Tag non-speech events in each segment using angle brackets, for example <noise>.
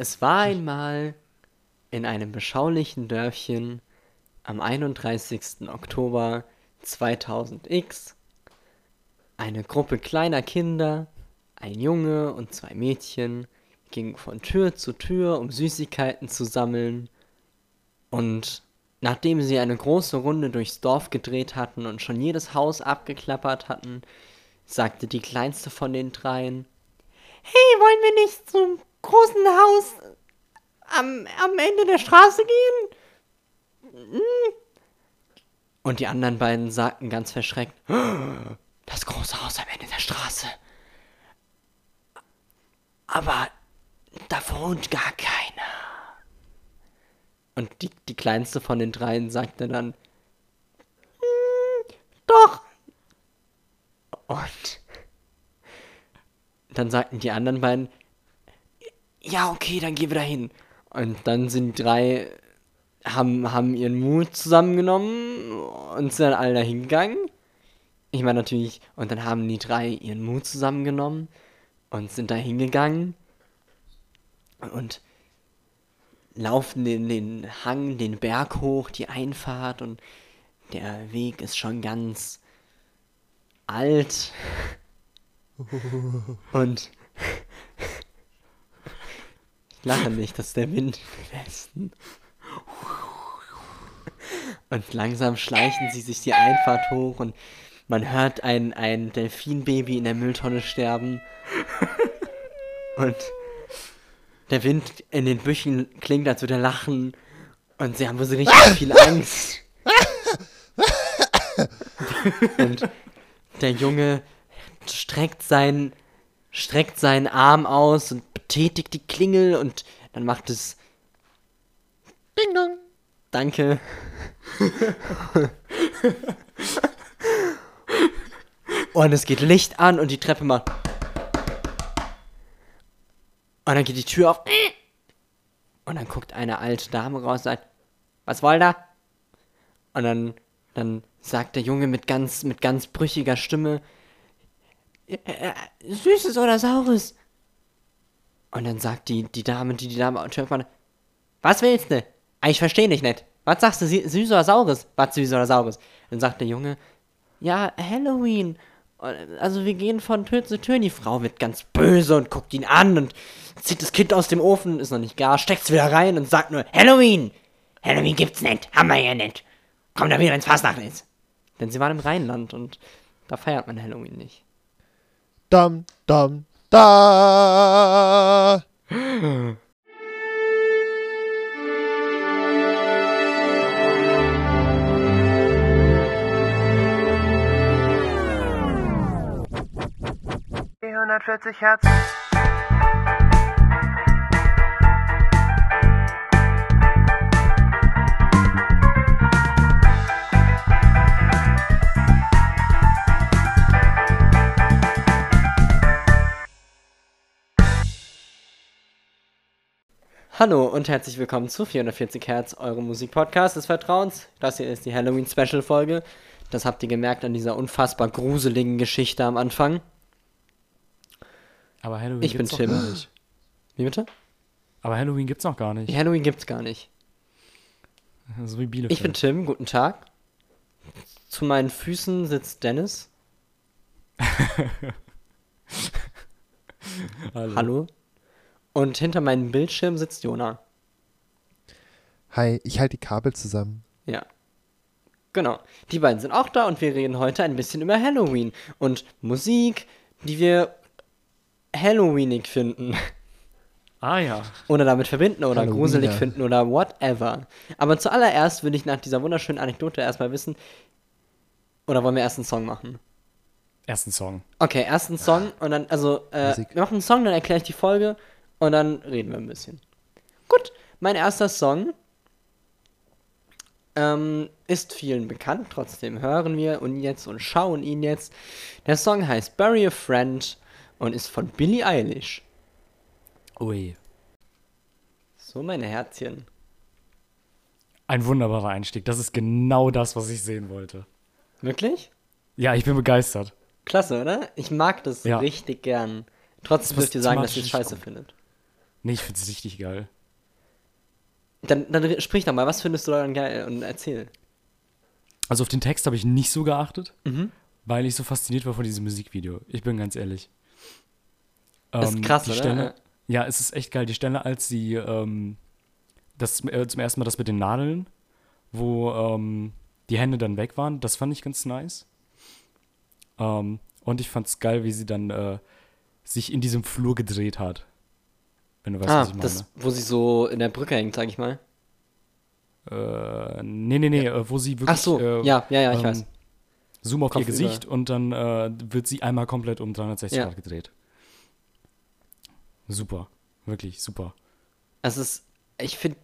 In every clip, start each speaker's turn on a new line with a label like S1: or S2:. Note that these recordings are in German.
S1: Es war einmal in einem beschaulichen Dörfchen am 31. Oktober 2000x eine Gruppe kleiner Kinder, ein Junge und zwei Mädchen, gingen von Tür zu Tür, um Süßigkeiten zu sammeln. Und nachdem sie eine große Runde durchs Dorf gedreht hatten und schon jedes Haus abgeklappert hatten, sagte die kleinste von den dreien,
S2: Hey, wollen wir nicht zum großen Haus am, am Ende der Straße gehen?
S1: Hm? Und die anderen beiden sagten ganz verschreckt, das große Haus am Ende der Straße. Aber da wohnt gar keiner. Und die, die kleinste von den dreien sagte dann,
S2: hm, doch.
S1: Und dann sagten die anderen beiden, ja, okay, dann gehen wir da hin. Und dann sind die drei, haben, haben ihren Mut zusammengenommen und sind dann alle da hingegangen. Ich meine natürlich, und dann haben die drei ihren Mut zusammengenommen und sind da hingegangen und laufen den, den Hang, den Berg hoch, die Einfahrt und der Weg ist schon ganz alt. <laughs> und lache nicht, das ist der Wind <laughs> im Westen. Und langsam schleichen sie sich die Einfahrt hoch und man hört ein, ein Delfinbaby in der Mülltonne sterben. Und der Wind in den Büchen klingt, als würde er lachen. Und sie haben wohl so richtig viel Angst. und der Junge streckt seinen, streckt seinen Arm aus und betätigt die Klingel und dann macht es
S2: Ding dong.
S1: Danke. <laughs> und es geht Licht an und die Treppe macht. Und dann geht die Tür auf. Und dann guckt eine alte Dame raus und sagt, was wollt ihr? Und dann, dann sagt der Junge mit ganz, mit ganz brüchiger Stimme, Süßes oder Saures? Und dann sagt die, die Dame, die die Dame macht, was willst du? Ich verstehe dich nicht. Was sagst du, süß oder saures? Was süß oder saures? Dann sagt der Junge, ja, Halloween. Also wir gehen von Tür zu Tür. Die Frau wird ganz böse und guckt ihn an und zieht das Kind aus dem Ofen, ist noch nicht gar, steckt's wieder rein und sagt nur, Halloween! Halloween gibt's nicht, haben wir ja nicht. Komm da wieder ins Fasnacht ist. Denn sie waren im Rheinland und da feiert man Halloween nicht.
S3: Dam, dam, da.
S4: Vierhundertvierzig Hertz.
S1: Hallo und herzlich willkommen zu 440 Hertz, eurem Musikpodcast des Vertrauens. Das hier ist die Halloween-Special-Folge. Das habt ihr gemerkt an dieser unfassbar gruseligen Geschichte am Anfang.
S5: Aber Halloween
S1: ich
S5: gibt's
S1: bin Tim.
S5: noch gar nicht.
S1: Wie bitte?
S5: Aber Halloween gibt's noch gar nicht.
S1: Halloween gibt's gar nicht.
S5: So wie Bielefeld.
S1: Ich bin Tim, guten Tag. Zu meinen Füßen sitzt Dennis. <laughs>
S5: Hallo.
S1: Hallo. Und hinter meinem Bildschirm sitzt Jona.
S3: Hi, ich halte die Kabel zusammen.
S1: Ja. Genau. Die beiden sind auch da und wir reden heute ein bisschen über Halloween und Musik, die wir Halloweenig finden.
S5: Ah ja.
S1: Oder damit verbinden oder
S3: Halloween,
S1: gruselig
S3: ja.
S1: finden oder whatever. Aber zuallererst will ich nach dieser wunderschönen Anekdote erstmal wissen, oder wollen wir erst einen Song machen?
S5: Ersten Song.
S1: Okay, erst einen Song und dann, also, äh, wir machen einen Song, dann erkläre ich die Folge und dann reden wir ein bisschen. Gut, mein erster Song ähm, ist vielen bekannt, trotzdem hören wir ihn jetzt und schauen ihn jetzt. Der Song heißt Bury a Friend und ist von Billie Eilish.
S5: Ui.
S1: So, meine Herzchen.
S5: Ein wunderbarer Einstieg. Das ist genau das, was ich sehen wollte.
S1: Wirklich?
S5: Ja, ich bin begeistert.
S1: Klasse, oder? Ich mag das
S5: Ja.
S1: richtig gern. Trotzdem dürft ihr
S5: ist
S1: sagen, dass ihr es scheiße
S5: gut.
S1: findet.
S5: Nee, ich find's richtig geil.
S1: Dann, dann sprich doch mal, was findest du daran geil und erzähl.
S5: Also auf den Text habe ich nicht so geachtet,
S1: Mhm.
S5: weil ich so fasziniert war von diesem Musikvideo. Ich bin ganz ehrlich.
S1: Ist
S5: Ähm,
S1: krass,
S5: die
S1: oder?
S5: Stelle, ja, es ist echt geil. Die Stelle, als sie ähm, das äh, zum ersten Mal das mit den Nadeln, wo ähm, die Hände dann weg waren, das fand ich ganz nice. Ähm, und ich fand's geil, wie sie dann äh, sich in diesem Flur gedreht hat. Wenn du weißt,
S1: ah,
S5: was ich meine.
S1: das, wo sie so in der Brücke hängt, sag ich mal.
S5: Äh, nee, nee, nee, äh, wo sie wirklich.
S1: Ach so,
S5: äh,
S1: ja, ja, ja, ich
S5: ähm,
S1: weiß.
S5: Zoom auf ihr
S1: Kopf
S5: Gesicht und dann äh, wird sie einmal komplett um 360
S1: Ja.
S5: Grad gedreht. Super. Wirklich super.
S1: Es ist, ich finde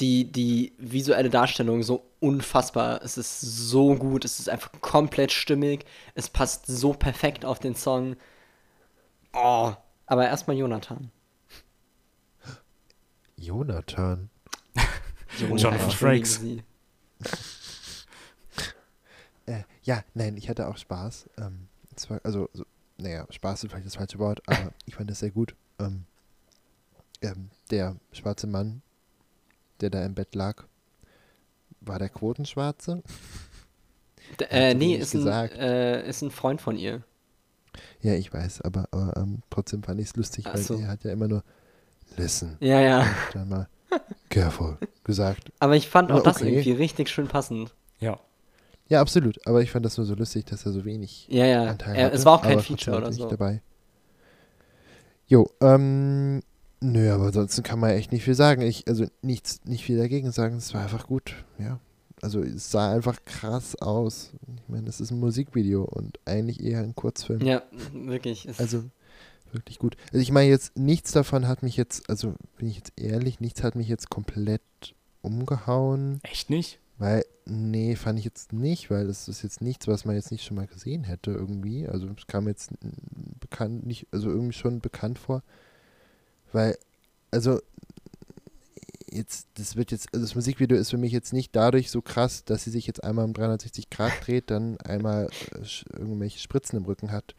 S1: die, die visuelle Darstellung so unfassbar. Es ist so gut, es ist einfach komplett stimmig. Es passt so perfekt auf den Song. Oh, aber erstmal Jonathan.
S3: Jonathan.
S5: Jonathan Frakes. <laughs>
S3: Äh, ja, nein, ich hatte auch Spaß. Ähm, es war, also, so, naja, Spaß ist vielleicht das falsche Wort, aber <laughs> ich fand das sehr gut. Ähm, ähm, der schwarze Mann, der da im Bett lag, war der Quotenschwarze? <laughs>
S1: D äh, nee, ist ein, äh, ist ein Freund von ihr.
S3: Ja, ich weiß, aber, aber ähm, trotzdem fand ich es lustig,
S1: Ach
S3: weil
S1: so.
S3: er hat ja immer nur Listen,
S1: Ja, ja.
S3: dann mal careful gesagt.
S1: Aber ich fand auch
S3: Ja,
S1: das
S3: okay.
S1: irgendwie richtig schön passend.
S5: Ja.
S3: Ja, absolut, aber ich fand das nur so lustig, dass er so wenig
S1: Ja, ja.
S3: Anteil hatte,
S1: es war auch kein
S3: aber
S1: Feature oder so.
S3: dabei. Jo, ähm, nö, aber ansonsten kann man echt nicht viel sagen. Ich, also nichts, nicht viel dagegen sagen. Es war einfach gut, ja. Also es sah einfach krass aus. Ich meine, das ist ein Musikvideo und eigentlich eher ein Kurzfilm.
S1: Ja, wirklich. Es,
S3: Also wirklich gut. Also ich meine jetzt, nichts davon hat mich jetzt, also bin ich jetzt ehrlich, nichts hat mich jetzt komplett umgehauen.
S5: Echt nicht?
S3: Weil, nee, fand ich jetzt nicht, weil das ist jetzt nichts, was man jetzt nicht schon mal gesehen hätte irgendwie. Also es kam jetzt bekannt, nicht, also irgendwie schon bekannt vor. Weil, also jetzt, das wird jetzt, also das Musikvideo ist für mich jetzt nicht dadurch so krass, dass sie sich jetzt einmal um 360 Grad dreht, dann einmal äh, irgendwelche Spritzen im Rücken hat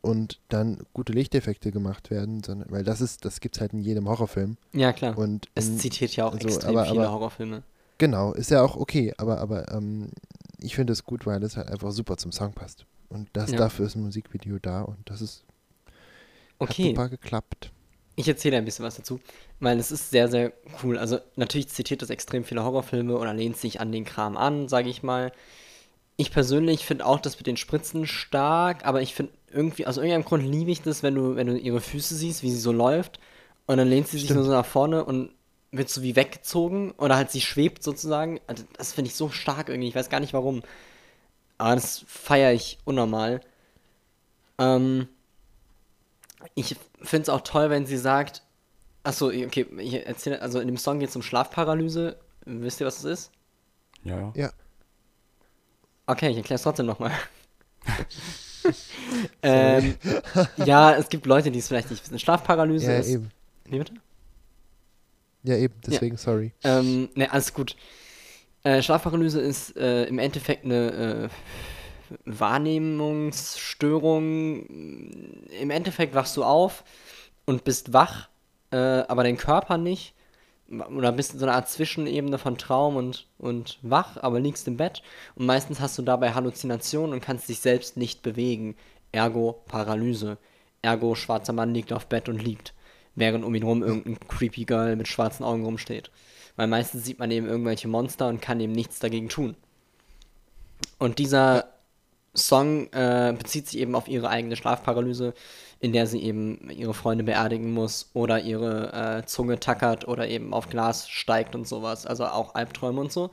S3: und dann gute Lichteffekte gemacht werden, sondern, weil das ist, das gibt's halt in jedem Horrorfilm.
S1: ja, klar.
S3: Und
S1: es
S3: in-
S1: zitiert ja auch
S3: also,
S1: extrem
S3: aber-
S1: viele
S3: aber-
S1: Horrorfilme.
S3: Genau, ist ja auch okay, aber, aber ähm, ich finde es gut, weil es halt einfach super zum Song passt. Und das
S1: Ja.
S3: dafür ist ein Musikvideo da und das ist hat
S1: Okay,
S3: super geklappt.
S1: ich erzähle ein bisschen was dazu, weil es ist sehr, sehr cool. Also natürlich zitiert das extrem viele Horrorfilme oder lehnt sich an den Kram an, sage ich mal. Ich persönlich finde auch das mit den Spritzen stark, aber ich finde irgendwie, aus irgendeinem Grund liebe ich das, wenn du, wenn du ihre Füße siehst, wie sie so läuft und dann lehnt sie sich
S3: Stimmt.
S1: nur so nach vorne und wird so wie weggezogen oder halt sie schwebt sozusagen. Also das finde ich so stark irgendwie, ich weiß gar nicht warum. Aber das feiere ich unnormal. Ähm, ich finde es auch toll, wenn sie sagt, achso, okay, ich erzähle, also in dem Song geht es um Schlafparalyse. Wisst ihr, was das ist?
S5: Ja, ja.
S3: Ja,
S1: Okay, ich erkläre es trotzdem nochmal. <laughs> <laughs> ähm, ja, es gibt Leute, die es vielleicht nicht wissen. Schlafparalyse
S3: ja
S1: ist.
S3: eben.
S1: Wie bitte?
S3: Ja, eben, deswegen sorry.
S1: Ähm, ne, alles gut. Äh, Schlafparalyse ist äh, im Endeffekt eine äh, Wahrnehmungsstörung. Im Endeffekt wachst du auf und bist wach, äh, aber dein Körper nicht. Oder bist in so einer Art Zwischenebene von Traum und, und wach, aber liegst im Bett. Und meistens hast du dabei Halluzinationen und kannst dich selbst nicht bewegen. Ergo Paralyse. Ergo schwarzer Mann liegt auf Bett und liegt. Während um ihn rum irgendein creepy Girl mit schwarzen Augen rumsteht. Weil meistens sieht man eben irgendwelche Monster und kann eben nichts dagegen tun. Und dieser Song äh, bezieht sich eben auf ihre eigene Schlafparalyse, in der sie eben ihre Freunde beerdigen muss oder ihre äh, Zunge tackert oder eben auf Glas steigt und sowas. Also auch Albträume und so.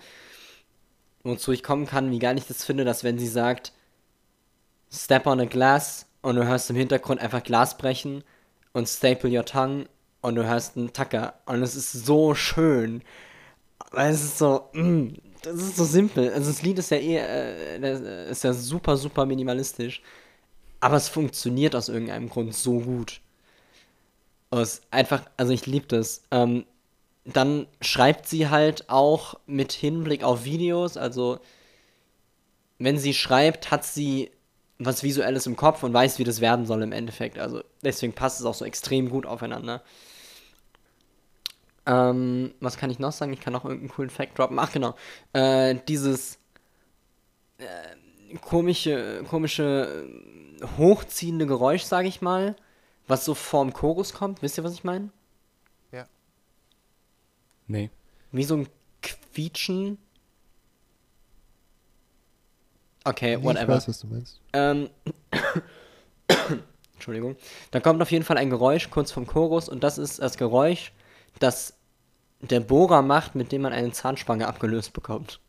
S1: Wozu ich kommen kann, wie geil ich das finde, dass wenn sie sagt, Step on a glass und du hörst im Hintergrund einfach Glas brechen und staple your tongue und du hörst einen Tacker. Und es ist so schön. Weil es ist so, mm, das ist so simpel. Also das Lied ist ja eh, äh, das ist ja super, super minimalistisch. Aber es funktioniert aus irgendeinem Grund so gut. Es einfach, also ich liebe das. Ähm, dann schreibt sie halt auch mit Hinblick auf Videos, also wenn sie schreibt, hat sie was Visuelles im Kopf und weiß, wie das werden soll im Endeffekt. Also deswegen passt es auch so extrem gut aufeinander. Ähm, was kann ich noch sagen? Ich kann noch irgendeinen coolen Fact droppen. Ach genau. Äh, dieses äh, komische, komische, hochziehende Geräusch, sage ich mal, was so vorm Chorus kommt. Wisst ihr, was ich meine?
S5: Nee.
S1: Wie so ein Quietschen. Okay,
S3: Ich
S1: whatever.
S3: weiß, was du meinst.
S1: Ähm, <coughs> Entschuldigung. Da kommt auf jeden Fall ein Geräusch kurz vom Chorus und das ist das Geräusch, das der Bohrer macht, mit dem man eine Zahnspange abgelöst bekommt.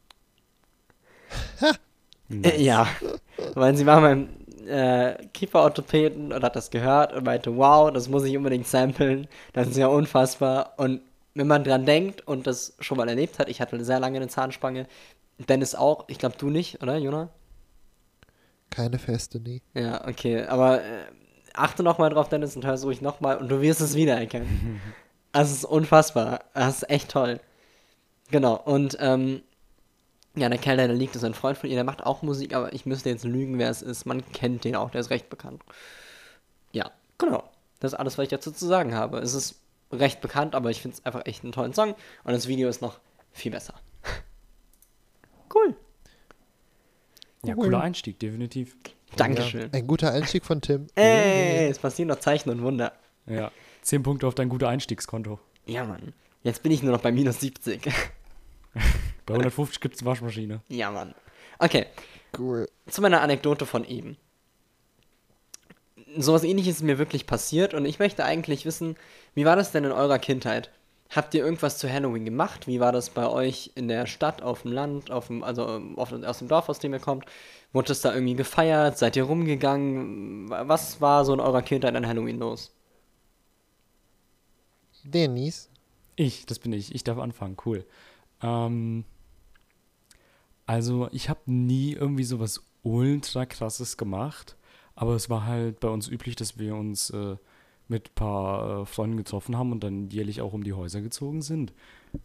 S1: Äh, ja, weil sie war beim äh, Kieferorthopäden und hat das gehört und meinte, wow, das muss ich unbedingt samplen, das ist ja unfassbar. Und wenn man dran denkt und das schon mal erlebt hat, ich hatte sehr lange eine Zahnspange, Dennis auch, ich glaube du nicht, oder Jona?
S3: Keine feste, nee.
S1: Ja, okay, aber äh, achte nochmal drauf, Dennis, und hör es ruhig nochmal und du wirst es wiedererkennen. <laughs> Also, es ist unfassbar. Das ist echt toll. Genau, und ähm, ja, der Kerl, der da liegt, ist ein Freund von ihr, der macht auch Musik, aber ich müsste jetzt lügen, wer es ist. Man kennt den auch, der ist recht bekannt. Ja, genau. Das ist alles, was ich dazu zu sagen habe. Es ist recht bekannt, aber ich finde es einfach echt einen tollen Song und das Video ist noch viel besser. <laughs> cool.
S5: Ja, cooler Einstieg, definitiv.
S1: Dankeschön.
S3: Ja, ein guter Einstieg von Tim.
S1: Ey, es passieren noch Zeichen und Wunder.
S5: Ja. 10 Punkte auf dein guter Einstiegskonto.
S1: Ja, Mann. Jetzt bin ich nur noch bei minus 70. <laughs>
S5: Bei 150 gibt es eine Waschmaschine.
S1: ja, Mann. Okay,
S3: Cool.
S1: zu meiner Anekdote von eben. Sowas ähnliches ist mir wirklich passiert und ich möchte eigentlich wissen, wie war das denn in eurer Kindheit? Habt ihr irgendwas zu Halloween gemacht? Wie war das bei euch in der Stadt, auf dem Land, auf dem, also auf, aus dem Dorf, aus dem ihr kommt? Wurde es da irgendwie gefeiert? Seid ihr rumgegangen? Was war so in eurer Kindheit an Halloween los?
S3: Dennis.
S5: Ich, das bin ich. Ich darf anfangen. Cool. Ähm, also, ich habe nie irgendwie sowas ultra krasses gemacht, aber es war halt bei uns üblich, dass wir uns äh, mit ein paar äh, Freunden getroffen haben und dann jährlich auch um die Häuser gezogen sind.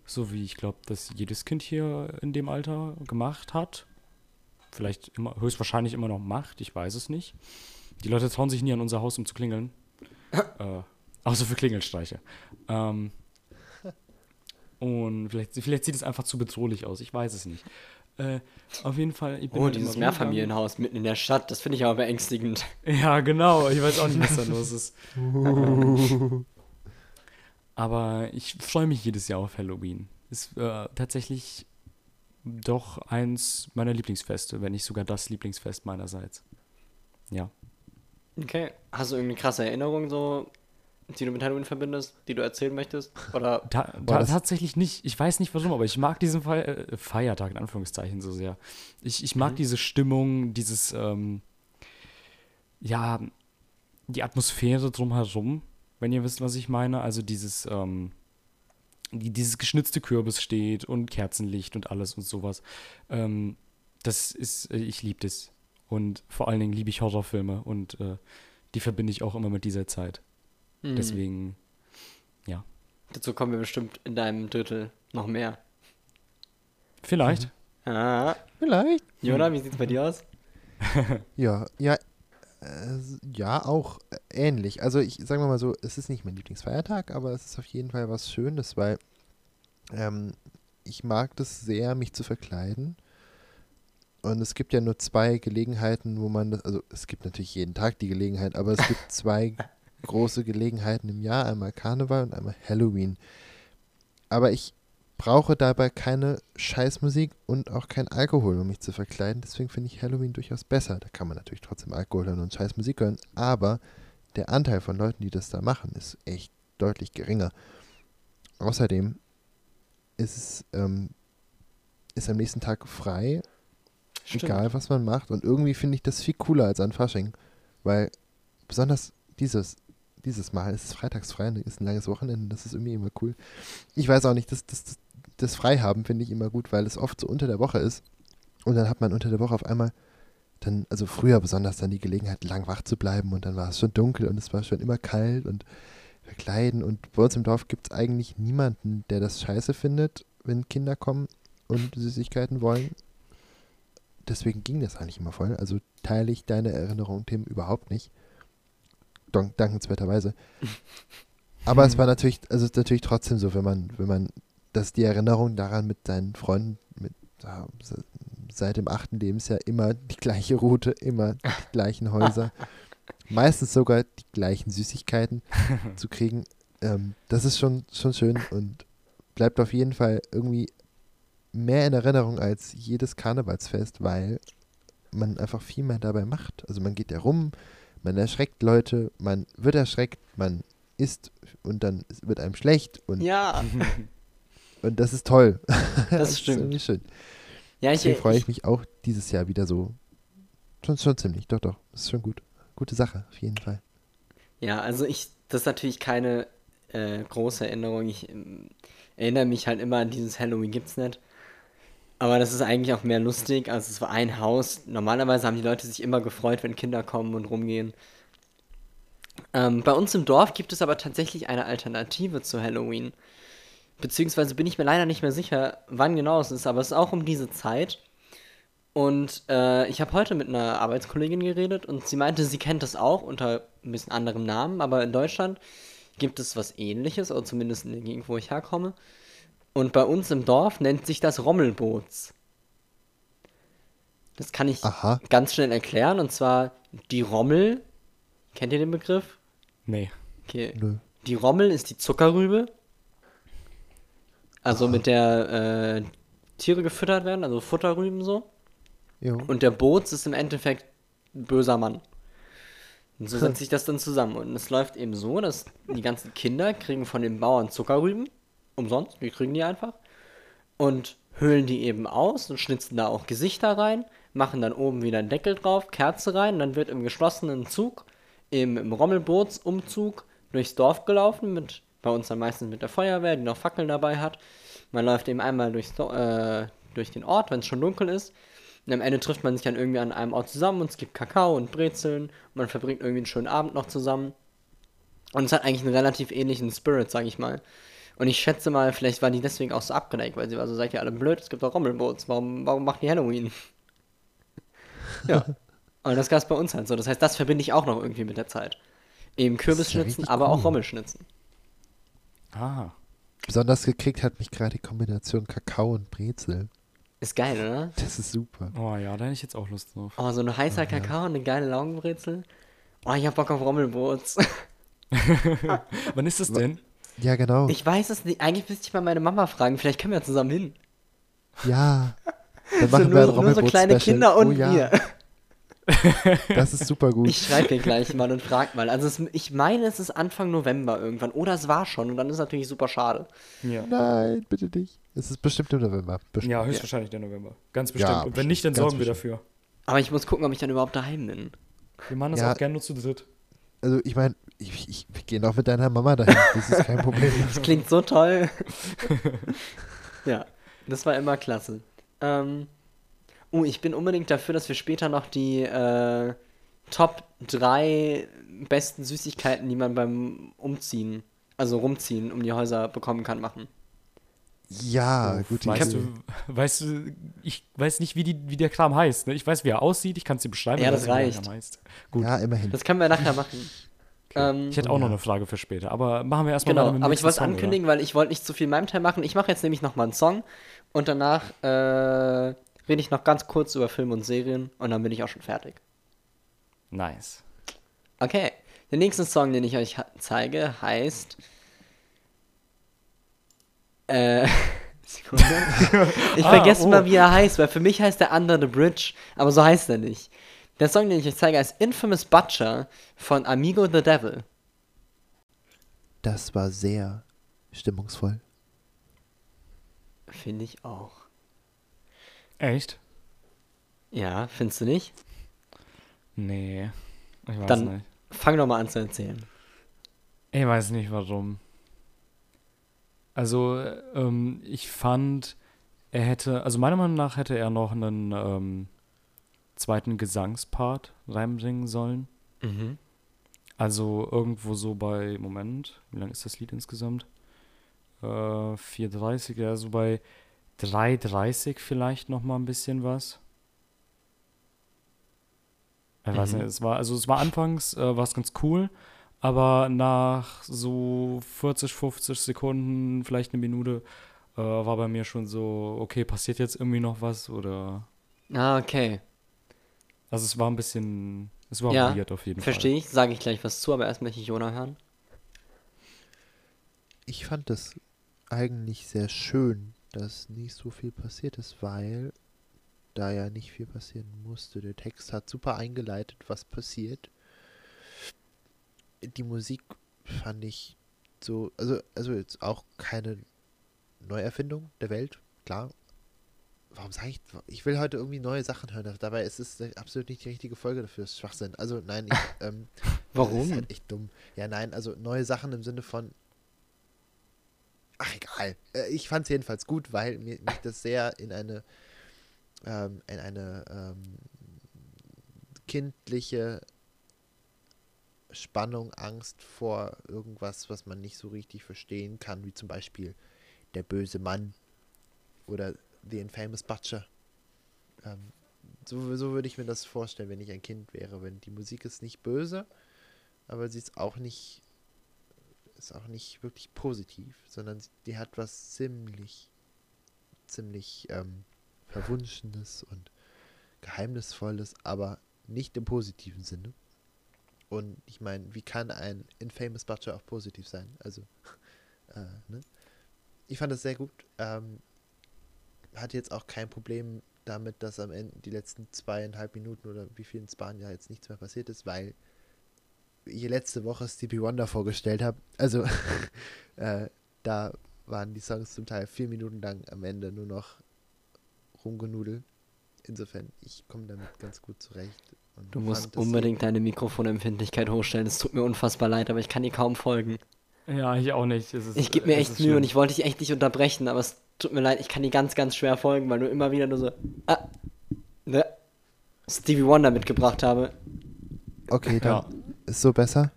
S5: So wie ich glaube, dass jedes Kind hier in dem Alter gemacht hat. Vielleicht immer, höchstwahrscheinlich immer noch macht, ich weiß es nicht. Die Leute trauen sich nie an unser Haus, um zu klingeln. <laughs> äh, außer für Klingelstreiche. Ähm, und vielleicht, vielleicht sieht es einfach zu bedrohlich aus, ich weiß es nicht. Äh, auf jeden Fall, ich bin
S1: Oh,
S5: halt
S1: dieses. Mehrfamilienhaus mitten in der Stadt, das finde ich aber beängstigend. <laughs>
S5: Ja, genau. Ich weiß auch nicht, was da los ist. Ähm, Aber ich freue mich jedes Jahr auf Halloween. Ist äh, tatsächlich doch eins meiner Lieblingsfeste, wenn nicht sogar das Lieblingsfest meinerseits. Ja.
S1: Okay. Hast du irgendeine krasse Erinnerung so, die du mit Halloween verbindest, die du erzählen möchtest? Oder <laughs>
S5: Ta ta tatsächlich nicht. Ich weiß nicht warum, aber ich mag diesen Fe äh, Feiertag in Anführungszeichen so sehr. Ich, ich mag diese Stimmung, dieses, ähm, ja, die Atmosphäre drumherum, wenn ihr wisst, was ich meine. Also dieses, ähm, die, dieses geschnitzte Kürbis steht und Kerzenlicht und alles und sowas. Ähm, das ist, äh, ich liebe das. Und vor allen Dingen liebe ich Horrorfilme und äh, die verbinde ich auch immer mit dieser Zeit.
S1: Hm.
S5: Deswegen,
S1: dazu kommen wir bestimmt in deinem Drittel noch mehr.
S5: vielleicht.
S1: Ah.
S3: Vielleicht.
S1: Jona, wie sieht's bei dir aus? <laughs>
S3: Ja, ja, äh, ja, auch äh, ähnlich. Also ich sagen wir mal so, es ist nicht mein Lieblingsfeiertag, aber es ist auf jeden Fall was Schönes, weil ähm, ich mag das sehr, mich zu verkleiden. Und es gibt ja nur zwei Gelegenheiten, wo man das, also es gibt natürlich jeden Tag die Gelegenheit, aber es gibt <laughs> zwei große Gelegenheiten im Jahr, einmal Karneval und einmal Halloween. Aber ich brauche dabei keine Scheißmusik und auch kein Alkohol, um mich zu verkleiden. Deswegen finde ich Halloween durchaus besser. Da kann man natürlich trotzdem Alkohol hören und Scheißmusik hören, aber der Anteil von Leuten, die das da machen, ist echt deutlich geringer. Außerdem ist es ähm, ist am nächsten Tag frei, egal was man macht. Und irgendwie finde ich das viel cooler als an Fasching, weil besonders dieses dieses Mal ist es freitagsfrei, ist ein langes Wochenende, das ist irgendwie immer cool. Ich weiß auch nicht, das, das, das, das Freihaben finde ich immer gut, weil es oft so unter der Woche ist. Und dann hat man unter der Woche auf einmal dann, also früher besonders dann die Gelegenheit, lang wach zu bleiben und dann war es schon dunkel und es war schon immer kalt und verkleiden. Und bei uns im Dorf gibt es eigentlich niemanden, der das scheiße findet, wenn Kinder kommen und Süßigkeiten wollen. deswegen ging das eigentlich immer voll. Also teile ich deine Erinnerung, Tim, überhaupt nicht. Dank, dankenswerterweise. Aber es war natürlich, also es ist natürlich trotzdem so, wenn man, wenn man, dass die Erinnerung daran mit seinen Freunden, mit seit dem achten Lebensjahr immer die gleiche Route, immer die gleichen Häuser, <laughs> meistens sogar die gleichen Süßigkeiten zu <laughs> kriegen, ähm, das ist schon, schon schön und bleibt auf jeden Fall irgendwie mehr in Erinnerung als jedes Karnevalsfest, weil man einfach viel mehr dabei macht. Also man geht ja rum, man erschreckt Leute, man wird erschreckt, man isst und dann wird einem schlecht und,
S1: Ja, <laughs>
S3: und das ist toll. <laughs>
S1: das
S3: ist
S1: stimmt.
S3: schön.
S1: Ja, ich,
S3: Deswegen freue
S1: ich,
S3: ich mich auch dieses Jahr wieder so. Schon, schon ziemlich, doch, doch. Das ist schon gut. Gute Sache, auf jeden Fall.
S1: ja, also ich, das ist natürlich keine äh, große Erinnerung. Ich ähm, erinnere mich halt immer an dieses Halloween gibt's nicht. Aber das ist eigentlich auch mehr lustig. Also es war ein Haus. Normalerweise haben die Leute sich immer gefreut, wenn Kinder kommen und rumgehen. Ähm, bei uns im Dorf gibt es aber tatsächlich eine Alternative zu Halloween. Beziehungsweise bin ich mir leider nicht mehr sicher, wann genau es ist, aber es ist auch um diese Zeit. Und äh, ich habe heute mit einer Arbeitskollegin geredet und sie meinte, sie kennt das auch unter ein bisschen anderem Namen, aber in Deutschland gibt es was ähnliches, oder zumindest in der Gegend, wo ich herkomme. Und bei uns im Dorf nennt sich das Rommelboots. Das kann ich
S3: Aha.
S1: ganz schnell erklären, und zwar die Rommel. Kennt ihr den Begriff?
S5: Nee.
S1: Okay.
S3: Nö.
S1: Die Rommel ist die Zuckerrübe. Also mit der äh, Tiere gefüttert werden, also Futterrüben so.
S3: Jo.
S1: Und der Boots ist im Endeffekt ein böser Mann. Und so setzt sich das dann zusammen. Und es läuft eben so, dass die ganzen Kinder kriegen von den Bauern Zuckerrüben. Umsonst, die kriegen die einfach. Und höhlen die eben aus und schnitzen da auch Gesichter rein, machen dann oben wieder einen Deckel drauf, Kerze rein, und dann wird im geschlossenen Zug, im, im Rommelbootsumzug durchs Dorf gelaufen, mit, bei uns dann meistens mit der Feuerwehr, die noch Fackeln dabei hat. Man läuft eben einmal durchs, äh, durch den Ort, wenn es schon dunkel ist. Und am Ende trifft man sich dann irgendwie an einem Ort zusammen und es gibt Kakao und Brezeln. Und man verbringt irgendwie einen schönen Abend noch zusammen. Und es hat eigentlich einen relativ ähnlichen Spirit, sag ich mal. Und ich schätze mal, vielleicht war die deswegen auch so abgeneigt, weil sie war so, seid ihr alle blöd, es gibt doch Rommelboots, warum, warum macht ihr Halloween? <laughs> ja. Und das gab es bei uns halt so. Das heißt, das verbinde ich auch noch irgendwie mit der Zeit. Eben Kürbisschnitzen,
S3: richtig
S1: aber auch
S3: cool.
S1: Rommelschnitzen.
S5: Ah.
S3: Besonders gekriegt hat mich gerade die Kombination Kakao und Brezel.
S1: Ist geil, oder?
S3: Das ist super.
S5: Oh ja, da hätte ich jetzt auch Lust drauf.
S1: Oh, so ein heißer Kakao und eine geile Laugenbrezel. Oh, ich hab Bock auf Rommelboots. <laughs> <laughs>
S5: Wann ist das denn?
S3: Ja, genau.
S1: Ich weiß es nicht. Eigentlich müsste ich mal meine Mama fragen. Vielleicht können wir zusammen hin.
S3: ja. <laughs> Dann
S1: So
S3: machen wir
S1: nur,
S3: ein
S1: nur so kleine
S3: Rommelboot-Special.
S1: Kinder und
S3: oh, ja.
S1: wir.
S3: Das ist super gut.
S1: Ich schreibe hier gleich mal und frag mal. Also es, ich meine, es ist Anfang November irgendwann. Oder es war schon. Und dann ist es natürlich super schade.
S5: Ja.
S3: Nein, bitte nicht. Es ist bestimmt im November. Bestimmt.
S5: Ja, höchstwahrscheinlich der November. Ganz bestimmt.
S3: Ja,
S5: Und wenn nicht, dann
S3: bestimmt,
S5: sorgen wir
S3: ganz
S5: dafür.
S1: Aber ich muss gucken, ob ich dann überhaupt daheim bin.
S5: Wir machen das
S3: Ja.
S5: auch gerne nur zu dritt.
S3: Also ich meine, ich, ich, wir gehen auch mit deiner Mama dahin. Das ist kein Problem. <laughs>
S1: Das klingt so toll. <laughs> ja, das war immer klasse. Ähm, oh, ich bin unbedingt dafür, dass wir später noch die äh, Top 3 besten Süßigkeiten, die man beim Umziehen, also rumziehen, um die Häuser bekommen kann, machen.
S3: Ja, gut.
S5: Weißt du, weißt du, ich weiß nicht, wie, die, wie der Kram heißt. Ne? Ich weiß, wie er aussieht, ich kann es dir beschreiben.
S1: Ja, das
S5: ich
S1: reicht.
S5: Gut.
S3: Ja, immerhin.
S1: Das können wir nachher machen. <laughs> Ähm,
S5: Ich hätte auch noch
S3: Ja.
S5: eine Frage für später, aber machen wir erstmal
S1: genau, aber ich wollte ankündigen, weil ich wollte nicht zu viel in meinem Teil machen. Ich mache jetzt nämlich nochmal einen Song und danach äh, rede ich noch ganz kurz über Filme und Serien und dann bin ich auch schon fertig.
S5: Oder? Nice.
S1: Okay, der nächste Song, den ich euch zeige, heißt. Äh. <laughs> Sekunde. <laughs> Ich
S5: Ah,
S1: vergesse
S5: oh.
S1: mal, wie er heißt, weil für mich heißt er Under the Bridge, aber so heißt er nicht. Der Song, den ich euch zeige, heißt Infamous Butcher von Amigo the Devil.
S3: Das war sehr stimmungsvoll.
S1: Finde ich auch.
S5: Echt?
S1: Ja, findest du nicht?
S5: Nee. Ich weiß
S1: Dann
S5: nicht.
S1: fang doch mal an zu erzählen.
S5: Ich weiß nicht warum. Also, ähm, ich fand, er hätte, also meiner Meinung nach hätte er noch einen ähm, zweiten Gesangspart reinbringen sollen.
S1: Mhm.
S5: Also irgendwo so bei, Moment, wie lang ist das Lied insgesamt? Äh, 4,30, ja, so bei 3,30 vielleicht noch mal ein bisschen was. Ich weiß nicht, es war, also es war anfangs, äh, war es ganz cool, aber nach so 40, 50 Sekunden, vielleicht eine Minute, äh, war bei mir schon so, okay, passiert jetzt irgendwie noch was oder.
S1: Ah, okay.
S5: Also es war ein bisschen, es war
S1: Ja,
S5: weird auf jeden
S1: Verstehe ich, sage ich gleich was zu, aber erst möchte ich Jona hören.
S3: Ich fand das eigentlich sehr schön, dass nicht so viel passiert ist, weil da ja nicht viel passieren musste. Der Text hat super eingeleitet, was passiert. Die Musik fand ich so, also, also jetzt auch keine Neuerfindung der Welt, klar. Warum sage ich, ich will heute irgendwie neue Sachen hören, dabei ist es absolut nicht die richtige Folge dafür, ist Schwachsinn. Also nein, ich, <laughs> ähm,
S1: Warum?
S3: Das ist halt echt dumm. Ja, nein, also neue Sachen im Sinne von. Ach, egal. Äh, Ich fand es jedenfalls gut, weil mir, mich das sehr in eine. Ähm, in eine ähm, kindliche Spannung, Angst vor irgendwas, was man nicht so richtig verstehen kann, wie zum Beispiel der böse Mann oder The Infamous Butcher. Ähm, so, so würde ich mir das vorstellen, wenn ich ein Kind wäre. Wenn die Musik ist nicht böse, aber sie ist auch nicht ist auch nicht wirklich positiv, sondern die hat was ziemlich ziemlich ähm, verwunschenes und geheimnisvolles, aber nicht im positiven Sinne. Und ich meine, wie kann ein Infamous Butcher auch positiv sein? Also, <laughs> äh, ne? Ich fand das sehr gut. Ähm, hatte jetzt auch kein Problem damit, dass am Ende die letzten zweieinhalb Minuten oder wie viel in Spanien jetzt nichts mehr passiert ist, weil ich letzte Woche Stevie Wonder vorgestellt habe. Also <laughs> äh, da waren die Songs zum Teil vier Minuten lang am Ende nur noch rumgenudelt. Insofern, ich komme damit ganz gut zurecht. und
S1: Du musst unbedingt deine Mikrofonempfindlichkeit hochstellen. Es tut mir unfassbar leid, aber ich kann dir kaum folgen.
S5: Ja, ich auch nicht. Es ist,
S1: Ich gebe mir
S5: es
S1: echt Mühe und ich wollte dich echt nicht unterbrechen, aber es tut mir leid, ich kann dir ganz, ganz schwer folgen, weil du immer wieder nur so ah, ne, Stevie Wonder mitgebracht habe.
S3: Okay, dann
S5: Ja.
S3: ist so besser.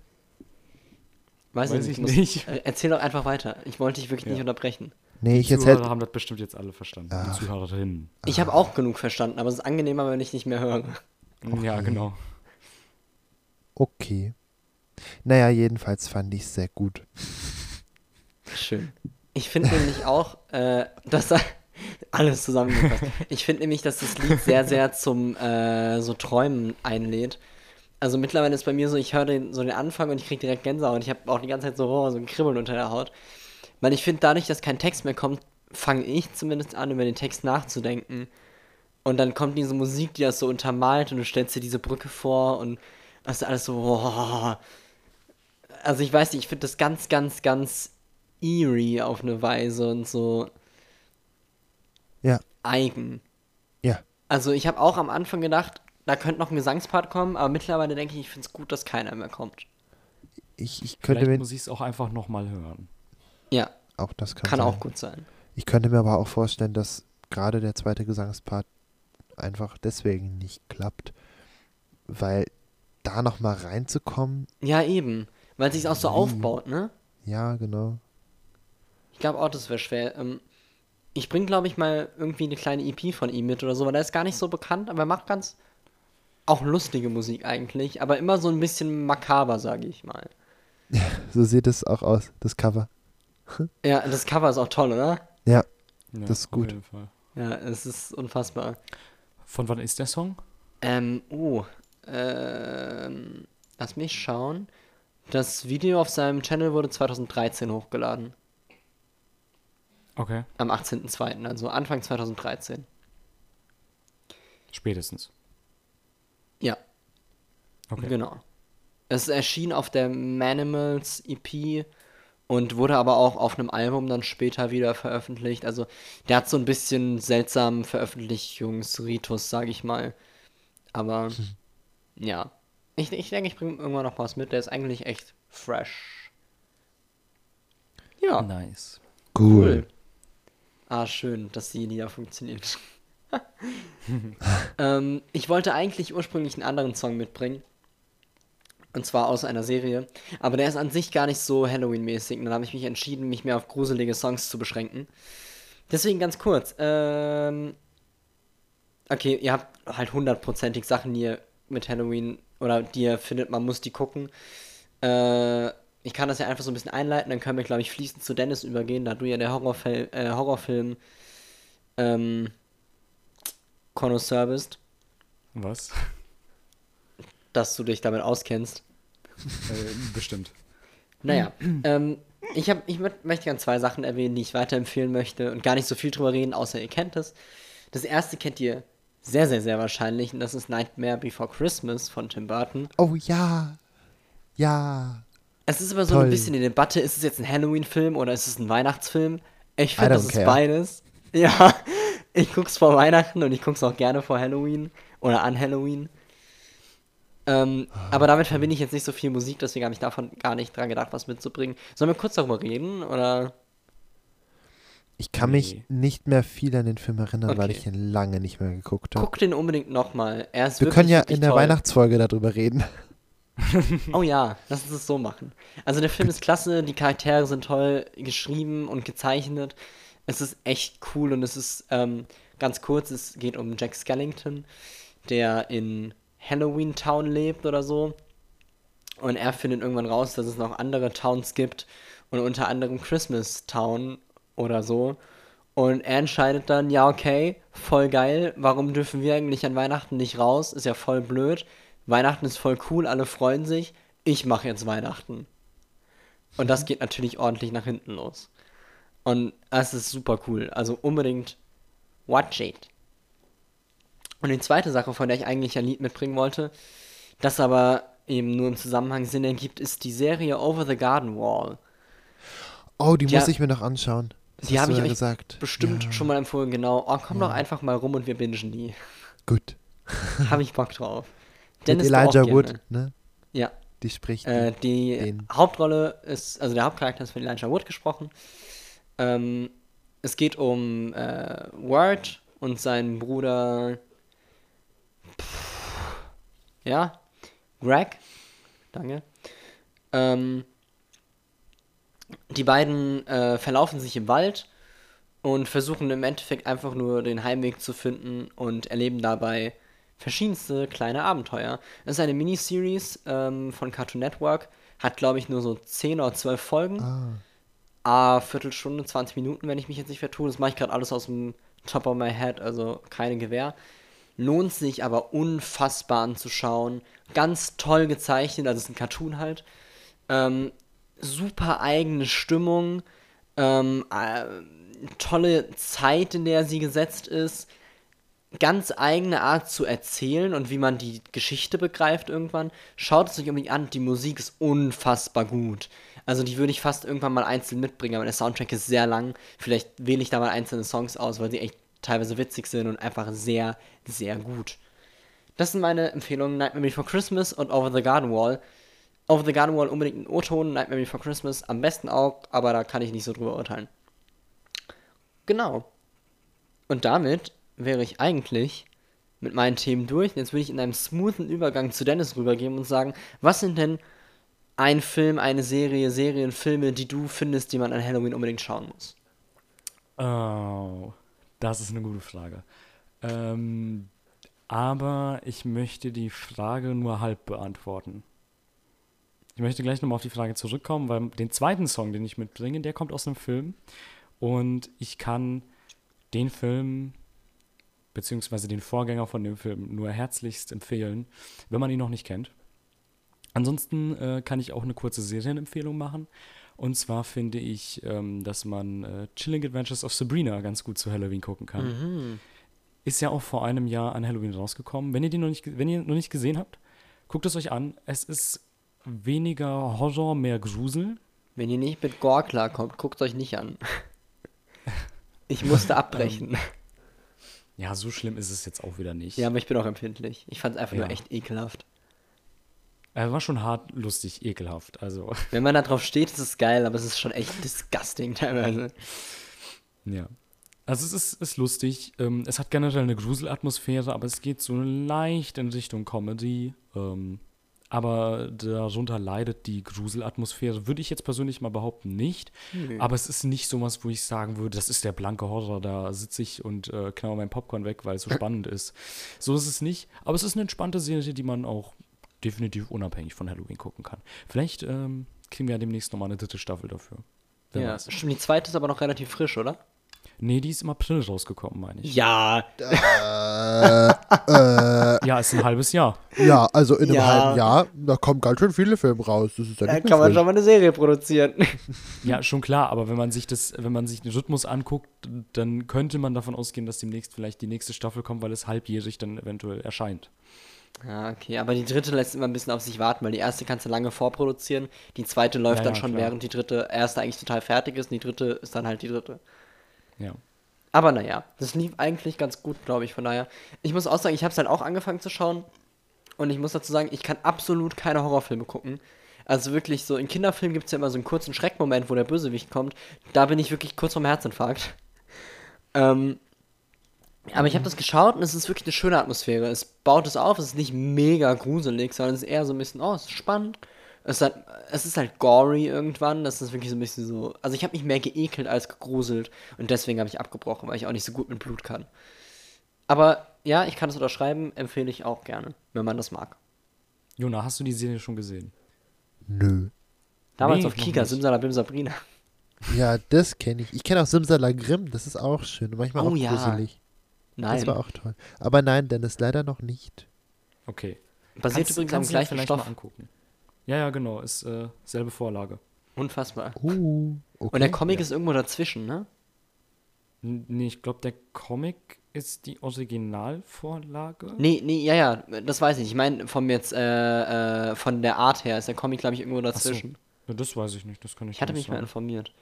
S1: Weiß,
S5: Weiß
S1: ich
S5: ich
S1: nicht.
S5: nicht.
S1: Äh, Erzähl doch einfach weiter. Ich wollte dich wirklich
S5: Ja.
S1: nicht unterbrechen.
S3: Nee, ich
S5: Die
S3: erzähl.
S5: Zuhörer haben das bestimmt jetzt alle verstanden.
S3: Ah.
S5: Die Zuhörerinnen.
S1: Ich habe auch genug verstanden, aber es ist angenehmer, wenn ich nicht mehr höre.
S5: Ja, genau.
S3: Okay. Naja, jedenfalls fand ich es sehr gut.
S1: Schön. Ich finde nämlich auch, äh, dass <laughs> alles zusammengefasst. Ich finde nämlich, dass das Lied sehr, sehr zum äh, so Träumen einlädt. Also mittlerweile ist bei mir so, ich höre den, so den Anfang und ich kriege direkt Gänsehaut. Ich habe auch die ganze Zeit so, oh, so ein Kribbeln unter der Haut. Weil ich finde, dadurch, dass kein Text mehr kommt, fange ich zumindest an, über den Text nachzudenken. Und dann kommt diese Musik, die das so untermalt und du stellst dir diese Brücke vor und das ist alles so, oh. Also ich weiß nicht, ich finde das ganz, ganz, ganz eerie auf eine Weise und so
S3: Ja,
S1: eigen.
S3: ja.
S1: Also ich habe auch am Anfang gedacht, da könnte noch ein Gesangspart kommen, aber mittlerweile denke ich, ich finde es gut, dass keiner mehr kommt.
S3: Ich, ich könnte
S5: Vielleicht muss ich es auch einfach nochmal hören.
S1: Ja,
S3: Auch das kann,
S1: kann
S3: sein.
S1: auch gut sein.
S3: Ich könnte mir aber auch vorstellen, dass gerade der zweite Gesangspart einfach deswegen nicht klappt, weil da nochmal reinzukommen,
S1: Ja, eben. Weil sich auch so aufbaut, ne?
S3: ja, genau.
S1: Ich glaube auch, das wäre schwer. Ähm, ich bringe, glaube ich, mal irgendwie eine kleine EP von ihm mit oder so, weil der ist gar nicht so bekannt, aber er macht ganz auch lustige Musik eigentlich, aber immer so ein bisschen makaber, sage ich mal.
S3: So sieht es auch aus, das Cover. <laughs>
S1: Ja, das Cover ist auch toll, oder?
S3: Ja,
S5: Ja,
S3: Das ist gut.
S5: Auf jeden Fall.
S1: Ja, es ist unfassbar.
S5: Von wann ist der Song?
S1: Ähm, oh, ähm, lass mich schauen. Das Video auf seinem Channel wurde 2013 hochgeladen.
S5: Okay.
S1: Am 18.02., also Anfang 2013.
S5: Spätestens.
S1: Ja,
S5: Okay.
S1: genau. Es erschien auf der Manimals EP und wurde aber auch auf einem Album dann später wieder veröffentlicht. Also der hat so ein bisschen seltsamen Veröffentlichungsritus, sage ich mal. Aber <laughs> ja, ich, ich denke, ich bringe irgendwann noch was mit. Der ist eigentlich echt fresh. Ja,
S5: Nice.
S1: cool. Ah, schön, dass die Lieder funktionieren. <laughs> ähm, ich wollte eigentlich ursprünglich einen anderen Song mitbringen. Und zwar aus einer Serie. Aber der ist an sich gar nicht so Halloween-mäßig. Und dann habe ich mich entschieden, mich mehr auf gruselige Songs zu beschränken. Deswegen ganz kurz. Ähm, okay, ihr habt halt hundertprozentig Sachen, die ihr mit Halloween oder die ihr findet, man muss die gucken. Äh, ich kann das ja einfach so ein bisschen einleiten, dann können wir, glaube ich, fließend zu Dennis übergehen, da du ja der Horrorfil äh, Horrorfilm ähm, Connoisseur bist,
S5: Was?
S1: dass du dich damit auskennst.
S5: äh, bestimmt.
S1: Naja, ähm, ich, hab, ich mö- möchte gerne zwei Sachen erwähnen, die ich weiterempfehlen möchte und gar nicht so viel drüber reden, außer ihr kennt es. Das erste kennt ihr sehr, sehr, sehr wahrscheinlich und das ist Nightmare Before Christmas von Tim Burton.
S3: Oh ja. Ja.
S1: Es ist aber so
S3: Toll.
S1: ein bisschen die Debatte, ist es jetzt ein Halloween-Film oder ist es ein Weihnachtsfilm? Ich finde, das ist
S3: care.
S1: beides. <laughs> Ja, ich guck's vor Weihnachten und ich guck's auch gerne vor Halloween oder an Halloween. Ähm, aber damit verbinde ich jetzt nicht so viel Musik, deswegen habe ich davon gar nicht dran gedacht, was mitzubringen. Sollen wir kurz darüber reden oder?
S3: Ich kann mich
S5: Nee.
S3: nicht mehr viel an den Film erinnern, weil
S1: Okay.
S3: ich ihn lange nicht mehr geguckt habe.
S1: Guck den unbedingt nochmal. Er ist
S3: Wir
S1: wirklich,
S3: können ja in der
S1: toll.
S3: Weihnachtsfolge darüber reden. <laughs>
S1: Oh ja, lass uns es so machen. Also der Film ist klasse, die Charaktere sind toll geschrieben und gezeichnet. Es ist echt cool und es ist ähm, ganz kurz, es geht um Jack Skellington, der in Halloween Town lebt oder so. Und er findet irgendwann raus, dass es noch andere Towns gibt und unter anderem Christmas Town oder so. Und er entscheidet dann, ja, okay, voll geil, warum dürfen wir eigentlich an Weihnachten nicht raus? Ist ja voll blöd. Weihnachten ist voll cool, alle freuen sich. Ich mache jetzt Weihnachten. Und das geht natürlich ordentlich nach hinten los. Und es ist super cool. Also unbedingt watch it. Und die zweite Sache, von der ich eigentlich ein Lied mitbringen wollte, das aber eben nur im Zusammenhang Sinn ergibt, ist die Serie Over the Garden Wall.
S3: Oh, die
S1: Ja.
S3: muss ich mir noch anschauen. Das
S1: Die habe ich
S3: ja gesagt.
S1: Bestimmt
S3: ja,
S1: schon mal empfohlen, genau. Oh, komm doch einfach mal rum und wir bingen die.
S3: Gut.
S1: Habe <laughs> ich Bock drauf.
S3: Mit
S1: Dennis, auch
S3: Elijah
S1: gerne.
S3: Wood, ne?
S1: Ja,
S3: Die spricht.
S1: äh, die
S3: den.
S1: Hauptrolle ist, also der Hauptcharakter ist von Elijah Wood gesprochen. Ähm, es geht um äh, Ward und seinen Bruder. Pff, ja, Greg. Danke. Ähm, die beiden äh, verlaufen sich im Wald und versuchen im Endeffekt einfach nur den Heimweg zu finden und erleben dabei verschiedenste kleine Abenteuer. Es ist eine Miniseries ähm, von Cartoon Network, hat glaube ich nur so 10 oder 12 Folgen.
S3: ah,
S1: A, Viertelstunde, 20 Minuten, wenn ich mich jetzt nicht vertue. Das mache ich gerade alles aus dem Top of my head, also keine Gewehr. Lohnt sich aber unfassbar anzuschauen. Ganz toll gezeichnet, also es ist ein Cartoon halt. Ähm, super eigene Stimmung. Ähm, äh, tolle Zeit, in der sie gesetzt ist. Ganz eigene Art zu erzählen und wie man die Geschichte begreift irgendwann. Schaut es euch unbedingt an, die Musik ist unfassbar gut. Also die würde ich fast irgendwann mal einzeln mitbringen, aber der Soundtrack ist sehr lang. Vielleicht wähle ich da mal einzelne Songs aus, weil sie echt teilweise witzig sind und einfach sehr, sehr gut. Das sind meine Empfehlungen: Nightmare Before Christmas und Over the Garden Wall. Over the Garden Wall unbedingt ein O-Ton, Nightmare Before Christmas am besten auch, aber da kann ich nicht so drüber urteilen. Genau. Und damit wäre ich eigentlich mit meinen Themen durch. Jetzt würde ich in einem smoothen Übergang zu Dennis rübergehen und sagen, was sind denn ein Film, eine Serie, Serien, Filme, die du findest, die man an Halloween unbedingt schauen muss?
S5: Oh, das ist eine gute Frage. Ähm, aber ich möchte die Frage nur halb beantworten. Ich möchte gleich nochmal auf die Frage zurückkommen, weil den zweiten Song, den ich mitbringe, der kommt aus einem Film. Und ich kann den Film, beziehungsweise den Vorgänger von dem Film, nur herzlichst empfehlen, wenn man ihn noch nicht kennt. Ansonsten äh, kann ich auch eine kurze Serienempfehlung machen. Und zwar finde ich, ähm, dass man äh, Chilling Adventures of Sabrina ganz gut zu Halloween gucken kann.
S1: Mhm.
S5: Ist ja auch vor einem Jahr an Halloween rausgekommen. Wenn ihr den noch nicht, wenn ihr noch nicht gesehen habt, guckt es euch an. Es ist weniger Horror, mehr Grusel.
S1: Wenn ihr nicht mit Gore klarkommt, guckt euch nicht an. <laughs> Ich musste abbrechen.
S5: Ja, so schlimm ist es jetzt auch wieder nicht.
S1: Ja, aber ich bin auch empfindlich. Ich fand es einfach nur
S5: Ja.
S1: echt ekelhaft.
S5: Er war schon hart, lustig, ekelhaft. Also, <laughs>
S1: Wenn man da drauf steht, ist es geil, aber es ist schon echt disgusting teilweise.
S5: ja. Also es ist, ist lustig. Ähm, es hat generell eine Gruselatmosphäre, aber es geht so leicht in Richtung Comedy. Ähm, aber darunter leidet die Gruselatmosphäre, würde ich jetzt persönlich mal behaupten, nicht. Aber es ist nicht so was, wo ich sagen würde, das ist der blanke Horror, da sitze ich und äh, knau mein Popcorn weg, weil es so spannend ist. So ist es nicht. Aber es ist eine entspannte Serie, die man auch definitiv unabhängig von Halloween gucken kann. Vielleicht ähm, kriegen wir ja demnächst nochmal eine dritte Staffel dafür. Wer
S1: Ja,
S5: weiß.
S1: stimmt, die zweite ist aber noch relativ frisch, oder?
S5: Nee, die ist im April rausgekommen, meine ich.
S1: Ja. <laughs>
S5: Ja, ist ein halbes Jahr.
S3: Ja, also in einem
S1: Ja.
S3: halben Jahr, da kommen ganz schön viele Filme raus. Das ist ja
S1: Da kann man schon mal eine Serie produzieren. <laughs>
S5: Ja, schon klar, aber wenn man sich das, wenn man sich den Rhythmus anguckt, dann könnte man davon ausgehen, dass demnächst vielleicht die nächste Staffel kommt, weil es halbjährig dann eventuell erscheint.
S1: Ja, okay, aber die dritte lässt immer ein bisschen auf sich warten, weil die erste kannst du lange vorproduzieren, die zweite läuft
S5: Ja,
S1: dann
S5: ja,
S1: schon,
S5: klar.
S1: während die dritte erste eigentlich total fertig ist und die dritte ist dann halt die dritte.
S5: Ja.
S1: Aber naja, das lief eigentlich ganz gut, glaube ich, von daher. Ich muss auch sagen, ich habe es halt auch angefangen zu schauen und ich muss dazu sagen, ich kann absolut keine Horrorfilme gucken. Also wirklich so, in Kinderfilmen gibt es ja immer so einen kurzen Schreckmoment, wo der Bösewicht kommt. Da bin ich wirklich kurz vorm Herzinfarkt. <laughs> Ähm, aber ich habe das geschaut und es ist wirklich eine schöne Atmosphäre. Es baut es auf, es ist nicht mega gruselig, sondern es ist eher so ein bisschen, oh, es ist spannend. Es ist halt, es ist halt gory irgendwann. Das ist wirklich so ein bisschen so. Also ich habe mich mehr geekelt als gegruselt und deswegen habe ich abgebrochen, weil ich auch nicht so gut mit Blut kann. Aber ja, ich kann es unterschreiben, empfehle ich auch gerne, wenn man das mag.
S5: Jona, hast du die Serie schon gesehen?
S3: Nö.
S1: Damals
S5: Nee,
S1: auf Kika. Simsalabim Sabrina.
S3: Ja, das kenne ich. Ich kenne auch Simsalagrim, das ist auch schön. Manchmal
S1: Oh
S3: auch
S1: ja.
S3: gruselig.
S1: Nein.
S3: Das war auch toll. Aber nein, Dennis, leider noch nicht.
S5: Okay.
S1: Basiert
S5: Kannst-
S1: übrigens am
S5: kannst du dir
S1: gleichen
S5: vielleicht
S1: Stoff.
S5: mal angucken. Ja, ja, genau, ist äh, selbe Vorlage.
S1: Unfassbar.
S3: Uh, okay.
S1: Und der Comic ist irgendwo dazwischen, ne?
S5: N nee, ich glaube, der Comic ist die Originalvorlage.
S1: Nee, nee, ja, ja, das weiß ich. Ich meine, vom jetzt, äh, äh, von der Art her ist der Comic, glaube ich, irgendwo
S5: Ach so.
S1: dazwischen.
S5: Ja, das weiß ich nicht, das kann ich
S1: Ich hatte
S5: nicht
S1: mich mal informiert.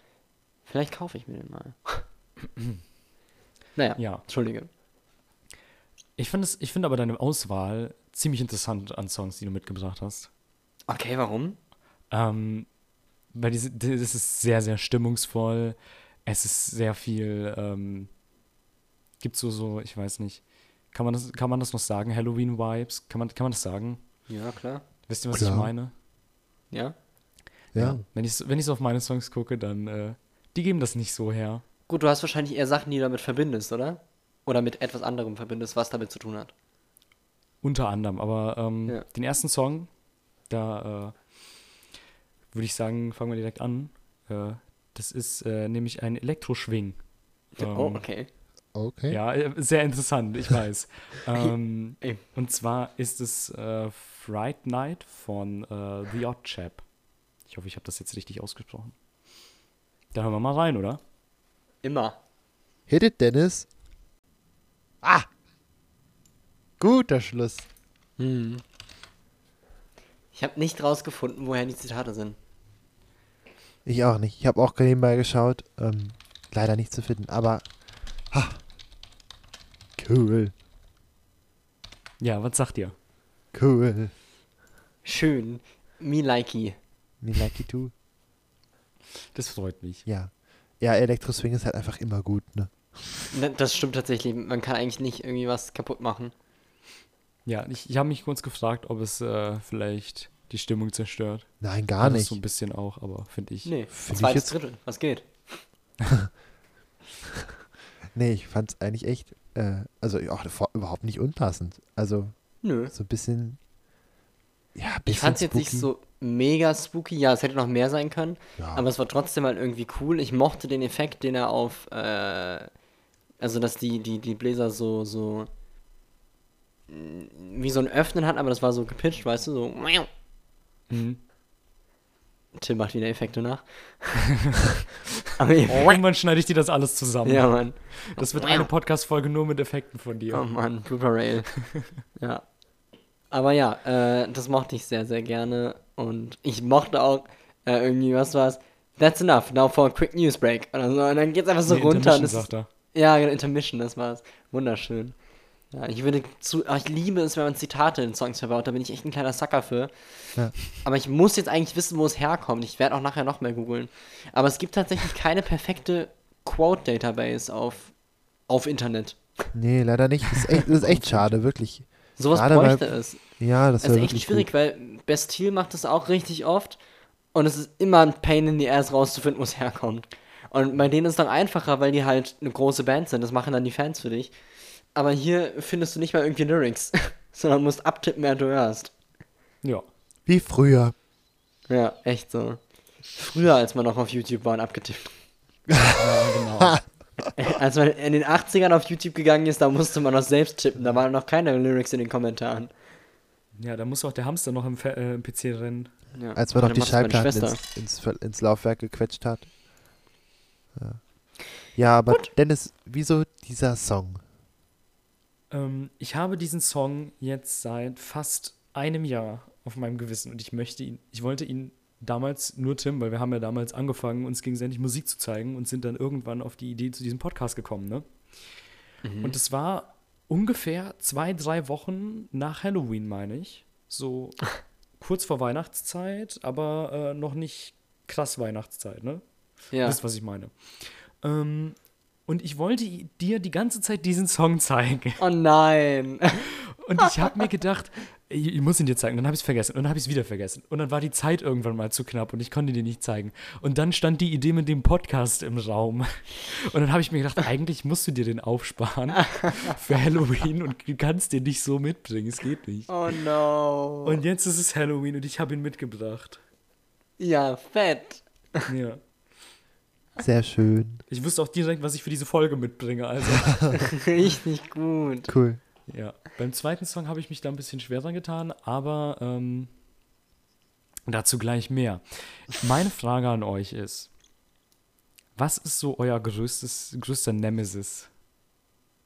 S1: Vielleicht kaufe ich mir den mal. <clears throat> naja,
S5: Ja.
S1: Entschuldige.
S5: Ich finde ich find aber deine Auswahl ziemlich interessant an Songs, die du mitgebracht hast.
S1: Okay, warum?
S5: Ähm, weil diese, die- das ist sehr, sehr stimmungsvoll. Es ist sehr viel, ähm, gibt so, so, ich weiß nicht. Kann man das, kann man das noch sagen? Halloween-Vibes? Kann man, kann man das sagen?
S1: Ja, klar.
S5: Wisst ihr, was
S3: Klar.
S5: ich meine?
S1: Ja.
S3: Ja.
S5: Wenn ich, wenn ich so auf meine Songs gucke, dann, äh, die geben das nicht so her.
S1: Gut, du hast wahrscheinlich eher Sachen, die du damit verbindest, oder? Oder mit etwas anderem verbindest, was damit zu tun hat.
S5: Unter anderem, aber ähm,
S1: Ja.
S5: den ersten Song, da äh, würde ich sagen, fangen wir direkt an. Äh, das ist äh, nämlich ein Elektroschwing. Ähm,
S1: oh, okay.
S3: Okay.
S5: Ja, äh, sehr interessant, ich weiß. <laughs> ähm,
S1: Ey.
S5: und zwar ist es äh, Fright Night von äh, The Odd Chap. Ich hoffe, ich habe das jetzt richtig ausgesprochen. Da hören wir mal rein, oder?
S1: Immer.
S3: Hit it, Dennis. Ah! Guter Schluss.
S1: Hm. Ich habe nicht rausgefunden, woher die Zitate sind.
S3: Ich auch nicht. Ich habe auch nebenbei geschaut. Ähm, leider nicht zu finden, aber. Ha. Cool.
S5: Ja, was sagt ihr?
S3: Cool.
S1: Schön. Me likey.
S3: Me like it too.
S5: Das freut mich.
S3: Ja. Ja, Elektroswing ist halt einfach immer gut, ne?
S1: Ne, Das stimmt tatsächlich. Man kann eigentlich nicht irgendwie was kaputt machen.
S5: Ja, ich, ich habe mich kurz gefragt, ob es äh, vielleicht die Stimmung zerstört.
S3: Nein, gar
S5: das
S3: nicht.
S5: So ein bisschen auch, aber finde ich.
S1: Nee,
S3: Find ich
S1: zweites
S3: jetzt-
S1: Drittel. Was geht? <laughs>
S3: Nee, ich fand's eigentlich echt, äh, also ja, vor- überhaupt nicht unpassend. Also
S1: Nö.
S3: so ein bisschen, ja, ein bisschen
S1: Ich fand es jetzt nicht so mega spooky. Ja, es hätte noch mehr sein können.
S3: Ja.
S1: Aber es war trotzdem halt irgendwie cool. Ich mochte den Effekt, den er auf, äh, also dass die, die, die Bläser so, so, wie so ein Öffnen hatten, aber das war so gepitcht, weißt du, so.
S5: Mhm.
S1: Tim macht wieder Effekte nach. <laughs> aber
S5: Irgendwann schneide ich dir das alles zusammen.
S1: ja, Mann.
S5: Das wird eine Podcast-Folge nur mit Effekten von dir.
S1: Oh Mann, Blooper Rail. <laughs> ja. Aber ja, äh, das mochte ich sehr, sehr gerne. Und ich mochte auch äh, irgendwie, was war's? That's enough, now for a quick news break. Oder so. Und dann geht's einfach so
S5: Nee,
S1: runter. Und ist,
S5: sagt er.
S1: ja, genau, Intermission, das war's. Wunderschön. Ja, ich würde zu, ach, ich liebe es, wenn man Zitate in Songs verbaut, da bin ich echt ein kleiner Sucker für.
S3: Ja.
S1: Aber ich muss jetzt eigentlich wissen, wo es herkommt. Ich werde auch nachher noch mehr googeln. Aber es gibt tatsächlich keine perfekte Quote-Database auf, auf Internet.
S3: Nee, leider nicht. Das ist echt, das ist echt schade, wirklich.
S1: Sowas
S3: Gerade weil-
S1: bräuchte es.
S3: Ja, das
S1: ist echt schwierig,
S3: gut.
S1: weil Bastille macht das auch richtig oft. Und es ist immer ein Pain in the Ass rauszufinden, wo es herkommt. Und bei denen ist es dann einfacher, weil die halt eine große Band sind. Das machen dann die Fans für dich. Aber hier findest du nicht mal irgendwie Lyrics, <laughs> sondern musst abtippen, wer du hörst.
S5: Ja.
S3: Wie früher.
S1: Ja, echt so. Früher, als man noch auf YouTube war und abgetippt.
S5: Ja, genau. <laughs>
S1: Als man in den 80ern auf YouTube gegangen ist, da musste man noch selbst tippen. Da waren noch keine Lyrics in den Kommentaren.
S5: ja, da muss auch der Hamster noch im, Fe äh, im PC rennen.
S1: Ja.
S3: Als man noch die Schallplatten ins, ins, ins Laufwerk gequetscht hat. Ja, ja aber Dennis, wieso dieser Song?
S5: Ähm, ich habe diesen Song jetzt seit fast einem Jahr auf meinem Gewissen und ich möchte ihn, ich wollte ihn damals nur Tim, weil wir haben ja damals angefangen, uns gegenseitig Musik zu zeigen und sind dann irgendwann auf die Idee zu diesem Podcast gekommen, ne? Und es war ungefähr zwei, drei Wochen nach Halloween, meine ich. So <laughs> kurz vor Weihnachtszeit, aber äh, noch nicht krass Weihnachtszeit, ne?
S1: Ja.
S5: Wisst, was ich meine. Ähm, und ich wollte dir die ganze Zeit diesen Song zeigen.
S1: Oh nein. <laughs>
S5: Und ich habe mir gedacht, ich, ich muss ihn dir zeigen. Dann habe ich es vergessen. Und dann habe ich es wieder vergessen. Und dann war die Zeit irgendwann mal zu knapp und ich konnte dir nicht zeigen. Und dann stand die Idee mit dem Podcast im Raum. Und dann habe ich mir gedacht, eigentlich musst du dir den aufsparen <laughs> für Halloween und du kannst den nicht so mitbringen. Es geht nicht.
S1: Oh no.
S5: Und jetzt ist es Halloween und ich habe ihn mitgebracht.
S1: ja, fett.
S5: Ja.
S3: Sehr schön.
S5: Ich wusste auch direkt, was ich für diese Folge mitbringe. Also, <laughs>
S1: Richtig gut.
S3: Cool.
S5: ja. Beim zweiten Song habe ich mich da ein bisschen schwerer getan, aber ähm, dazu gleich mehr. Meine Frage an euch ist: Was ist so euer größtes, größter Nemesis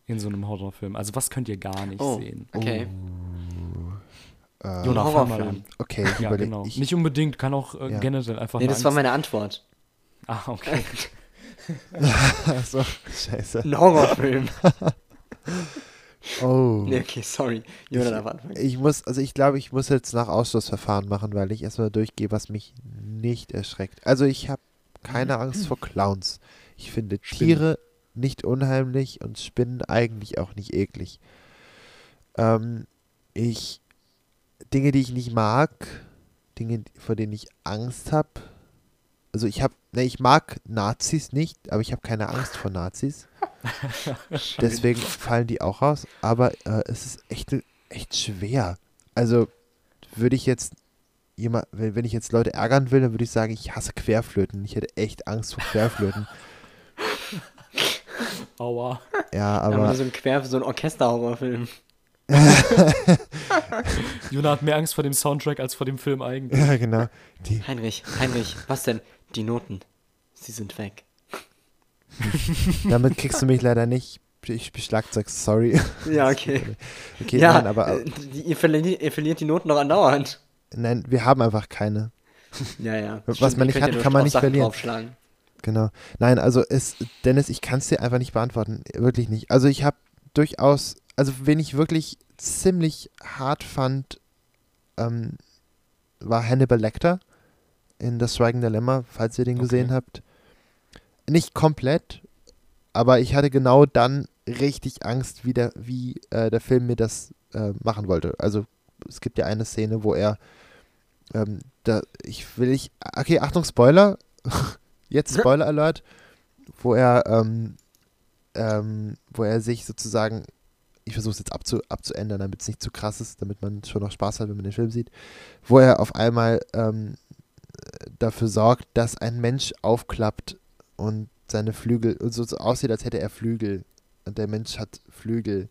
S5: in so einem Horrorfilm? Also, was könnt ihr gar nicht
S1: Oh,
S5: sehen?
S1: okay.
S3: Äh,
S5: Jonas, fang mal
S1: Horrorfilm.
S5: an.
S3: okay, ich
S5: Ja,
S3: überleg,
S5: genau.
S3: ich,
S5: Nicht unbedingt, kann auch äh,
S3: Ja.
S5: generell einfach
S1: Nee, das war meine Antwort.
S5: Ah, okay. <laughs>
S3: Achso, scheiße.
S1: Ein Horrorfilm. <laughs>
S3: Oh.
S1: nee, okay, sorry. Jonas darf anfangen.
S3: Ich muss, also ich glaube, ich muss jetzt nach Ausschlussverfahren machen, weil ich erstmal durchgehe, was mich nicht erschreckt. Also ich habe keine Angst vor Clowns. Ich finde
S5: Spinnen.
S3: Tiere nicht unheimlich und Spinnen eigentlich auch nicht eklig. Ähm, ich Dinge, die ich nicht mag, Dinge, vor denen ich Angst habe. Also ich habe, ne, ich mag Nazis nicht, aber ich habe keine Angst vor Nazis. <laughs> Deswegen fallen die auch raus. Aber äh, es ist echt, echt schwer. Also würde ich jetzt jemand, wenn, wenn ich jetzt Leute ärgern will, dann würde ich sagen, ich hasse Querflöten. Ich hätte echt Angst vor Querflöten. <laughs>
S5: Aua.
S3: Ja,
S1: Aber
S3: aber
S1: so ein Quer, so ein Orchester-Horrorfilm. <laughs>
S5: Jona hat mehr Angst vor dem Soundtrack als vor dem Film eigentlich.
S3: ja, genau. Die,
S1: Heinrich, Heinrich, was denn? Die Noten. Sie sind weg. <laughs>
S3: damit kriegst du mich leider nicht. Ich spiele Schlagzeug, sorry.
S1: Ja, okay. <laughs>
S3: Okay,
S1: ja,
S3: nein, aber
S1: äh, die, ihr, verliert, ihr verliert die Noten noch andauernd.
S3: nein, wir haben einfach keine.
S1: Ja, ja.
S3: Was
S1: Stimmt,
S3: man nicht hat, kann man nicht
S1: Sachen
S3: verlieren. Genau. Nein, also es, Dennis, ich kann es dir einfach nicht beantworten. Wirklich nicht. Also ich habe durchaus, also wen ich wirklich ziemlich hart fand, ähm, war Hannibal Lecter in Das Schweigende Lämmer, falls ihr den
S5: Okay.
S3: gesehen habt. Nicht komplett, aber ich hatte genau dann richtig Angst, wie der, wie, äh, der Film mir das äh, machen wollte. Also es gibt ja eine Szene, wo er ähm, da, ich will ich, okay, Achtung, Spoiler, <laughs> jetzt Spoiler Alert, wo er, ähm, ähm, wo er sich sozusagen, ich versuche es jetzt abzu, abzuändern, damit es nicht zu krass ist, damit man schon noch Spaß hat, wenn man den Film sieht, wo er auf einmal ähm, dafür sorgt, dass ein Mensch aufklappt und seine Flügel, und so, aussieht, als hätte er Flügel. Und der Mensch hat Flügel,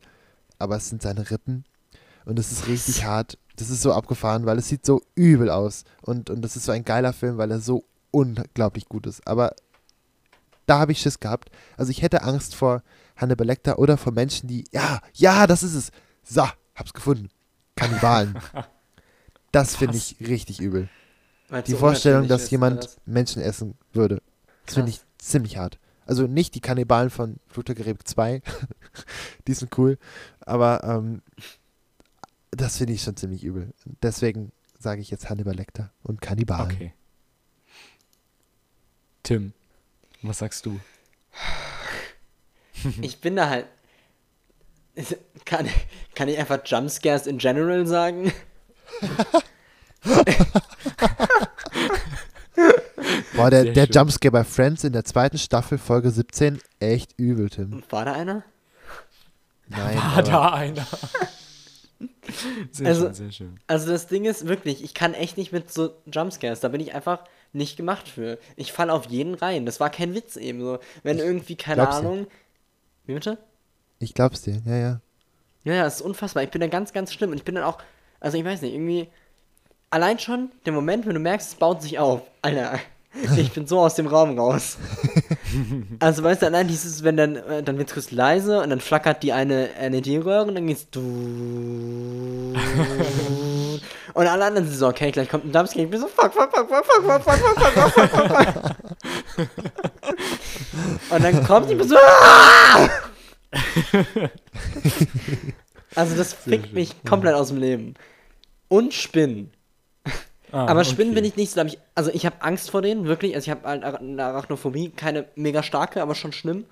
S3: aber es sind seine Rippen. Und es ist richtig <laughs> hart. Das ist so abgefahren, weil es sieht so übel aus. Und, und das ist so ein geiler Film, weil er so unglaublich gut ist. Aber da habe ich Schiss gehabt. Also ich hätte Angst vor Hannibal Lecter oder vor Menschen, die, ja, ja, das ist es. So, hab's gefunden. Kannibalen. <laughs> Das finde ich richtig übel.
S1: Weil's
S3: Die
S1: so
S3: Vorstellung, dass jemand
S1: was?
S3: Menschen essen würde. Das finde ich ziemlich hart. Also nicht die Kannibalen von Flugzeuggerät 2. <laughs> die sind cool. Aber ähm, das finde ich schon ziemlich übel. Deswegen sage ich jetzt Hannibal Lecter und Kannibalen.
S5: Okay. Tim, was sagst du? <laughs>
S1: Ich bin da halt. <laughs> Kann, kann ich einfach Jumpscares in general sagen?
S3: Boah, der,
S5: Sehr
S3: der
S5: schön.
S3: Jumpscare bei Friends in der zweiten Staffel, Folge 17, echt übel, Tim.
S1: War da einer?
S3: Nein,
S5: War
S3: aber
S5: da einer? <laughs> Sehr
S1: Also-
S5: schön, sehr schön.
S1: Also das Ding ist wirklich, ich kann echt nicht mit so Jumpscares, da bin ich einfach nicht gemacht für. Ich falle auf jeden rein. Das war kein Witz eben so. Wenn irgendwie, keine
S3: glaub's dir.
S1: Ahnung. Wie bitte?
S3: ich glaub's dir, ja, ja.
S1: Ja, ja, das ist unfassbar. Ich bin da ganz, ganz schlimm. Und ich bin dann auch, also ich weiß nicht, irgendwie. Allein schon der Moment, wenn du merkst, es baut sich auf. Alter, ich bin so aus dem Raum raus. Also weißt du, allein dieses, wenn dann, äh, dann wird's kurz leise und dann flackert die eine LED-Röhre und dann geht's du. Und alle anderen sind so, okay, gleich kommt ein Jumpscare. Ich bin so, fuck, fuck, fuck, fuck, fuck, fuck, fuck, fuck, fuck, fuck, fuck, fuck. Und dann kommt die so, ah! Also das fickt mich komplett aus dem Leben. Und Spinnen.
S5: Ah,
S1: Aber Spinnen
S5: okay.
S1: bin ich nicht so, ich, also ich habe Angst vor denen, wirklich. Also ich habe halt eine Arachnophobie, keine mega starke, aber schon schlimm.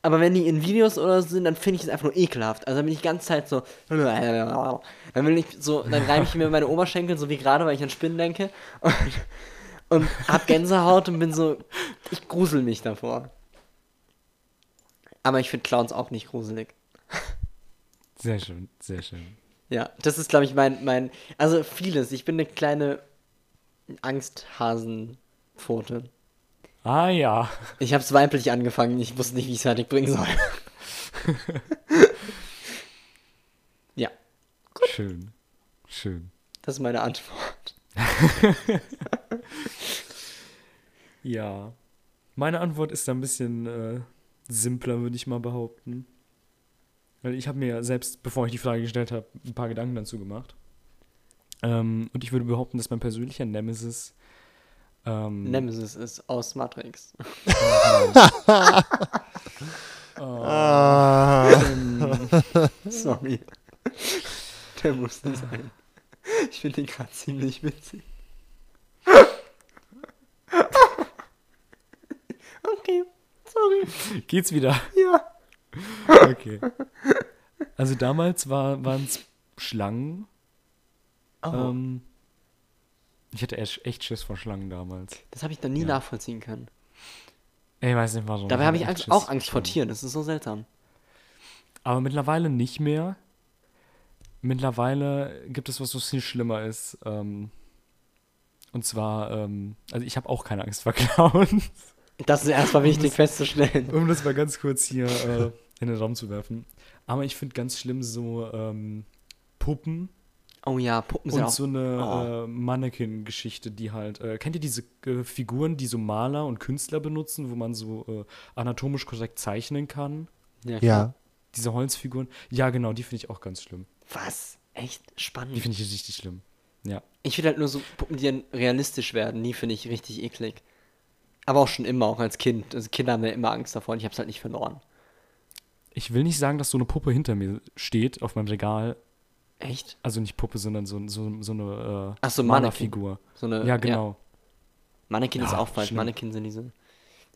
S1: Aber wenn die in Videos oder so sind, dann finde ich es einfach nur ekelhaft. Also dann bin ich die ganze Zeit so. <laughs> Dann will ich so, dann reibe ich mir meine Oberschenkel, so wie gerade, weil ich an Spinnen denke. Und, <laughs> und hab Gänsehaut und bin so. Ich grusel mich davor. Aber ich finde Clowns auch nicht gruselig.
S5: Sehr schön, sehr schön.
S1: Ja, das ist, glaube ich, mein, mein. Also vieles. Ich bin eine kleine Angsthasenpfote.
S5: Ah ja.
S1: Ich habe es weiblich angefangen, ich wusste nicht, wie ich es fertig bringen soll. <laughs> ja,
S5: Schön. Schön.
S1: das ist meine Antwort. <laughs>
S5: Ja. Meine Antwort ist ein bisschen äh, simpler, würde ich mal behaupten. Weil ich habe mir selbst, bevor ich die Frage gestellt habe, ein paar Gedanken dazu gemacht. Ähm, und ich würde behaupten, dass mein persönlicher Nemesis. Ähm,
S1: Nemesis ist aus Matrix. <laughs> <laughs> Sorry. Der musste sein. Ich finde den gerade ziemlich witzig. Okay, sorry.
S5: Geht's wieder?
S1: Ja.
S5: Okay. Also damals war, waren es Schlangen.
S1: Oh,
S5: Ähm, ich hatte echt Schiss vor Schlangen damals.
S1: das habe ich noch nie
S5: ja.
S1: nachvollziehen können.
S5: Ich weiß nicht warum.
S1: Dabei habe ich Angst, auch Angst vor. Tieren. Das ist so seltsam.
S5: Aber mittlerweile nicht mehr. Mittlerweile gibt es was, was viel schlimmer ist. Ähm, und zwar, ähm, also ich habe auch keine Angst vor <laughs> Clowns.
S1: Das ist erstmal wichtig festzustellen.
S5: um das mal ganz kurz hier äh, in den Raum zu werfen. Aber ich finde ganz schlimm so ähm, Puppen
S1: Oh ja, Puppen sind
S5: und
S1: auch.
S5: so eine
S1: oh.
S5: äh, Mannequin-Geschichte, die halt. Äh, kennt ihr diese äh, Figuren, die so Maler und Künstler benutzen, wo man so äh, anatomisch korrekt zeichnen kann?
S1: ja.
S3: Ja.
S5: Diese Holzfiguren? Ja, genau, die finde ich auch ganz schlimm.
S1: Was? Echt
S5: Die
S1: spannend.
S5: finde ich richtig schlimm. Ja.
S1: Ich finde halt nur so Puppen, die dann realistisch werden, die finde ich richtig eklig. Aber auch schon immer, auch als Kind. Also Kinder haben ja immer Angst davor und ich habe es halt nicht verloren.
S5: Ich will nicht sagen, dass so eine Puppe hinter mir steht auf meinem Regal.
S1: Echt?
S5: Also nicht Puppe, sondern so, so, so eine äh,
S1: Ach so,
S5: Malerfigur.
S1: So eine,
S5: Ja, genau.
S1: Mannequin ist
S5: Ja,
S1: auch falsch.
S5: schlimm.
S1: Mannequin sind diese.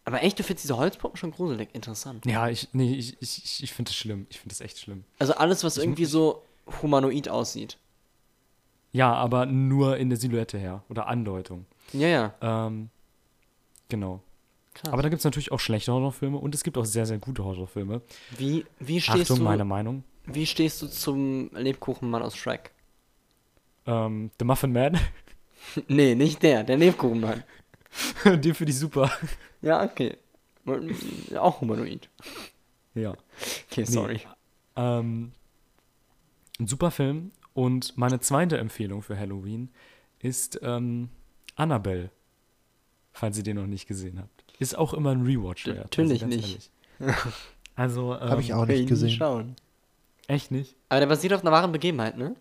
S1: Aber echt, du findest diese Holzpuppen schon gruselig. Interessant.
S5: Ja, ich, nee, ich, ich, ich- finde das schlimm. Ich finde das echt schlimm.
S1: Also alles, was
S5: Ich-
S1: irgendwie so humanoid aussieht.
S5: Ja, aber nur in der Silhouette her oder Andeutung.
S1: Ja, ja.
S5: Ähm, genau.
S1: Krass.
S5: Aber da gibt es natürlich auch schlechte Horrorfilme und es gibt auch sehr, sehr gute Horrorfilme.
S1: Wie, wie, stehst
S5: Achtung,
S1: du,
S5: meine Meinung.
S1: Wie stehst du zum Lebkuchenmann aus Shrek?
S5: Ähm, The Muffin Man, <laughs>
S1: nee, nicht der, der Lebkuchenmann.
S5: den finde ich super.
S1: Ja, okay. Auch humanoid.
S5: ja.
S1: Okay, sorry.
S5: Ähm, ein super Film. Und meine zweite Empfehlung für Halloween ist ähm, Annabelle. Falls ihr den noch nicht gesehen habt. Ist auch immer ein Rewatch wert.
S1: Natürlich
S5: ganz
S1: nicht.
S5: ehrlich. Also, ähm,
S3: Habe ich auch nicht gesehen.
S1: Schauen.
S5: Echt nicht?
S1: Aber der basiert auf einer wahren Begebenheit, ne?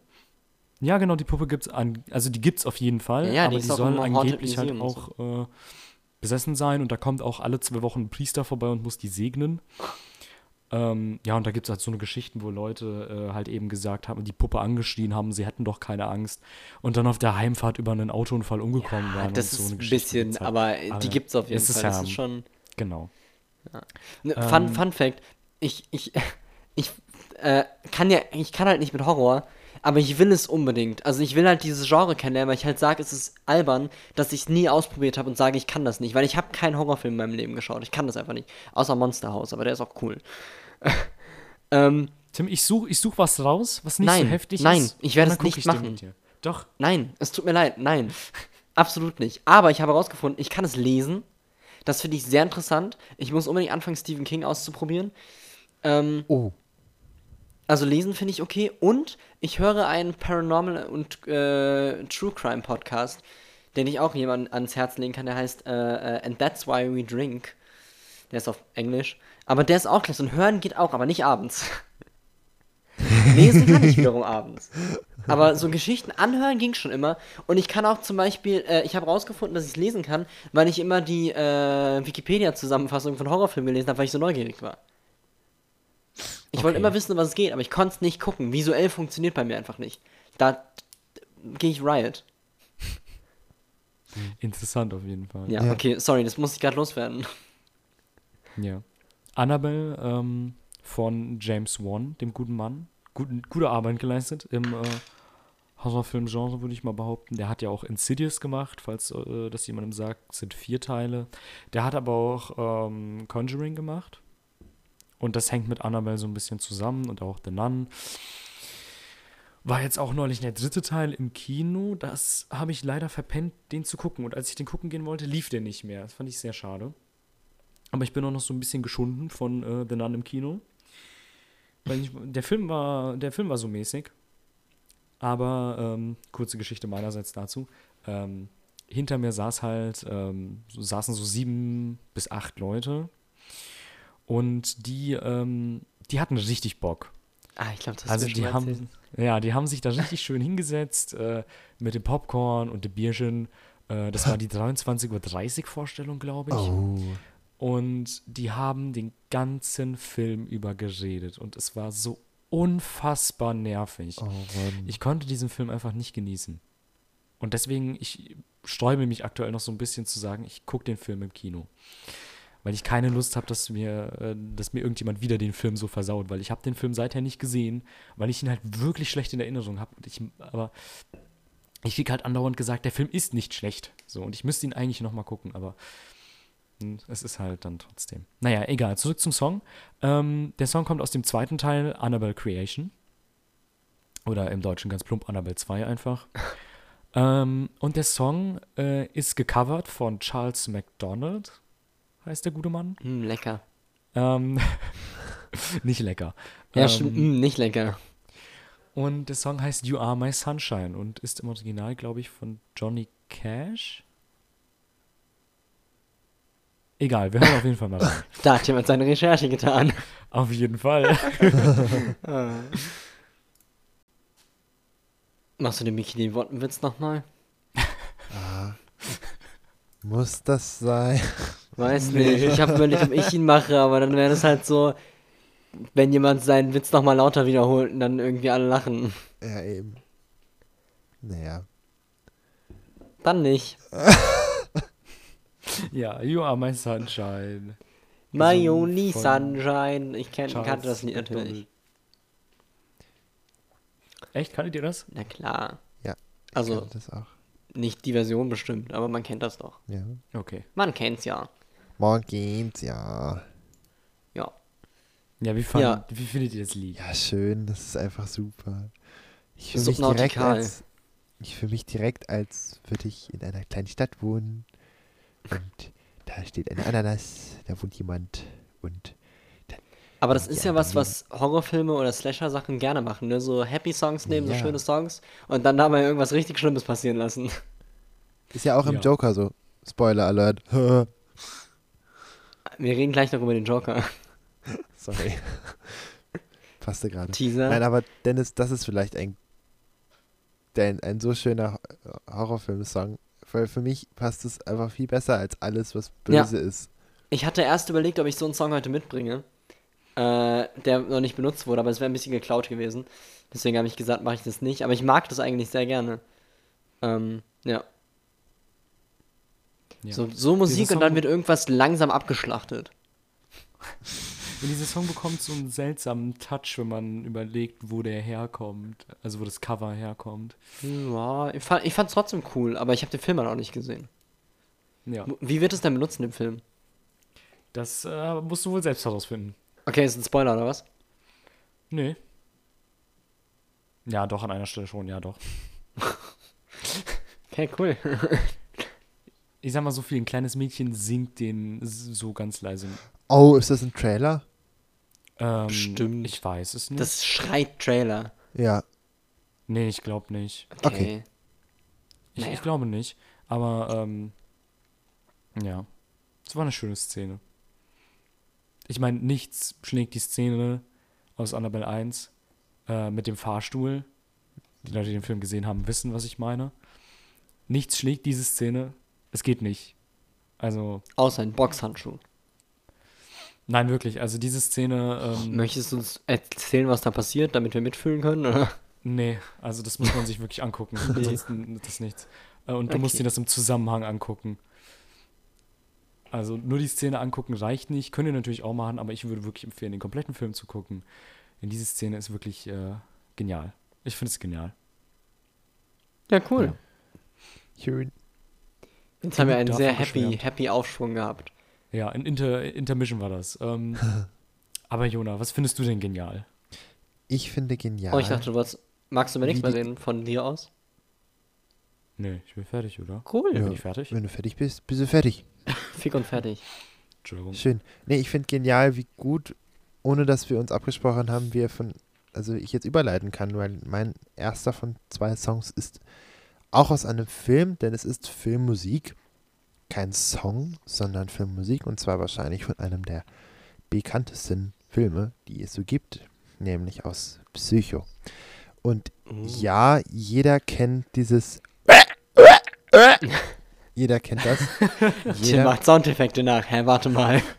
S5: Ja, genau, die Puppe gibt's an, also die gibt's auf jeden Fall,
S1: Ja, ja, die
S5: aber die
S1: auch
S5: soll
S1: im Haunted
S5: angeblich halt auch äh, besessen sein und da kommt auch alle zwei Wochen ein Priester vorbei und muss die segnen. Ähm, ja, und da gibt's halt so eine Geschichten, wo Leute äh, halt eben gesagt haben, die Puppe angeschrien haben, sie hätten doch keine Angst und dann auf der Heimfahrt über einen Autounfall umgekommen
S1: Ja,
S5: waren.
S1: das
S5: so
S1: ist
S5: eine
S1: ein bisschen,
S5: halt.
S1: aber die gibt's auf jeden
S5: es ist
S1: Fall. Das
S5: ja-
S1: ist schon.
S5: Genau.
S1: Ne, Fun,
S5: Ähm,
S1: Fun Fact: Ich, ich, <laughs> ich äh, kann ja, ich kann halt nicht mit Horror, aber ich will es unbedingt. Also ich will halt dieses Genre kennenlernen, weil ich halt sage, es ist albern, dass ich es nie ausprobiert habe und sage, ich kann das nicht, weil ich habe keinen Horrorfilm in meinem Leben geschaut. Ich kann das einfach nicht. Außer Monster House, aber der ist auch cool. <laughs> ähm,
S5: Tim, ich suche ich such was raus, was nicht
S1: Nein,
S5: so heftig
S1: nein,
S5: ist.
S1: ich werde es nicht machen.
S5: Doch.
S1: nein, es tut mir leid, nein. <laughs> Absolut nicht. Aber ich habe herausgefunden, ich kann es lesen. Das finde ich sehr interessant. Ich muss unbedingt anfangen, Stephen King auszuprobieren. Ähm,
S3: Oh,
S1: Also lesen finde ich okay. Und ich höre einen Paranormal und äh, True Crime Podcast, den ich auch jemandem ans Herz legen kann. Der heißt äh, äh, And That's Why We Drink. Der ist auf Englisch. Aber der ist auch klasse. Und hören geht auch, aber nicht abends. <laughs> Lesen kann ich wiederum abends. Aber so Geschichten anhören ging schon immer. Und ich kann auch zum Beispiel, äh, ich habe rausgefunden, dass ich es lesen kann, weil ich immer die äh, Wikipedia-Zusammenfassung von Horrorfilmen gelesen habe, weil ich so neugierig war. Ich wollte
S5: Okay.
S1: immer wissen, was es geht, aber ich konnte es nicht gucken. Visuell funktioniert bei mir einfach nicht. Da gehe ich Riot. <laughs>
S5: Interessant auf jeden Fall.
S1: Ja,
S3: Ja.
S1: okay, sorry, das muss ich gerade loswerden.
S5: Ja. Annabelle ähm, von James Wan, dem guten Mann. Guten, gute Arbeit geleistet im äh, Horrorfilm-Genre, würde ich mal behaupten. Der hat ja auch Insidious gemacht, falls äh, das jemandem sagt, sind vier Teile. Der hat aber auch ähm, Conjuring gemacht. Und das hängt mit Annabelle so ein bisschen zusammen und auch The Nun. War jetzt auch neulich der dritte Teil im Kino. Das habe ich leider verpennt, den zu gucken. Und als ich den gucken gehen wollte, lief der nicht mehr. Das fand ich sehr schade. Aber ich bin auch noch so ein bisschen geschunden von äh, The Nun im Kino. Weil ich, der, Film war, der Film war so mäßig. Aber ähm, kurze Geschichte meinerseits dazu. Ähm, hinter mir saß halt, ähm, saßen so sieben bis acht Leute. Und die, ähm, die hatten richtig Bock.
S1: Ah, ich glaube, das
S5: Also
S1: ist
S5: die haben, ja, die haben sich da richtig schön <laughs> hingesetzt äh, mit dem Popcorn und dem Bierchen. Äh, das war die <laughs> 23.30 Uhr Vorstellung, glaube ich.
S3: oh.
S5: Und die haben den ganzen Film über geredet. Und es war so unfassbar nervig.
S3: Oh.
S5: Ich konnte diesen Film einfach nicht genießen. Und deswegen, ich sträube mich aktuell noch so ein bisschen zu sagen, ich gucke den Film im Kino. Weil ich keine Lust habe, dass mir, äh, dass mir irgendjemand wieder den Film so versaut. Weil ich habe den Film seither nicht gesehen, weil ich ihn halt wirklich schlecht in Erinnerung habe. Aber ich krieg halt andauernd gesagt, der Film ist nicht schlecht. So, und ich müsste ihn eigentlich nochmal gucken, aber hm, es ist halt dann trotzdem. Naja, egal. Zurück zum Song. Ähm, der Song kommt aus dem zweiten Teil, Annabelle Creation. Oder im Deutschen ganz plump Annabelle 2 einfach. <laughs> ähm, und der Song äh, ist gecovert von Charles McDonald, heißt der gute Mann.
S1: Hm, lecker.
S5: Ähm, <laughs> nicht lecker.
S1: Ja,
S5: ähm,
S1: stimmt, hm, nicht lecker.
S5: Und der Song heißt You Are My Sunshine und ist im Original, glaube ich, von Johnny Cash. Egal, wir hören auf jeden Fall mal rein. <laughs>
S1: Da hat jemand seine Recherche getan.
S5: Auf jeden Fall. <laughs>
S1: Machst du den Bikini-Witz nochmal?
S3: Muss das sein?
S1: Weiß nicht. Ich habe überlegt, ob ich ihn mache, aber dann wäre das halt so, wenn jemand seinen Witz nochmal lauter wiederholt und dann irgendwie alle lachen.
S3: Ja, eben. Naja.
S1: Dann nicht. <laughs>
S5: ja, You Are My Sunshine.
S1: My only sunshine. Ich kenn, kannte das Lied
S5: McDonald.
S1: natürlich.
S5: Echt? Kanntet ihr das?
S1: Na klar.
S3: Ja.
S1: Also
S3: Ich das auch.
S1: Nicht die Version bestimmt, aber man kennt das doch.
S3: Ja.
S5: Okay.
S1: Man kennt's ja.
S3: Morgens, ja.
S1: Ja.
S5: Ja, wie, fand,
S1: Ja.
S5: wie findet ihr das Lied?
S3: Ja, schön. Das ist einfach super. Ich fühle mich direkt als, ich fühle mich direkt, als würde ich in einer kleinen Stadt wohnen. Und da steht eine Ananas, da wohnt jemand und
S1: Aber das
S3: Ja,
S1: ist ja was, was Horrorfilme oder Slasher-Sachen gerne machen, ne? So Happy Songs nehmen, so
S3: Ja.
S1: schöne Songs und dann dabei irgendwas richtig Schlimmes passieren lassen. <laughs>
S3: ist ja auch im
S5: Ja.
S3: Joker so. Spoiler Alert. <laughs>
S1: Wir reden gleich noch über den Joker. <laughs>
S3: Sorry. Passte gerade.
S1: Teaser.
S3: Nein, aber Dennis, das ist vielleicht ein, ein, ein so schöner Horrorfilm-Song. Weil für mich passt es einfach viel besser als alles, was
S1: Ja.
S3: böse ist.
S1: Ich hatte erst überlegt, ob ich so einen Song heute mitbringe, äh, der noch nicht benutzt wurde, aber es wäre ein bisschen geklaut gewesen. Deswegen habe ich gesagt, mache ich das nicht. Aber ich mag das eigentlich sehr gerne. Ähm, ja.
S5: Ja.
S1: So, so Musik
S5: Dieser
S1: und dann
S5: Song-
S1: wird irgendwas langsam abgeschlachtet. <laughs>
S5: Und dieser Song bekommt so einen seltsamen Touch, wenn man überlegt, wo der herkommt. Also wo das Cover herkommt.
S1: Ja, ich, fand, ich fand's trotzdem cool, aber ich habe den Film halt auch nicht gesehen.
S5: Ja.
S1: Wie wird es denn benutzt in dem Film?
S5: Das äh, musst du wohl selbst herausfinden.
S1: Okay, ist ein Spoiler oder was?
S5: Nee. Ja, doch, an einer Stelle schon, ja, doch. <laughs>
S1: Okay, cool.
S5: Ich sag mal so viel, ein kleines Mädchen singt den so ganz leise.
S3: Oh, ist das ein Trailer?
S5: Ähm,
S1: Bestimmt.
S5: Ich weiß es nicht.
S1: Das schreit Trailer.
S3: Ja.
S5: nee, ich glaube nicht.
S3: Okay.
S5: Ich,
S1: Naja.
S5: ich glaube nicht. Aber, ähm, ja. Es war eine schöne Szene. Ich meine, nichts schlägt die Szene aus Annabelle 1 äh, mit dem Fahrstuhl. Die Leute, die den Film gesehen haben, wissen, was ich meine. Nichts schlägt diese Szene. Es geht nicht. Also,
S1: Außer ein Boxhandschuh.
S5: nein, wirklich. Also, diese Szene. Ähm,
S1: Möchtest du uns erzählen, was da passiert, damit wir mitfühlen können? Oder?
S5: Nee, also das muss man sich wirklich angucken. <laughs> Ansonsten ist das nichts. Äh, Und du musst
S1: Okay.
S5: dir das im Zusammenhang angucken. Also nur die Szene angucken reicht nicht. Könnt ihr natürlich auch machen, aber ich würde wirklich empfehlen, den kompletten Film zu gucken. Denn diese Szene ist wirklich äh, genial. Ich finde es genial.
S1: Ja, cool.
S5: Ja.
S3: Schön.
S1: Jetzt haben wir einen sehr happy, happy Aufschwung gehabt.
S5: Ja, in Inter Intermission war das. Ähm, <laughs> aber Jona, was findest du denn genial?
S3: Ich finde genial.
S1: Oh, ich dachte, du wolltest. Magst du mir nichts mehr reden von dir aus?
S5: Nee, ich bin fertig, oder?
S1: Cool.
S5: Ja.
S3: Ja.
S5: Bin ich fertig?
S3: Wenn du fertig bist, bist du fertig. <laughs>
S1: Fick und fertig.
S5: Entschuldigung.
S3: Schön. Nee, ich finde genial, wie gut, ohne dass wir uns abgesprochen haben, wir von, also ich jetzt überleiten kann, weil mein erster von zwei Songs ist auch aus einem Film, denn es ist Filmmusik. Kein Song, sondern Filmmusik und zwar wahrscheinlich von einem der bekanntesten Filme, die es so gibt, nämlich aus Psycho. Und ja, jeder kennt dieses. <laughs> <laughs> jeder kennt das. <laughs>
S1: Tim
S3: Jeder,
S1: macht Soundeffekte nach. Hä, warte mal. <laughs>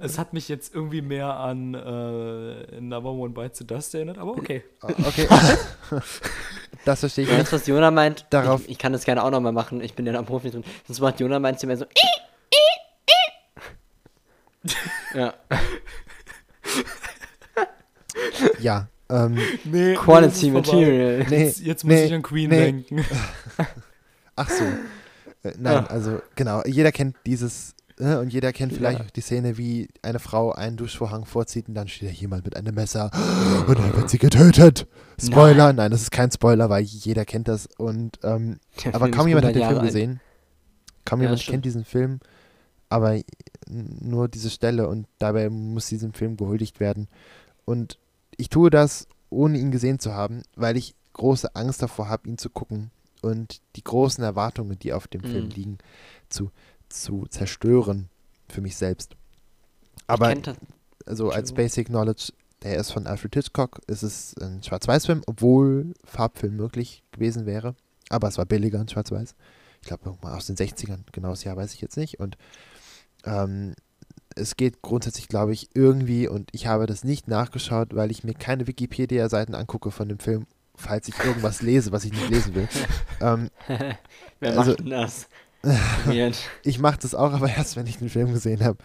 S5: Es hat mich jetzt irgendwie mehr an äh, Number One Bites the Dust erinnert, aber okay.
S3: okay. <laughs> das verstehe ich nicht.
S1: du, was Jona meint?
S3: Darauf-
S1: Ich, ich kann das gerne auch nochmal machen. Ich bin ja da Profi drin. Das macht Jona meint sie mir so. ja.
S3: Ja. Ähm,
S5: Nee,
S1: Quality Material.
S3: nee,
S5: Jetzt, jetzt muss
S3: nee,
S5: ich an Queen
S3: nee.
S5: denken.
S3: Ach so. Äh, nein,
S1: Ah.
S3: also genau, jeder kennt dieses äh, und jeder kennt vielleicht
S1: Ja.
S3: auch die Szene, wie eine Frau einen Duschvorhang vorzieht und dann steht da jemand mit einem Messer <gasps> und dann wird sie getötet. Spoiler, nein, das ist kein Spoiler, weil jeder kennt das und ähm, aber kaum jemand hat
S1: 100
S3: den
S1: Jahre
S3: Film gesehen. Kaum
S1: Ja,
S3: jemand kennt diesen Film, aber nur diese Stelle und dabei muss diesem Film gehuldigt werden. Und ich tue das, ohne ihn gesehen zu haben, weil ich große Angst davor habe, ihn zu gucken und die großen Erwartungen, die auf dem Film
S1: Mhm.
S3: liegen, zu, zu zerstören für mich selbst. Aber also als. Basic Knowledge, der ist von Alfred Hitchcock, ist es ein Schwarz-Weiß-Film, obwohl Farbfilm möglich gewesen wäre. Aber es war billiger in Schwarz-Weiß. Ich glaube, irgendwann aus den 60ern, genau das Jahr weiß ich jetzt nicht. Und ähm, es geht grundsätzlich, glaube ich, irgendwie, und ich habe das nicht nachgeschaut, weil ich mir keine Wikipedia-Seiten angucke von dem Film, falls ich irgendwas lese, was ich nicht lesen will. <laughs> ähm,
S1: Wer
S3: also-
S1: macht denn das? <laughs>
S3: Ich mache das auch, aber erst, wenn ich den Film gesehen habe.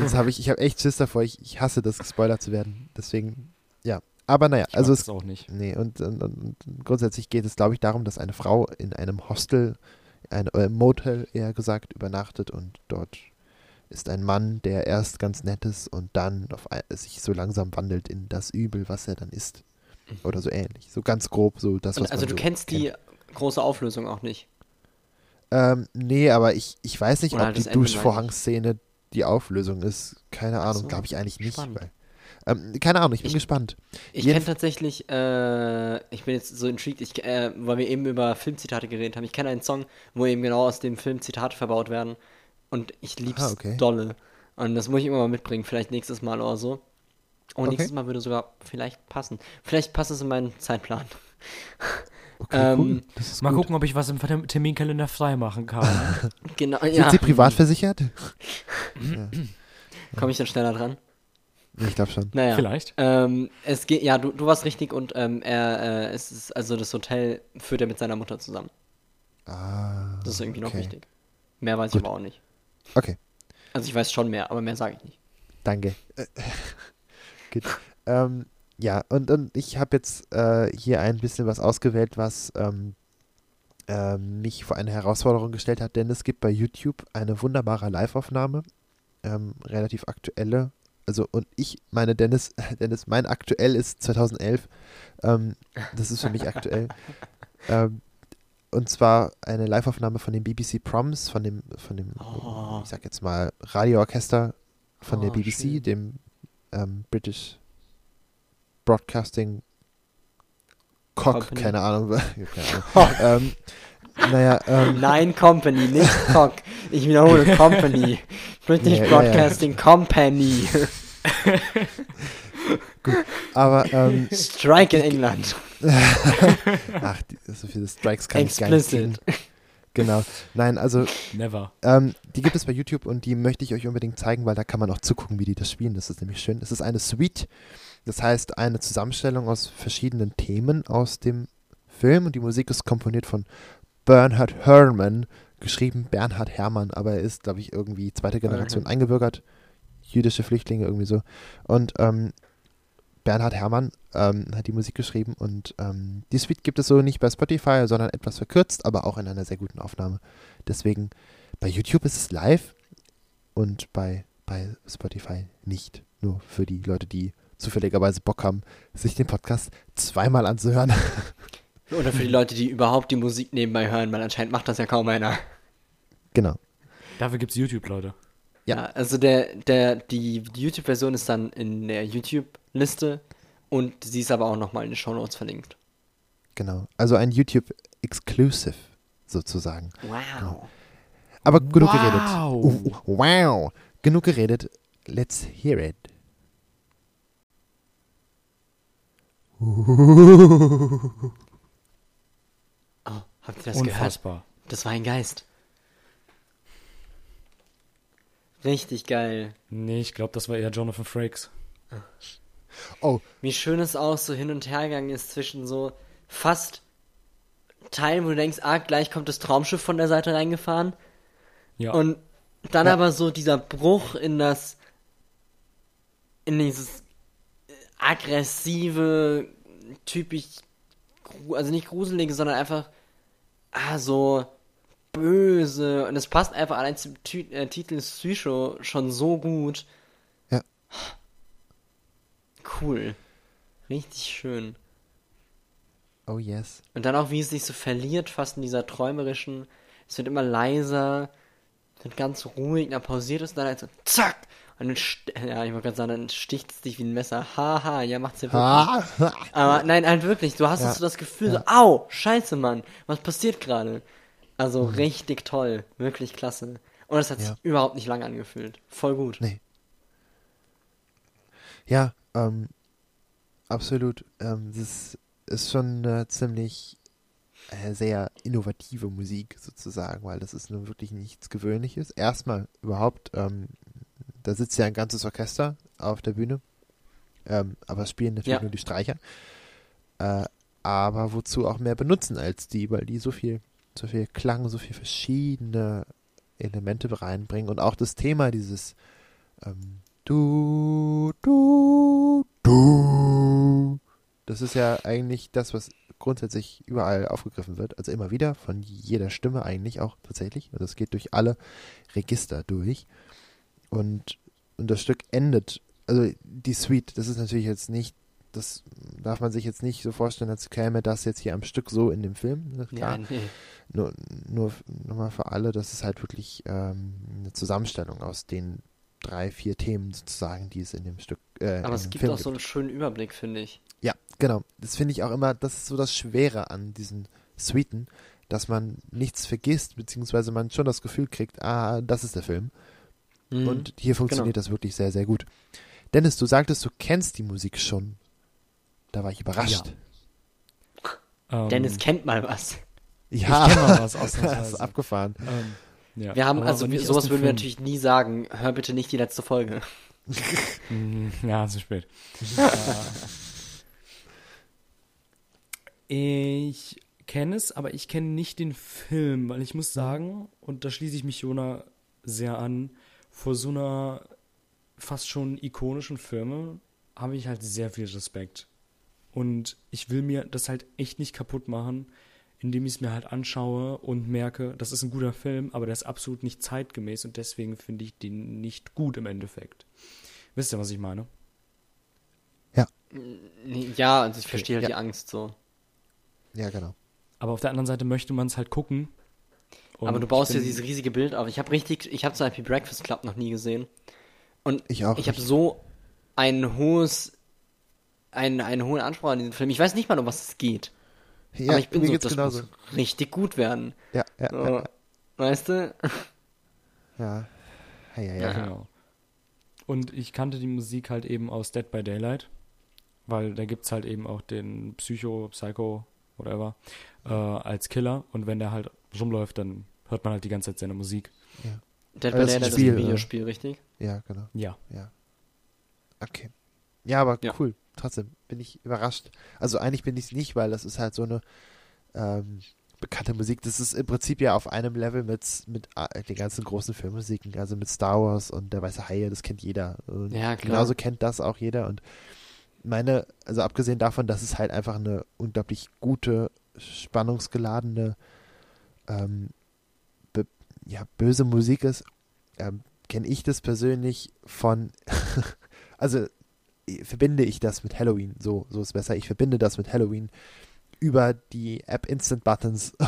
S3: Jetzt habe ich, ich habe echt Schiss davor. Ich, ich hasse das, gespoilert zu werden. Deswegen, ja. Aber naja,
S5: Ich
S3: also es,
S5: auch nicht.
S3: nee, und, und, und grundsätzlich geht es, glaube ich, darum, dass eine Frau in einem Hostel, ein äh, Motel eher gesagt, übernachtet und dort ist ein Mann, der erst ganz nett ist und dann auf sich so langsam wandelt in das Übel, was er dann ist. Oder so ähnlich. So ganz grob, so das, was
S1: Und, also du
S3: so
S1: kennst
S3: kennt.
S1: die große Auflösung auch nicht.
S3: Ähm, nee, aber ich, ich weiß nicht,
S1: Oder
S3: ob die. Duschvorhangszene die Auflösung ist. Keine Ahnung,
S1: so,
S3: glaube ich eigentlich nicht. Weil, ähm, keine Ahnung, ich bin
S1: Ich-
S3: gespannt.
S1: Ich kenne tatsächlich, äh, ich bin jetzt so intrigued, ich, äh, weil wir eben über Filmzitate geredet haben. Ich kenne einen Song, wo eben genau aus dem Film Zitate verbaut werden. Und ich lieb's
S3: Ah, okay.
S1: dolle. Und das muss ich immer mal mitbringen, vielleicht nächstes Mal oder so. Und
S3: Okay.
S1: nächstes Mal würde sogar vielleicht passen. Vielleicht passt es in meinen Zeitplan. <laughs>
S3: Okay, cool.
S1: Ähm,
S3: ist
S5: Mal
S3: gut.
S5: gucken, ob ich was im Term- Terminkalender frei machen kann. <laughs>
S1: Genau,
S3: Sind
S1: ja.
S3: Sie privat versichert? <laughs>
S1: Komme ich dann schneller dran?
S3: Ich glaube schon.
S1: Naja.
S5: Vielleicht.
S1: Ähm, es geht, ja, du, du warst richtig und ähm, er, äh, es ist, also das Hotel führt er mit seiner Mutter zusammen.
S3: Ah,
S1: Das ist irgendwie noch
S3: okay.
S1: wichtig. Mehr weiß
S3: Gut.
S1: ich aber auch nicht.
S3: Okay.
S1: Also ich weiß schon mehr, aber mehr sage ich nicht.
S3: Danke. Gut. Ähm, ja, und, und ich habe jetzt äh, hier ein bisschen was ausgewählt, was ähm, äh, mich vor eine Herausforderung gestellt hat, denn es gibt bei YouTube eine wunderbare Live-Aufnahme, ähm, relativ aktuelle. Also, und ich meine, Dennis, <laughs> Dennis, mein aktuell ist 2011. Ähm, das ist für mich aktuell. <laughs> Ähm, und zwar eine Live-Aufnahme von den BBC Proms, von dem, von dem,
S1: Oh.
S3: ich sag jetzt mal, Radioorchester von der
S1: Oh,
S3: BBC,
S1: schön.
S3: dem ähm, British Broadcasting Cock,
S1: Company.
S3: keine Ahnung. <laughs> keine Ahnung. ähm, naja, ähm,
S1: Nein, Company, nicht <laughs> Cock. Ich wiederhole, Company. British
S3: Ja, ja, ja.
S1: Broadcasting Company.
S3: aber ähm,
S1: Strike in England. <laughs>
S3: ach, die, so viele Strikes kann ich gar nicht
S1: Explicit.
S3: kriegen. Genau. Nein, also
S5: Never.
S3: Ähm, die gibt es bei YouTube und die möchte ich euch unbedingt zeigen, weil da kann man auch zugucken, wie die das spielen. Das ist nämlich schön. Es ist eine Suite, das heißt eine Zusammenstellung aus verschiedenen Themen aus dem Film und die Musik ist komponiert von Bernhard Herrmann, geschrieben Bernhard Herrmann, aber er ist, glaube ich, irgendwie zweite Generation eingebürgert, jüdische Flüchtlinge irgendwie so. Und ähm, Bernhard Herrmann ähm, hat die Musik geschrieben und ähm, die Suite gibt es so nicht bei Spotify, sondern etwas verkürzt, aber auch in einer sehr guten Aufnahme. Deswegen, bei YouTube ist es live und bei, bei Spotify nicht. Nur für die Leute, die zufälligerweise Bock haben, sich den Podcast zweimal anzuhören. <laughs>
S1: Oder für die Leute, die überhaupt die Musik nebenbei hören, weil anscheinend macht das ja kaum einer.
S3: genau.
S5: Dafür gibt's YouTube, Leute.
S3: Ja.
S1: Ja, also der, der, die, YouTube-Version ist dann in der YouTube-Liste und sie ist aber auch nochmal in den Shownotes verlinkt.
S3: Genau. Also ein YouTube-Exclusive sozusagen.
S1: Wow.
S3: Aber genug
S5: Wow.
S3: geredet. Uh, wow. Genug geredet. Let's hear it.
S1: Oh, habt ihr das gehört?
S5: Unfassbar.
S1: Das war ein Geist. Richtig geil.
S5: Nee, ich glaube, das war eher Jonathan Frakes.
S3: Oh,
S1: Wie schön es auch so hin und her gegangen ist zwischen so fast Teilen, wo du denkst, ah, gleich kommt das Traumschiff von der Seite reingefahren.
S5: Ja.
S1: Und dann
S3: Ja.
S1: aber so dieser Bruch in das, in dieses aggressive, typisch, also nicht gruselige, sondern einfach, ah, so böse. Und es passt einfach allein zum Tü äh, Titel Psycho schon so gut.
S3: Ja.
S1: Cool. Richtig schön.
S3: oh yes.
S1: Und dann auch, wie es sich so verliert, fast in dieser träumerischen. Es wird immer leiser, wird ganz ruhig, dann pausiert es, dann halt so, zack! Und dann, st- ja, ich wollte gerade sagen, dann sticht es dich wie ein Messer. Haha, ja, macht's ja wirklich. Aber nein, halt wirklich, du hast
S3: Ja.
S1: so das Gefühl, so, au, scheiße, Mann, was passiert gerade? Also richtig toll, wirklich klasse. Und es hat
S3: Ja.
S1: sich überhaupt nicht lang angefühlt. Voll gut.
S3: Nee. Ja, ähm, absolut. Ähm, das ist schon eine ziemlich äh, sehr innovative Musik sozusagen, weil das ist nun wirklich nichts Gewöhnliches. Erstmal überhaupt, ähm, da sitzt ja ein ganzes Orchester auf der Bühne, ähm, aber es spielen natürlich
S1: Ja.
S3: nur die Streicher. Äh, aber wozu auch mehr benutzen als die, weil die so viel, so viel Klang, so viel verschiedene Elemente reinbringen und auch das Thema dieses ähm, du, du, du. Das ist ja eigentlich das, was grundsätzlich überall aufgegriffen wird, also immer wieder von jeder Stimme eigentlich auch tatsächlich. Also es geht durch alle Register durch und, und das Stück endet, also die Suite, das ist natürlich jetzt nicht, das darf man sich jetzt nicht so vorstellen, als käme das jetzt hier am Stück so in dem Film. ne, Klar,
S1: Ja, nee.
S3: nur, nur nochmal für alle, das ist halt wirklich ähm, eine Zusammenstellung aus den drei, vier Themen sozusagen, die es in dem Stück. Äh,
S1: Aber es gibt
S3: Film
S1: auch so einen schönen Überblick, finde ich.
S3: Ja, genau. Das finde ich auch immer, das ist so das Schwere an diesen Suiten, dass man nichts vergisst, beziehungsweise man schon das Gefühl kriegt, ah, das ist der Film.
S1: Mhm.
S3: Und hier funktioniert
S1: Genau.
S3: das wirklich sehr, sehr gut. Dennis, du sagtest, du kennst die Musik schon. Da war ich überrascht.
S5: Ähm,
S1: Dennis kennt mal was.
S3: Ja,
S5: Ich kenn mal was, <laughs>
S3: das ist
S5: ausnahmsweise.
S3: abgefahren.
S5: ähm, ja,
S1: Wir haben,
S5: aber-
S1: also
S5: aber
S1: sowas würden wir natürlich nie sagen. Hör bitte nicht die letzte Folge. <laughs>
S5: Ja, zu spät. ich kenne es, aber ich kenne nicht den Film, weil ich muss sagen, und da schließe ich mich Jona sehr an, vor so einer fast schon ikonischen Firma habe ich halt sehr viel Respekt. Und ich will mir das halt echt nicht kaputt machen, indem ich es mir halt anschaue und merke, das ist ein guter Film, aber der ist absolut nicht zeitgemäß und deswegen finde ich den nicht gut im Endeffekt. Wisst ihr, was ich meine?
S1: Nee, Ja, also ich verstehe halt
S3: ja.
S1: die Angst so.
S3: Ja, genau.
S5: Aber auf der anderen Seite möchte man es halt gucken. Und
S1: Aber du baust ja dieses riesige Bild auf. Ich habe richtig, ich habe zum Beispiel Breakfast Club noch nie gesehen. Und
S3: Ich auch
S1: ich habe so ein hohes, einen, einen hohen Anspruch an diesen Film. Ich weiß nicht mal, um was es geht.
S3: Ja,
S1: aber ich bin
S3: mir
S1: so,
S3: geht's
S1: das
S3: genauso.
S1: muss richtig gut werden.
S3: Ja, ja,
S1: So,
S3: ja.
S1: Weißt du?
S3: ja. Ja, ja,
S5: Ja,
S3: ja.
S5: genau. Und ich kannte die Musik halt eben aus Dead by Daylight, weil da gibt's halt eben auch den Psycho, Psycho, whatever, äh, als Killer. Und wenn der halt rumläuft, dann hört man halt die ganze Zeit seine Musik.
S1: Dead
S3: Aber
S1: by
S3: das ist ein
S1: Daylight ist ein
S3: oder?
S1: Videospiel, richtig?
S3: Ja, genau.
S5: Ja.
S3: Ja. Okay. Ja, aber
S1: Ja.
S3: cool. Trotzdem bin ich überrascht. Also eigentlich bin ich es nicht, weil das ist halt so eine ähm, bekannte Musik. Das ist im Prinzip ja auf einem Level mit, mit äh, den ganzen großen Filmmusiken, also mit Star Wars und der weiße Haie, das kennt jeder. Und
S1: Ja, klar.
S3: Genauso kennt das auch jeder. Und meine, also abgesehen davon, dass es halt einfach eine unglaublich gute, spannungsgeladene, ähm, ja, böse Musik ist, ähm, kenne ich das persönlich von, <laughs> also verbinde ich das mit Halloween, so, so ist besser, ich verbinde das mit Halloween über die App Instant Buttons <laughs>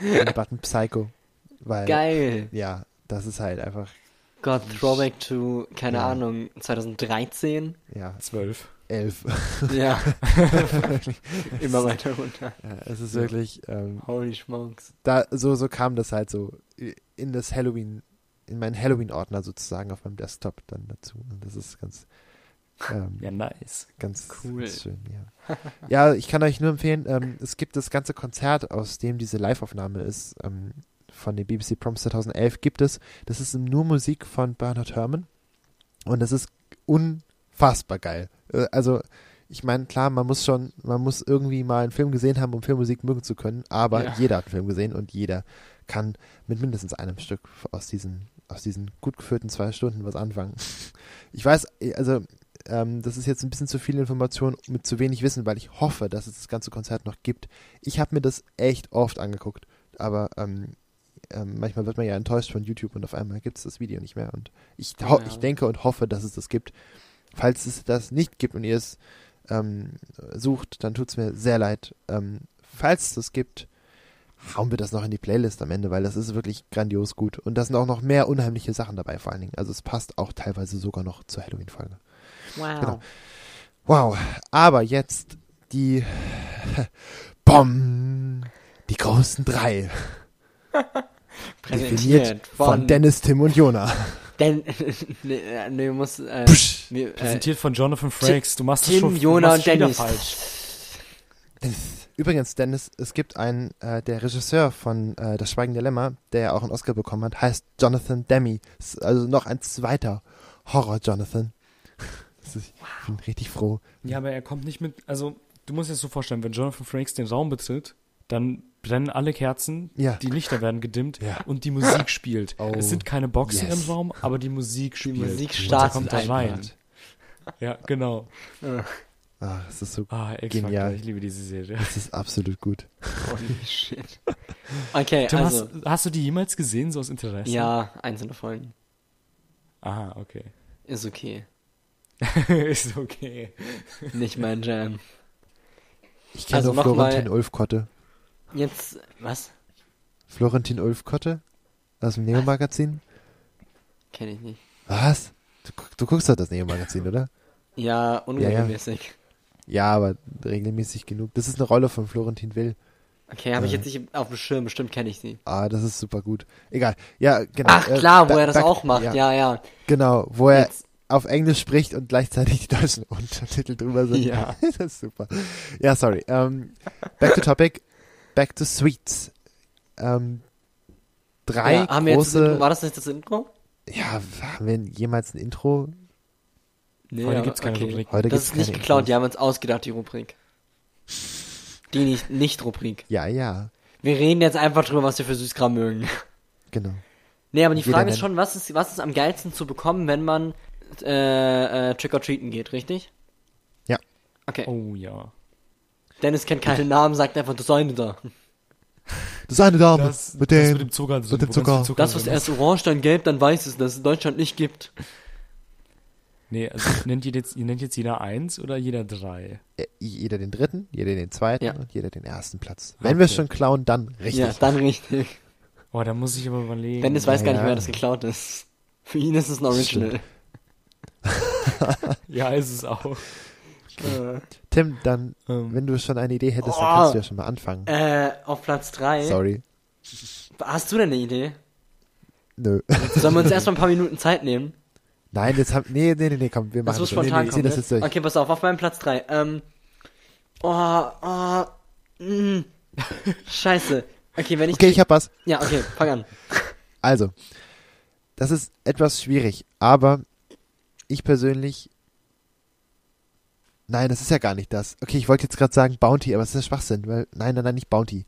S3: den Button Psycho, weil,
S1: Geil.
S3: ja, das ist halt einfach,
S1: Gott, Throwback to, keine
S3: Ja.
S1: Ahnung, 2013?
S3: ja,
S5: Zwölf.
S3: elf.
S1: Ja. <laughs> Immer weiter runter.
S3: Ja, es ist wirklich, ähm,
S1: Holy smokes.
S3: da, so, so kam das halt so in das Halloween, in meinen Halloween-Ordner sozusagen auf meinem Desktop dann dazu. Und das ist ganz, ähm,
S5: Ja, nice.
S3: ganz,
S1: Cool.
S3: ganz schön, ja. <laughs> ja, ich kann euch nur empfehlen, ähm, es gibt das ganze Konzert, aus dem diese Live-Aufnahme ist, ähm, von den BBC Proms 2011 gibt es. Das ist nur Musik von Bernard Herrmann und das ist unfassbar geil. Äh, Also, ich meine, klar, man muss schon, man muss irgendwie mal einen Film gesehen haben, um Filmmusik mögen zu können, aber
S1: Ja.
S3: jeder hat einen Film gesehen und jeder kann mit mindestens einem Stück aus diesen, aus diesen gut geführten zwei Stunden was anfangen. Ich weiß, also, ähm, das ist jetzt ein bisschen zu viel Information mit zu wenig Wissen, weil ich hoffe, dass es das ganze Konzert noch gibt. Ich habe mir das echt oft angeguckt, aber ähm, ähm, manchmal wird man ja enttäuscht von YouTube und auf einmal gibt es das Video nicht mehr. Und ich,
S1: Ja.
S3: ich denke und hoffe, dass es das gibt. Falls es das nicht gibt und ihr es ähm, sucht, dann tut es mir sehr leid. Ähm, falls es das gibt, hauen wir das noch in die Playlist am Ende, weil das ist wirklich grandios gut. Und da sind auch noch mehr unheimliche Sachen dabei, vor allen Dingen. Also es passt auch teilweise sogar noch zur Halloween-Folge.
S1: Wow.
S3: Genau. Wow, aber jetzt die <laughs> Bom, die großen drei. <laughs> Definiert von, Dennis, Tim und Jona. <laughs>
S1: Den, nee, nee, muss, äh,
S3: Psch.
S1: mir, äh,
S5: Präsentiert von Jonathan Frakes. Du machst
S1: Tim,
S5: schon,
S1: Jona
S5: du
S1: und Dennis.
S5: falsch.
S3: Übrigens, Dennis, es gibt einen, äh, der Regisseur von äh, Das Schweigen der Lämmer, der ja auch einen Oscar bekommen hat, heißt Jonathan Demme. Ist Also noch ein zweiter Horror-Jonathan. <laughs> Das ist- Ich bin richtig froh.
S5: Ja, aber er kommt nicht mit. Also, du musst dir das so vorstellen, wenn Jonathan Frakes den Raum betritt, dann brennen alle Kerzen,
S3: Ja.
S5: die Lichter werden gedimmt
S3: Ja.
S5: und die Musik spielt. <laughs>
S3: Oh,
S5: es sind keine Boxen
S3: yes.
S5: im Raum, aber die Musik spielt.
S1: Musik
S5: und er
S1: startet
S5: kommt da rein. Ja, genau.
S3: Ah, es ist so,
S5: Ah,
S3: Genial.
S5: ich liebe diese Serie.
S3: es ist absolut gut.
S1: Holy <laughs> shit. <laughs> Okay,
S5: Tim,
S1: also,
S5: hast, hast du die jemals gesehen, so aus Interesse?
S1: ja, einzelne Folgen.
S5: Aha, okay.
S1: Ist okay. <laughs>
S5: Ist okay.
S1: Nicht mein Jam.
S3: Ich kenne
S1: Also mal-
S3: Florentin Ulfkotte.
S1: Jetzt, was?
S3: Florentin Ulfkotte? Aus dem Neo-Magazin?
S1: Kenne ich nicht.
S3: Was? Du, du guckst doch das Neo-Magazin, oder?
S1: Ja, unregelmäßig.
S3: Ja, aber regelmäßig genug. Das ist eine Rolle von Florentin Will.
S1: Okay, habe ich
S3: Äh.
S1: jetzt nicht auf dem Schirm, bestimmt kenne ich sie.
S3: Ah, das ist super gut. Egal. Ja, genau.
S1: Ach
S3: Äh,
S1: klar, wo er das
S3: back-
S1: auch macht, ja, ja.
S3: Genau, wo er
S1: Jetzt,
S3: auf Englisch spricht und gleichzeitig die deutschen <laughs> Untertitel drüber sind.
S1: Ja. <laughs>
S3: das ist super. Ja, sorry. Ähm, back to topic. Back to Sweets. Ähm, drei
S1: ja, haben wir jetzt das
S3: große.
S1: Intro, war das nicht das Intro?
S3: ja, haben wir jemals ein Intro?
S1: Nee,
S5: Heute
S1: aber-
S5: gibt's keine
S1: okay.
S5: Rubrik.
S3: Heute
S1: Das
S3: gibt's
S1: ist nicht geklaut, die haben uns ausgedacht, die Rubrik. Die nicht, nicht Rubrik.
S3: Ja, ja,
S1: Wir reden jetzt einfach drüber, was wir für Süßkram mögen.
S3: genau.
S1: Nee, aber die
S3: Jeder
S1: Frage ist schon, was ist, was ist am geilsten zu bekommen, wenn man äh, äh, Trick-or-Treaten geht, richtig?
S3: Ja.
S1: Okay.
S5: Oh ja.
S1: Dennis kennt keinen Namen, sagt einfach, das eine da.
S3: Das eine Dame
S5: Das,
S3: mit,
S5: das
S3: dem,
S5: mit dem Zucker drin.
S3: mit dem Zucker.
S1: Das, was erst orange, dann gelb, dann weiß ist, dass es in Deutschland nicht gibt.
S5: Nee, also <laughs> nennt ihr jetzt, ihr nennt jetzt jeder eins oder jeder drei?
S3: Äh, jeder den dritten, jeder den zweiten
S1: Ja.
S3: und jeder den ersten Platz. Wenn wir
S5: Okay.
S3: schon klauen, dann richtig.
S1: Ja, dann richtig.
S5: Oh, da muss ich aber überlegen.
S1: Dennis weiß gar nicht,
S3: ja.
S1: wer das geklaut ist. Für ihn ist es ein Original. <laughs>
S5: Ja, ist es auch.
S1: Äh,
S3: Tim, dann,
S5: Ähm,
S3: wenn du schon eine Idee hättest,
S1: Oh.
S3: dann kannst du ja schon mal anfangen.
S1: äh, auf Platz 3.
S3: Sorry.
S1: Hast du denn eine Idee?
S3: Nö.
S1: Sollen wir uns erstmal ein paar Minuten Zeit nehmen?
S3: Nein, jetzt haben. Nee, nee, nee, nee, komm, wir
S1: Das
S3: machen
S1: muss
S3: das. Nee,
S1: spontan
S3: nee, ich
S1: kommen.
S3: das
S1: ne?
S3: jetzt durch.
S1: Okay, pass auf, auf meinem Platz 3. Ähm. Oh, oh. Mm. Scheiße. Okay, wenn ich.
S3: Okay, ich hab was.
S1: ja, okay, fang an.
S3: Also, das ist etwas schwierig, aber ich persönlich. Nein, das ist ja gar nicht das. Okay, ich wollte jetzt gerade sagen Bounty, aber es ist ja Schwachsinn, weil. Nein, nein, nein, nicht Bounty.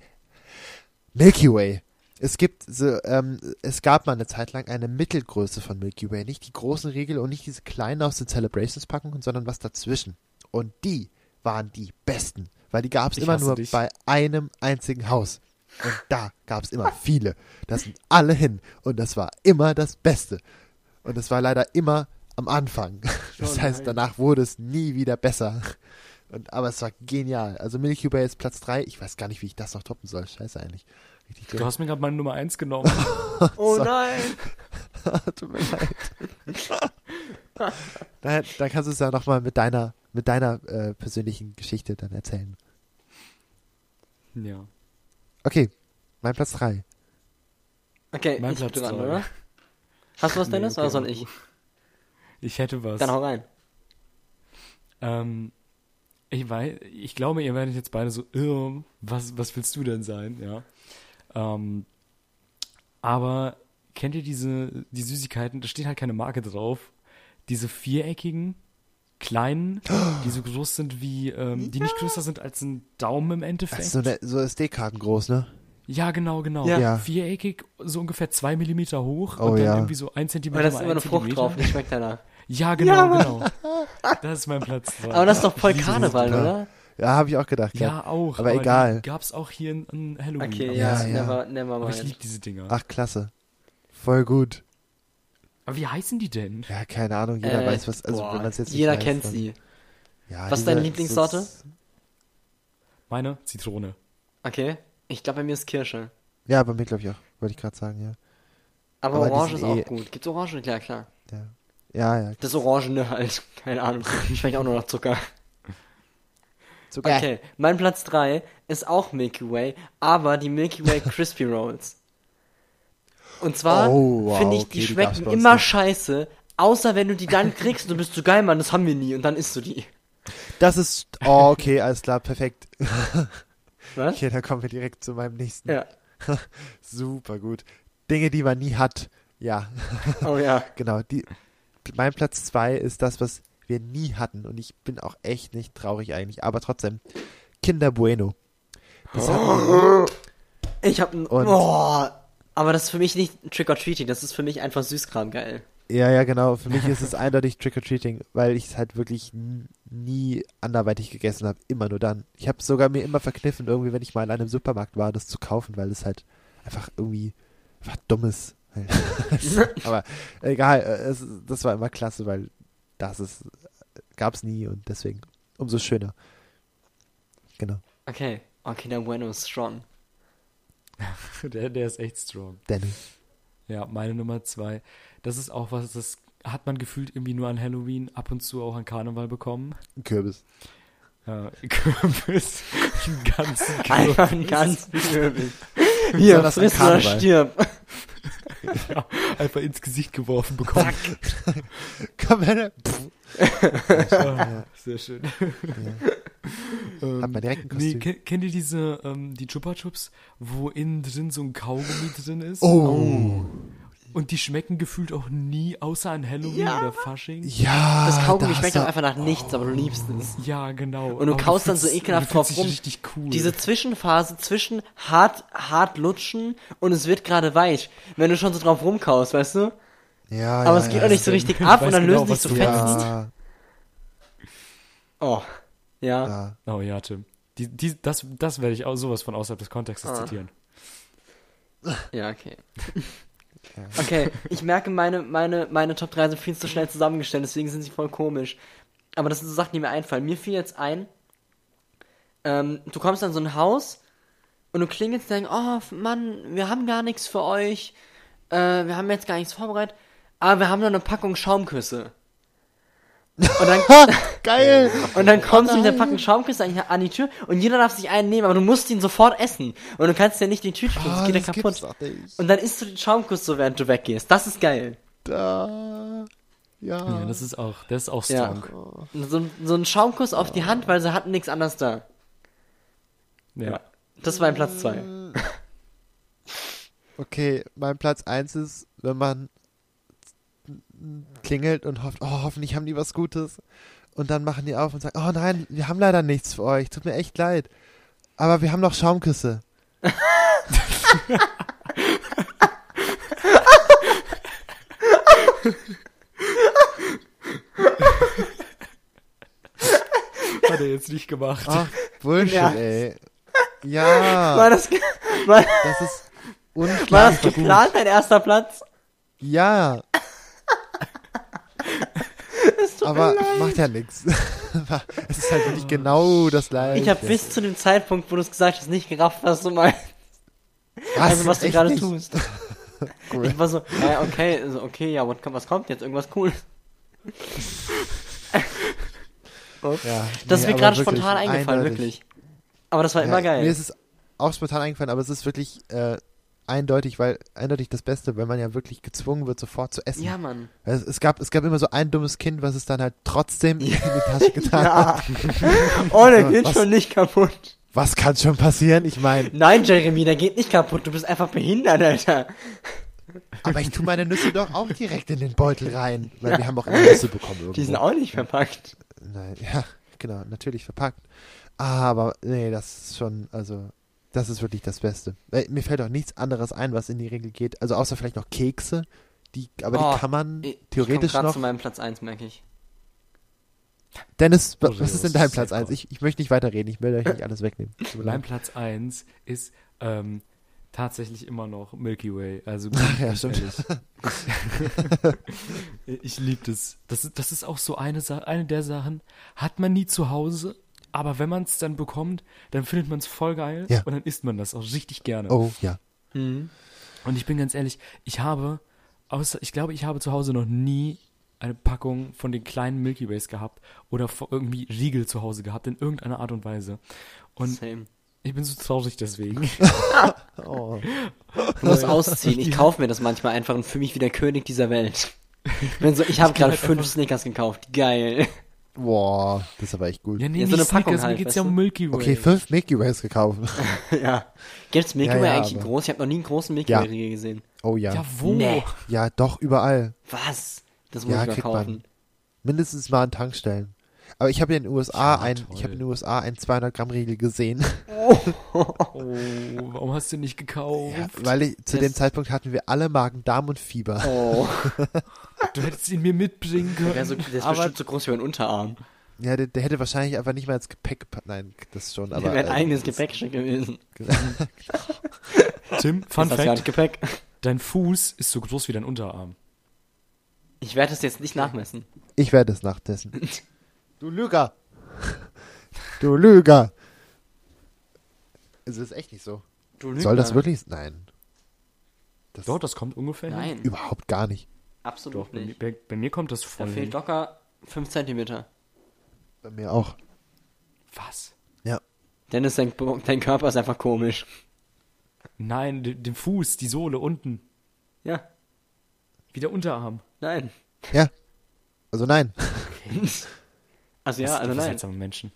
S3: Milky Way. Es gibt so, ähm, es gab mal eine Zeit lang eine Mittelgröße von Milky Way. Nicht die großen Riegel und nicht diese kleinen aus den Celebrations Packungen, sondern was dazwischen. Und die waren die besten. Weil die gab es immer nur
S5: dich.
S3: bei einem einzigen Haus. Und da gab es immer viele. Das sind alle hin. Und das war immer das Beste. Und es war leider immer am Anfang. Das heißt, danach wurde es nie wieder besser. Und, aber es war genial. Also Milky Way ist Platz 3. Ich weiß gar nicht, wie ich das noch toppen soll. Scheiße eigentlich. Richtig
S5: du hast mir gerade meine Nummer eins genommen. <laughs>
S1: Oh nein. <laughs>
S3: Tut mir leid. dann, dann kannst du es ja nochmal mit deiner, mit deiner äh, persönlichen Geschichte dann erzählen.
S5: ja.
S3: Okay, mein Platz 3.
S1: Okay,
S5: Mein
S1: ich
S5: Platz
S1: bin dran,
S5: drei.
S1: oder? Hast du was,
S5: Nee,
S1: Dennis?
S5: okay,
S1: oder soll ich?
S5: Ich hätte was.
S1: Dann hau rein.
S5: Ähm, ich weiß, ich glaube, ihr werdet jetzt beide so, "Äh, was, was willst du denn sein, ja. Ähm, aber kennt ihr diese, die Süßigkeiten, da steht halt keine Marke drauf, diese viereckigen, kleinen, <gasps> die so groß sind wie, ähm, die nicht größer sind als ein Daumen im Endeffekt.
S3: Das ist so, so SD-Karten groß, ne?
S5: Ja, genau, genau.
S1: Ja.
S3: Ja.
S5: Viereckig, so ungefähr zwei Millimeter hoch
S3: Oh
S5: und dann
S3: ja.
S5: irgendwie so ein Zentimeter
S1: Aber da ist
S5: mal
S1: immer
S5: ein
S1: eine Frucht drauf, die schmeckt danach.
S5: Ja, genau, genau. Das ist mein Platz drei.
S1: Aber das ist doch voll Karneval, oder?
S3: Ja, habe ich auch gedacht.
S5: Ja,
S3: gehabt.
S5: auch.
S3: Aber egal.
S5: Gab es auch hier in, in Halloween.
S1: Okay,
S5: aber,
S1: ja,
S3: Ja, ja.
S1: never, never
S5: aber ich liebe
S1: mind.
S5: diese Dinger.
S3: Ach, klasse. Voll gut.
S5: Aber wie heißen die denn?
S3: Ja, keine Ahnung, jeder
S1: Äh,
S3: weiß was. Also,
S1: boah,
S3: wenn man es jetzt nicht
S1: Jeder
S3: weiß,
S1: kennt
S3: dann,
S1: sie.
S3: Ja,
S1: Was ist deine Lieblingssorte?
S3: das-
S5: Meine? Zitrone.
S1: Okay. Ich glaube, bei mir ist Kirsche.
S3: Ja, bei mir glaube ich auch. Wollte ich gerade sagen, ja.
S1: Aber,
S3: Aber die
S1: Orange ist
S3: sind
S1: auch
S3: eh-
S1: gut. Gibt's Orange? Ja, klar.
S3: Ja, ja. ja.
S1: Das Orangene halt. <laughs> Keine Ahnung. Schmeckt auch nur nach Zucker.
S3: Sogar.
S1: Okay, mein Platz 3 ist auch Milky Way, aber die Milky Way <laughs> Crispy Rolls. Und zwar
S3: Oh, wow,
S1: finde ich,
S3: okay,
S1: die
S3: die
S1: schmecken
S3: uns
S1: immer
S3: nicht.
S1: scheiße, außer wenn du die dann kriegst und du bist so geil, Mann, das haben wir nie und dann isst du die.
S3: Das ist. Oh, okay, alles klar, perfekt. <laughs>
S1: Was?
S3: Okay, dann kommen wir direkt zu meinem nächsten.
S1: Ja. <laughs>
S3: Super gut. Dinge, die man nie hat. Ja,
S1: Oh ja.
S3: genau. Die, mein Platz zwei ist das, was wir nie hatten. Und ich bin auch echt nicht traurig eigentlich. Aber trotzdem. Kinder Bueno. Das hatten wir <gasps>
S1: Ich hab ein. Oh, aber das ist für mich nicht Trick or Treating, das ist für mich einfach Süßkram geil.
S3: Ja, ja, genau. Für mich ist es eindeutig Trick-or-Treating, weil ich es halt wirklich nie anderweitig gegessen habe. Immer nur dann. Ich habe sogar mir immer verkniffen, irgendwie, wenn ich mal in einem Supermarkt war, das zu kaufen, weil es halt einfach irgendwie einfach dumm <laughs> ist. Aber egal, äh, es, das war immer klasse, weil das ist, gab es nie und deswegen umso schöner. Genau.
S1: Okay. Oh, Kinder Bueno ist strong. <laughs>
S5: Der, der ist echt strong.
S3: Dennis.
S5: Ja, meine Nummer zwei. Das ist auch was, das hat man gefühlt irgendwie nur an Halloween, ab und zu auch an Karneval bekommen.
S3: Kürbis.
S5: Ja, <laughs> Kürbis. Einen ganzen Kürbis.
S1: Einfach ein ganz Kürbis. Hier,
S3: an
S1: friss oder stirb.
S5: Ja, einfach ins Gesicht geworfen bekommen. <laughs>
S3: Komm her.
S5: Ah, <laughs> Sehr schön.
S3: ja. Hat man direkt ein
S5: Nee,
S3: Kostüm.
S5: ke- kennt ihr diese, ähm, die Chupa Chups, wo innen drin so ein Kaugummi drin ist?
S3: Oh.
S5: Und die schmecken gefühlt auch nie, außer an Halloween oder Fasching.
S3: Ja.
S1: Das Kaugummi
S3: da
S1: schmeckt auch
S3: du-
S1: einfach nach nichts, aber du liebst es.
S5: Ja, genau.
S1: Und du
S5: Aber
S1: kaust dann so ekelhaft
S5: du
S1: drauf rum.
S5: richtig cool.
S1: Diese Zwischenphase zwischen hart, hart lutschen und es wird gerade weich. Wenn du schon so drauf rumkaust, weißt du?
S3: Ja,
S1: Aber
S3: ja,
S1: es geht
S3: ja,
S1: auch nicht so
S5: ich
S1: richtig ab und dann
S5: genau,
S1: lösen sich so
S5: du
S1: Fetzen.
S3: Ja,
S1: Oh. Ja.
S3: ja.
S5: Oh ja, Tim. Die, die, das, das werde ich auch sowas von außerhalb des Kontextes
S1: Ah.
S5: zitieren.
S1: Ja, okay. <laughs> Okay, ich merke, meine, meine, meine Top 3 sind viel zu schnell zusammengestellt, deswegen sind sie voll komisch. Aber das sind so Sachen, die mir einfallen. Mir fiel jetzt ein, ähm, du kommst an so ein Haus und du klingelst und denkst, oh Mann, wir haben gar nichts für euch, äh, wir haben jetzt gar nichts vorbereitet, aber wir haben noch eine Packung Schaumküsse. Und dann, <laughs>
S3: Geil!
S1: und dann kommst du mit der Packung Schaumküsse an die- Tür und jeder darf sich einen nehmen, aber du musst ihn sofort essen. Und du kannst ja nicht die Tüte tun,
S3: Ah,
S1: das geht ja
S3: das
S1: kaputt. Und dann isst du den Schaumkuss so, während du weggehst. Das ist geil.
S3: Da. Ja.
S5: Ja, das ist auch, das ist auch
S1: Ja.
S5: strong.
S1: So, ein- so ein Schaumkuss auf die Hand, weil sie hatten nichts anderes da.
S5: Ja.
S1: Das war ein Platz 2.
S3: Okay, mein Platz 1 ist, wenn man klingelt und hofft, oh, hoffentlich haben die was Gutes. Und dann machen die auf und sagen, oh nein, wir haben leider nichts für euch, tut mir echt leid. Aber wir haben noch Schaumküsse.
S5: Hat er jetzt nicht gemacht.
S3: Ach, Bullshit,
S1: Ja.
S3: ey. <laughs>
S1: War
S3: Ja,
S1: das, ge- war,
S3: das ist
S1: war das geplant, dein erster Platz?
S3: Ja. Aber macht ja nichts. <laughs> Es ist halt wirklich genau das gleiche.
S1: Ich habe bis zu dem Zeitpunkt, wo du es gesagt hast, nicht gerafft, was du meinst.
S3: was,
S1: Also was du
S3: Echt
S1: gerade
S3: nicht?
S1: tust. <laughs>
S3: Cool.
S1: Ich war so, ja, okay, <laughs> also, okay, ja, what, was kommt jetzt? Irgendwas cool.
S3: Ja,
S1: Das ist mir gerade spontan eingefallen,
S3: eindeutig.
S1: wirklich. Aber das war immer
S3: Ja,
S1: geil.
S3: Mir ist es auch spontan eingefallen, aber es ist wirklich äh, eindeutig, weil eindeutig das Beste, weil man ja wirklich gezwungen wird, sofort zu essen.
S1: ja, Mann.
S3: Es, es, gab, es gab immer so ein dummes Kind, was es dann halt trotzdem in die Tasche getan <laughs>
S1: Ja.
S3: hat.
S1: Oh, der geht
S3: was-
S1: schon nicht kaputt.
S3: Was kann schon passieren? Ich meine,
S1: Nein, Jeremy, der geht nicht kaputt. Du bist einfach behindert, Alter.
S3: aber ich tue meine Nüsse doch auch direkt in den Beutel rein, weil wir haben auch immer Nüsse bekommen irgendwo.
S1: Die sind auch nicht verpackt.
S3: Nein, ja, genau, natürlich verpackt. Aber nee, das ist schon, also, das ist wirklich das Beste. Weil Mir fällt auch nichts anderes ein, was in die Regel geht. Also außer vielleicht noch Kekse, die, aber
S1: Oh,
S3: die kann man
S1: Ich-
S3: theoretisch
S1: ich komm
S3: noch.
S1: zu meinem Platz 1, merke ich.
S3: Dennis,
S5: Oreos,
S3: was ist denn dein Platz
S5: sehr
S3: 1?
S5: gut.
S3: Ich, ich möchte nicht weiterreden, ich will euch nicht alles wegnehmen.
S5: Mein. Platz 1 ist ähm, tatsächlich immer noch Milky Way. Also <laughs>
S3: Ja,
S5: ganz
S3: stimmt. <laughs>
S5: ich liebe das. das. ist- Das ist auch so eine, Sa eine der Sachen, hat man nie zu Hause, aber wenn man es dann bekommt, dann findet man es voll geil
S3: Ja.
S5: und dann isst man das auch richtig gerne.
S3: Oh, ja.
S1: Mhm.
S5: Und ich bin ganz ehrlich, ich habe, außer, ich glaube, ich habe zu Hause noch nie eine Packung von den kleinen Milky Ways gehabt oder irgendwie Riegel zu Hause gehabt, in irgendeiner Art und Weise. Und
S1: Same.
S5: ich bin so traurig deswegen. <laughs> <laughs>
S3: Oh.
S1: Du musst ausziehen. Ich kaufe mir das manchmal einfach und fühle mich wie der König dieser Welt. <laughs> Bin so, ich habe gerade
S5: halt
S1: fünf
S5: einfach-
S1: Snickers gekauft. Geil.
S3: Boah, das ist aber echt gut.
S5: Ja, nee,
S1: Ja, so eine Packung
S5: Snickers, mir
S1: halt,
S5: geht's ja um? Milky Way.
S3: Okay, fünf Milky Ways gekauft. <laughs>
S1: ja. Gibt's Milky
S3: Ja,
S1: Way
S3: ja,
S1: eigentlich
S3: aber-
S1: groß? Ich habe noch nie einen großen Milky
S3: Ja.
S1: Way Riegel gesehen.
S3: Oh ja.
S5: Ja,
S3: Ja,
S5: wo?
S1: Nee.
S3: doch, überall.
S1: Was? Das muss
S3: Ja,
S1: ich mal
S3: kriegt
S1: kaufen.
S3: man. Mindestens mal an Tankstellen. Aber ich habe ja in den USA
S5: Ja,
S3: ein,
S5: toll.
S3: ich habe in den USA einen 200 Gramm Riegel gesehen, <laughs>
S5: Oh, warum hast du nicht gekauft?
S3: ja, weil ich, zu
S1: Das-
S3: dem Zeitpunkt hatten wir alle Magen-Darm und Fieber.
S1: Oh. <laughs>
S5: Du hättest ihn mir mitbringen können.
S1: Der, ist so, der ist
S5: aber
S1: bestimmt so groß wie mein Unterarm.
S3: Ja, der, der hätte wahrscheinlich einfach nicht mal ins Gepäck gepackt. Nein, das schon, aber.
S1: Aber, wäre ein
S3: äh,
S1: eigenes Gepäckstück gewesen. <laughs>
S5: Tim, Fun
S1: ist
S5: Fact,
S1: Gepäck.
S5: dein Fuß ist so groß wie dein Unterarm.
S1: Ich werde das jetzt nicht nachmessen.
S3: Ich werde es nachdessen. du Lüger! Du Lüger! Es ist echt nicht so.
S1: Du
S3: Soll das wirklich? Nein. Das
S5: Doch, das kommt ungefähr hin.
S1: Nein,
S3: überhaupt gar nicht.
S1: Absolut
S5: Doch, bei, mir-
S1: nicht.
S5: bei, bei mir kommt das
S1: Da
S5: voll
S1: fehlt
S5: hin.
S1: locker 5 Zentimeter.
S3: Bei mir auch.
S5: Was?
S3: Ja.
S1: Dennis, dein, dein Körper ist einfach komisch.
S5: Nein, den, Fuß, die Sohle unten.
S1: Ja,
S5: Wie der Unterarm.
S1: nein.
S3: Ja. Also nein. <laughs>
S1: Also ja, also
S5: für
S1: nein.
S5: seltsame Menschen.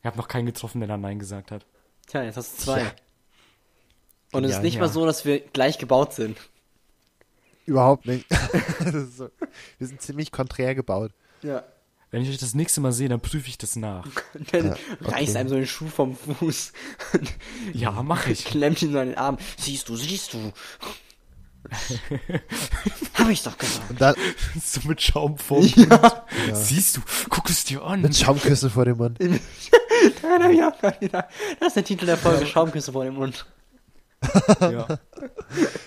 S5: Ich habe noch keinen getroffen, der da Nein gesagt hat.
S1: Tja, jetzt hast du zwei.
S3: Ja.
S1: Und es ist nicht
S5: ja.
S1: mal so, dass wir gleich gebaut sind.
S3: Überhaupt nicht. <laughs> So, wir sind ziemlich konträr gebaut.
S1: Ja.
S5: Wenn ich euch das nächste Mal sehe, dann prüfe ich das nach. <laughs>
S1: Dann
S3: Ja,
S1: reißt
S3: okay.
S1: einem so den Schuh vom Fuß. <laughs>
S5: Ja, mach ich.
S1: Klemmt ihn so an den Arm. Siehst du, siehst du. Hab ich doch gesagt.
S3: Und dann
S5: so mit Schaum vorm
S1: Ja.
S5: Mund. Siehst du, guck es dir an.
S3: mit Schaumküsse vor dem Mund.
S1: Nein, hab ich auch gerade gedacht. Das ist der Titel der Folge. Schaumküsse vor dem Mund.
S5: Ja.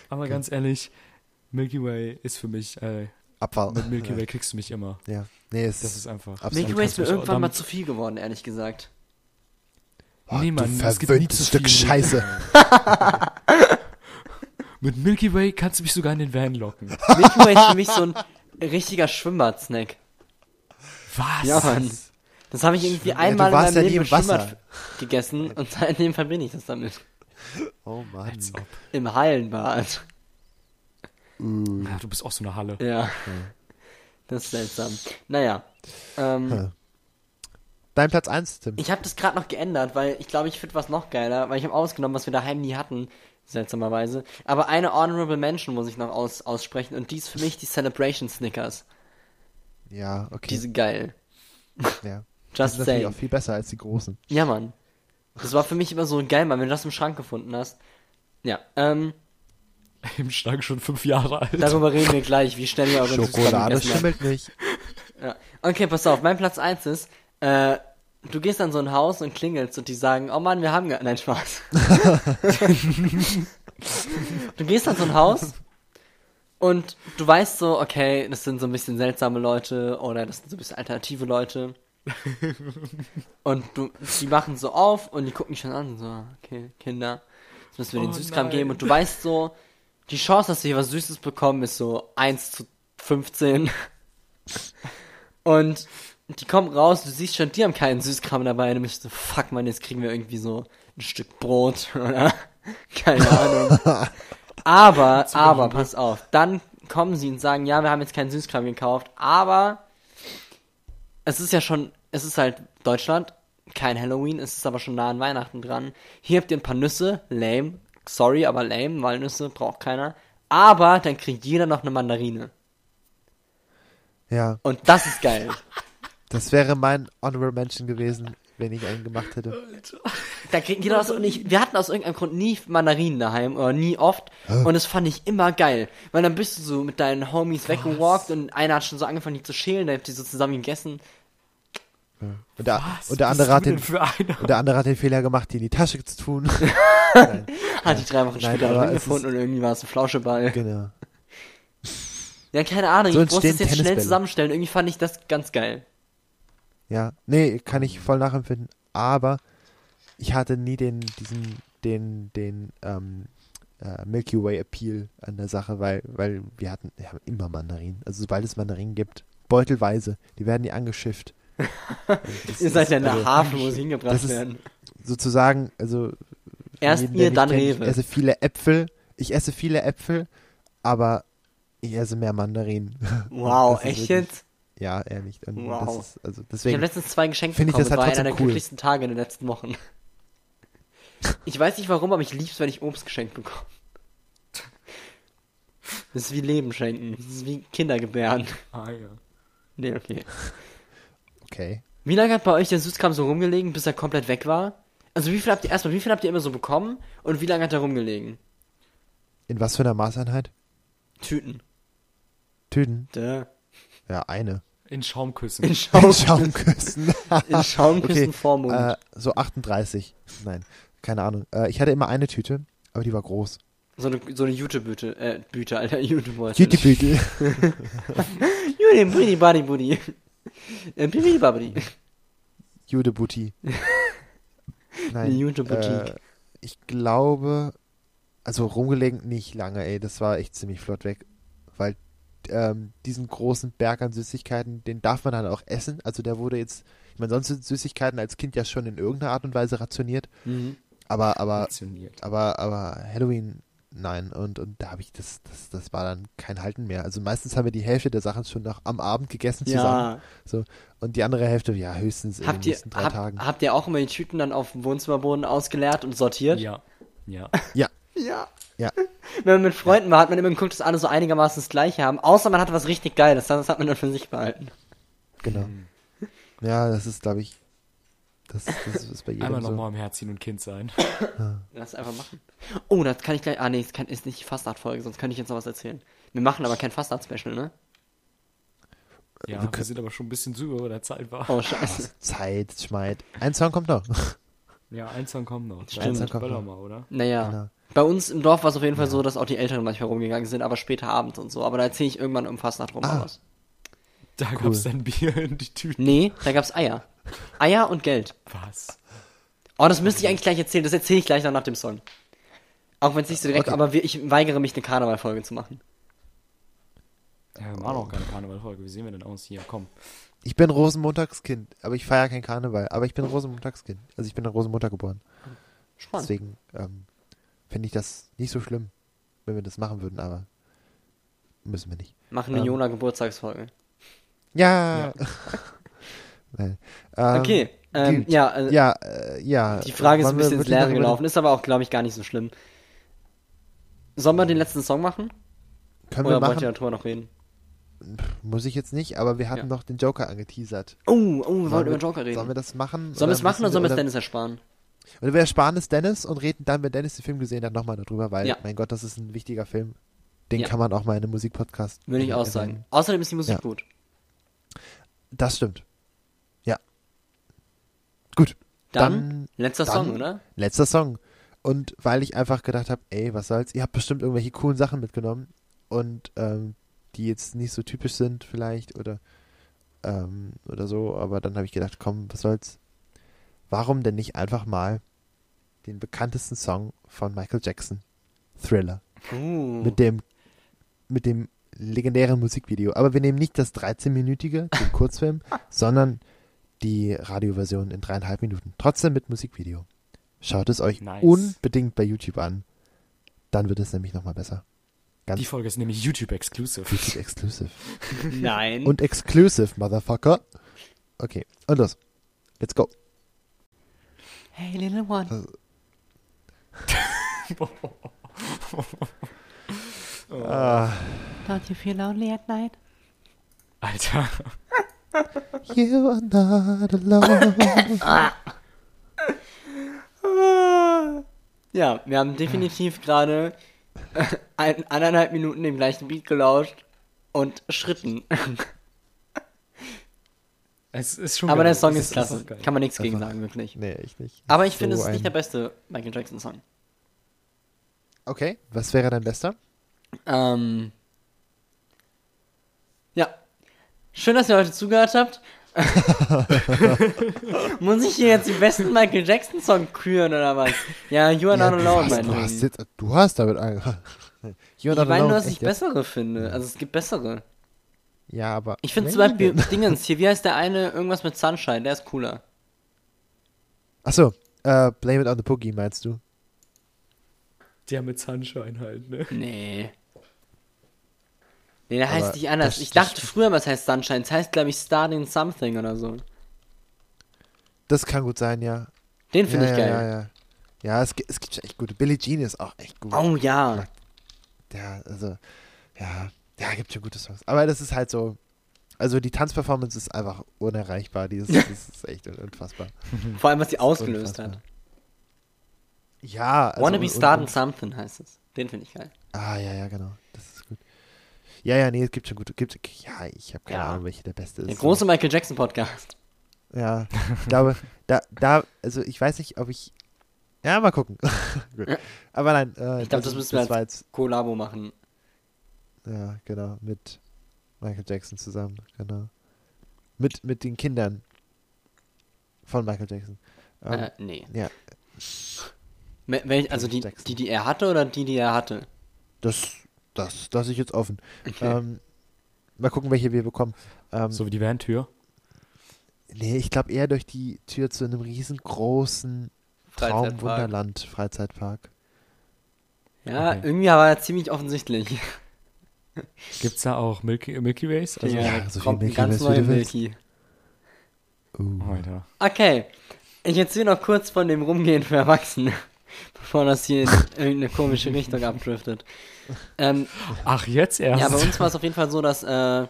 S5: Aber ganz ehrlich, Milky Way ist für mich, äh,
S3: Abfall.
S5: mit Milky Way kriegst du mich immer.
S3: Ja. Nee, es
S5: Das ist einfach.
S1: Milky Way ist mir irgendwann mal zu viel geworden, ehrlich gesagt.
S3: Oh,
S5: Nee,
S3: du
S5: Mann, es gibt nie zu
S3: Stück
S5: viel.
S3: Scheiße. <laughs>
S5: Mit Milky Way kannst du mich sogar in den Van locken.
S1: Milky Way ist für mich so ein richtiger Schwimmbad-Snack.
S5: Was?
S1: Ja, Mann. Das habe ich irgendwie
S3: Ja, du
S1: einmal in
S3: warst
S1: meinem
S3: ja
S1: Leben
S3: im.
S1: Schwimmbad gegessen und <laughs> seitdem verbinde ich das damit.
S3: Oh Mann.
S5: Als ob.
S1: Im Hallenbad.
S5: Ja, du bist auch so eine Halle.
S1: Ja. Das ist seltsam. Naja. Ähm,
S3: Hm. Dein Platz 1, Tim.
S1: ich habe das gerade noch geändert, weil ich glaube, ich finde was noch geiler, weil ich habe ausgenommen, was wir daheim nie hatten. Seltsamerweise. Aber eine Honorable Mention muss ich noch aus, aussprechen und die ist für mich die Celebration Snickers.
S3: Ja, okay.
S1: Die sind geil.
S3: ja. <laughs> Die
S1: Just
S3: sind natürlich
S1: saying.
S3: auch viel besser als die großen.
S1: Ja, Mann. Das war für mich immer so geil, Mann, wenn du das im Schrank gefunden hast. Ja, ähm, <laughs>
S5: Im Schrank schon fünf Jahre alt.
S1: darüber reden wir gleich, wie schnell ihr eure
S3: Schokolade schimmelt nicht.
S1: Ja. Okay, pass auf, mein Platz 1 ist, äh, du gehst an so ein Haus und klingelst und die sagen, oh Mann, wir haben gar... Nein, Spaß. <laughs> du gehst an so ein Haus und du weißt so, okay, das sind so ein bisschen seltsame Leute oder das sind so ein bisschen alternative Leute. Und du, die machen so auf und die gucken dich schon an, so, okay, Kinder, jetzt müssen wir den
S5: Oh
S1: Süßkram
S5: nein.
S1: geben und du weißt so, die Chance, dass sie hier was Süßes bekommen, ist so 1 zu 15. <laughs> Und die kommen raus, du siehst schon, die haben keinen Süßkram dabei, und du bist so, fuck man, jetzt kriegen wir irgendwie so ein Stück Brot <laughs> oder keine Ahnung. <laughs> Aber, aber, pass auf, dann kommen sie und sagen, ja, wir haben jetzt keinen Süßkram gekauft, aber es ist ja schon, es ist halt Deutschland, kein Halloween, es ist aber schon nah an Weihnachten dran. Hier habt ihr ein paar Nüsse, lame, sorry, aber lame, Walnüsse braucht keiner. Aber dann kriegt jeder noch eine Mandarine.
S3: Ja,
S1: Und das ist geil. <laughs>
S3: das wäre mein Honorable Mention gewesen, wenn ich einen gemacht hätte. <laughs>
S1: Da kriegt jeder was und ich, wir hatten aus irgendeinem Grund nie Mandarinen daheim oder nie oft und das fand ich immer geil, weil dann bist du so mit deinen Homies weggewalkt und einer hat schon so angefangen die zu schälen, dann habt ihr so zusammen gegessen.
S3: Und der,
S5: Was
S3: und der andere hat den, und der andere hat den Fehler gemacht, die in die Tasche zu tun. <laughs> Nein,
S1: Hat die drei Wochen
S3: Nein,
S1: später gefunden und irgendwie war es ein Flauscheball.
S3: genau.
S1: Ja, keine Ahnung,
S3: So
S1: ich musste es jetzt schnell zusammenstellen, irgendwie fand ich das ganz geil.
S3: Ja, nee, kann ich voll nachempfinden. Aber ich hatte nie den, diesen, den, den ähm, äh, Milky Way Appeal an der Sache, weil, weil wir hatten, wir haben immer Mandarinen. Also sobald es Mandarinen gibt, beutelweise, die werden nie angeschifft.
S1: Ihr seid
S3: ist-
S1: ja in der
S3: also
S1: Hafen, wo sie <laughs> hingebracht
S3: das ist-
S1: werden.
S3: Sozusagen, also
S1: Erst
S3: jeden,
S1: ihr, dann
S3: kennt,
S1: Rewe.
S3: Ich esse viele Äpfel, ich esse viele Äpfel, aber ich esse mehr Mandarinen. <laughs>
S1: Wow, echt
S3: wirklich-
S1: jetzt?
S3: Ja, ehrlich. Und
S1: Wow.
S3: das ist, also
S1: Ich habe
S3: deswegen,
S1: letztens zwei Geschenke
S3: Finde ich
S1: bekommen.
S3: das
S1: Das
S3: halt
S1: war einer der
S3: cool.
S1: glücklichsten Tage in den letzten Wochen. <laughs> Ich weiß nicht warum, aber ich lieb's, wenn ich Obst geschenkt bekomme. Das ist wie Leben schenken. Das ist wie Kinder gebären.
S5: Ah, ja.
S1: Nee, okay.
S3: Okay.
S1: Wie lange hat bei euch der Süßkram so rumgelegen, bis er komplett weg war? Also wie viel habt ihr erstmal, wie viel habt ihr immer so bekommen und wie lange hat er rumgelegen?
S3: In was für einer Maßeinheit?
S1: Tüten.
S3: Tüten?
S1: Duh.
S3: Ja, eine.
S5: In Schaumküssen.
S1: In, Schaum,
S3: Schaumküssen. <laughs>
S1: in Schaumküssen
S3: Okay,
S1: vorm Mund.
S3: äh, so 38. Nein, keine Ahnung. Äh, ich hatte immer eine Tüte, aber die war groß.
S1: So eine, so eine Jutebüte, äh, Büte, Alter, <laughs> Jutebeutel.
S3: Jutebütel. <laughs>
S1: Jute, Buddy, Buddy, Äh, Bibi, Babidi.
S3: Judebuti. <laughs> Nein.
S1: Die Jute-Boutique.
S3: Äh, ich glaube, also rumgelegen nicht lange, ey. Das war echt ziemlich flott weg. Weil ähm, diesen großen Berg an Süßigkeiten, den darf man dann auch essen. Also der wurde jetzt, ich meine, sonst sind Süßigkeiten als Kind ja schon in irgendeiner Art und Weise rationiert.
S1: Mhm.
S3: Aber, aber,
S5: Rationiert.
S3: aber, aber Halloween, nein. Und, und da habe ich das, das, das war dann kein Halten mehr. Also meistens haben wir die Hälfte der Sachen schon noch am Abend gegessen zusammen.
S1: Ja.
S3: So. Und die andere Hälfte, ja, höchstens in
S1: Habt
S3: den
S1: ihr,
S3: nächsten drei
S1: hab,
S3: Tagen.
S1: habt ihr auch immer die Tüten dann auf dem Wohnzimmerboden ausgeleert und sortiert?
S5: Ja. Ja.
S3: Ja,
S1: Ja.
S3: Ja. <laughs>
S1: Wenn man mit Freunden war, hat man immer geguckt, dass alle so einigermaßen das Gleiche haben. Außer man hatte was richtig Geiles. Das hat man dann für sich behalten.
S3: Genau. Ja, das ist, glaube ich, das, das ist bei jedem
S5: Einmal
S3: so.
S5: nochmal im Herz ziehen und Kind sein.
S1: Lass einfach machen. Oh, das kann ich gleich. Ah, nee, es kann, ist nicht die Fastnacht-Folge, sonst könnte ich jetzt noch was erzählen. Wir machen aber kein Fastnacht-Special, ne?
S5: Ja,
S3: Wir
S5: wir, sind aber schon ein bisschen zu über der Zeit war.
S1: Oh, scheiße. <laughs>
S3: Zeit, Schmeid. Ein Song kommt noch.
S5: Ja, ein Song kommt noch.
S1: Stimmt.
S5: Stimmt. Böller mal, oder?
S1: Naja.
S3: Genau.
S1: Bei uns im Dorf war es auf jeden Fall so, dass auch die Älteren manchmal rumgegangen sind, aber später abends und so. Aber da erzähle ich irgendwann um Fastnacht rum
S3: Ah.
S1: was.
S5: Da gab's dann Bier in die Tüte.
S1: Nee, da gab's Eier. Eier und Geld.
S5: Was?
S1: Oh, das müsste ich eigentlich gleich erzählen. Das erzähle ich gleich noch nach dem Song. Auch wenn es nicht so direkt,
S3: Okay.
S1: aber wir, ich weigere mich, eine Karnevalfolge zu machen.
S5: Ja, wir machen auch keine Karnevalfolge. Wie sehen wir denn aus hier? Komm.
S3: Ich bin Rosenmontagskind, aber ich feiere kein Karneval. Aber ich bin Rosenmontagskind. Also ich bin an Rosenmontag geboren.
S1: Spannend.
S3: Deswegen ähm, finde ich das nicht so schlimm, wenn wir das machen würden, aber müssen wir nicht.
S1: Machen eine
S3: Ähm.
S1: Jona Geburtstagsfolge.
S3: Ja. <laughs> Nein. Ähm,
S1: Okay. Ähm,
S3: gut.
S1: ja, äh,
S3: Ja, äh, ja.
S1: die Frage ist ein bisschen ins Leere gelaufen, ist aber auch, glaube ich, gar nicht so schlimm. Sollen wir den letzten Song machen?
S3: Können wir
S1: Oder wollt ihr
S3: machen?
S1: darüber noch reden?
S3: Muss ich jetzt nicht, aber wir hatten
S1: Ja.
S3: noch den Joker angeteasert.
S1: Oh, oh, wir wollten über Joker reden.
S3: Sollen wir das machen?
S1: Sollen wir es machen oder sollen wir es
S3: oder,
S1: Dennis ersparen?
S3: oder wir ersparen es Dennis und reden dann, wenn Dennis den Film gesehen hat, nochmal darüber, weil,
S1: Ja.
S3: mein Gott, das ist ein wichtiger Film. Den
S1: Ja.
S3: kann man auch mal in einem Musikpodcast.
S1: Würde ich auch sagen. Außerdem ist die Musik
S3: Ja.
S1: gut.
S3: Das stimmt. Ja. Gut.
S1: Dann,
S3: Dann,
S1: letzter
S3: dann-
S1: Song, oder?
S3: letzter Song. Und weil ich einfach gedacht habe, ey, was soll's, ihr habt bestimmt irgendwelche coolen Sachen mitgenommen und ähm, die jetzt nicht so typisch sind vielleicht oder ähm, oder so, aber dann habe ich gedacht, komm, was soll's. Warum denn nicht einfach mal den bekanntesten Song von Michael Jackson, Thriller,
S1: Uh.
S3: mit dem mit dem legendären Musikvideo. Aber wir nehmen nicht das 13-minütige, den <laughs> Kurzfilm, sondern die Radioversion in dreieinhalb Minuten. Trotzdem mit Musikvideo. Schaut es euch
S5: Nice.
S3: unbedingt bei YouTube an. Dann wird es nämlich nochmal besser. Ganz
S5: Die Folge ist nämlich YouTube-exclusive.
S3: YouTube exclusive. <laughs>
S1: Nein.
S3: Und exclusive, Motherfucker. Okay, und los. Let's go.
S1: hey, little one. <laughs>
S3: Ah,
S2: Don't you feel lonely at night?
S5: Alter. <laughs>
S3: you are not alone. <laughs>
S1: Ja, wir haben definitiv gerade äh, ein, eineinhalb Minuten dem gleichen Beat gelauscht und Schritten. <laughs>
S5: Es ist schon
S1: Aber
S5: geil.
S1: der Song
S5: Es
S1: ist klasse.
S5: geil.
S1: Kann man nichts gegen sagen, wirklich.
S3: nee, ich nicht.
S1: Aber ich
S3: So
S1: finde, es ist nicht der beste Michael Jackson-Song.
S3: Okay, was wäre dein bester?
S1: Ähm. Ja. Schön, dass ihr heute zugehört habt. <laughs> Muss ich hier jetzt die besten Michael Jackson-Song küren oder was? Ja, You Are
S3: Ja,
S1: Not
S3: du,
S1: Alone,
S3: hast,
S1: mein
S3: du, hast
S1: Ding.
S3: jetzt, du hast damit angefangen. <laughs> You
S1: Ich meine nur, dass ich
S3: jetzt?
S1: bessere finde. Also es gibt bessere.
S3: Ja, aber.
S1: Ich finde zum Beispiel. Dingens <laughs> hier, wie heißt der eine? Irgendwas mit Sunshine, der ist cooler.
S3: Achso, äh, Blame It on the Boogie meinst du?
S5: Der mit Sunshine halt, ne?
S1: Nee. Nee, der heißt nicht anders.
S3: das-
S1: ich
S3: das
S1: dachte früher, was heißt Sunshine. Es heißt, glaube ich, Starting Something oder so.
S3: Das kann gut sein, ja.
S1: Den finde
S3: ja,
S1: ich geil.
S3: Ja, ja, ja. Ja, es, es gibt schon echt gute. Billie Jean ist auch echt gut.
S1: Oh ja.
S3: Ja, also, ja, ja, gibt schon gute Songs. Aber das ist halt so, also die Tanzperformance ist einfach unerreichbar. Die ist, <laughs> das ist echt unfassbar.
S1: Vor allem, was sie ausgelöst
S3: Unfassbar.
S1: hat.
S3: Ja, also.
S1: Wanna be starting something heißt es. Den finde ich geil.
S3: Ah, ja, ja, genau. Ja, ja, nee, es gibt schon gute. Gibt, ja, ich habe keine
S1: Ja.
S3: Ahnung, welche der beste ist.
S1: Der große Michael Jackson Podcast.
S3: Ja, ich glaube, <laughs> da, da, also ich weiß nicht, ob ich. Ja, mal gucken. <laughs>
S1: Ja.
S3: Aber nein, äh,
S1: Ich glaube, das müssen wir als Kollabo machen.
S3: ja, genau, mit Michael Jackson zusammen, genau. Mit, mit den Kindern von Michael Jackson. Ähm,
S1: äh, nee.
S3: Ja,
S1: Welch, also die, die, die er hatte oder die, die er hatte?
S3: das, das lasse ich jetzt offen.
S1: Okay.
S3: Ähm, mal gucken, welche wir bekommen. Ähm,
S5: So wie die Vandtür.
S3: Nee, ich glaube eher durch die Tür zu einem riesengroßen. Traumwunderland Freizeitpark.
S1: Ja,
S5: Okay.
S1: irgendwie war er ziemlich offensichtlich. <laughs>
S5: Gibt's da auch Milky, Milky Ways? Also,
S1: ja,
S3: so viel
S1: kommt ein
S3: Milky
S1: ganz
S3: willst.
S1: Milky.
S3: Uh.
S5: Alter.
S1: Okay. Ich erzähle noch kurz von dem Rumgehen für Erwachsene. <laughs> bevor das hier in irgendeine komische Richtung abdriftet. Ähm,
S5: Ach, jetzt erst?
S1: ja, bei uns war es auf jeden Fall so, dass äh,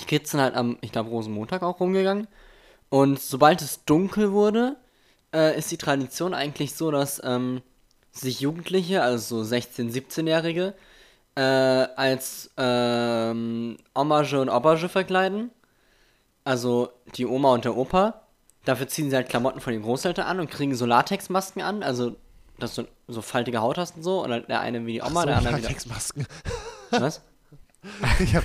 S1: die Kids sind halt am, ich glaube, Rosenmontag auch rumgegangen. Und sobald es dunkel wurde, äh, ist die Tradition eigentlich so, dass ähm, sich Jugendliche, also so 16-, 17-Jährige, äh, als ähm, Hommage und Obage verkleiden. Also die Oma und der Opa. Dafür ziehen sie halt Klamotten von den Großeltern an und kriegen so Latexmasken an. Also, dass du so faltige Haut hast und so. Und halt der eine wie die Oma,
S3: so,
S1: der andere wieder.
S3: Latexmasken.
S1: Was? <laughs>
S3: ich habe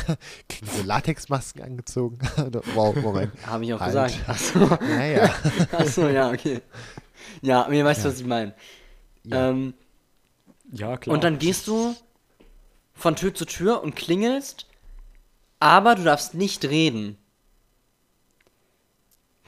S3: <laughs> so Latexmasken angezogen. <laughs> wow, Moment.
S1: Habe ich auch
S3: Halt.
S1: gesagt. Achso,
S3: Naja.
S1: achso, ja, okay. Ja, mir weißt du, was ich meine.
S3: Ja.
S1: Ähm,
S5: ja, klar.
S1: und dann gehst du von Tür zu Tür und klingelst, aber du darfst nicht reden.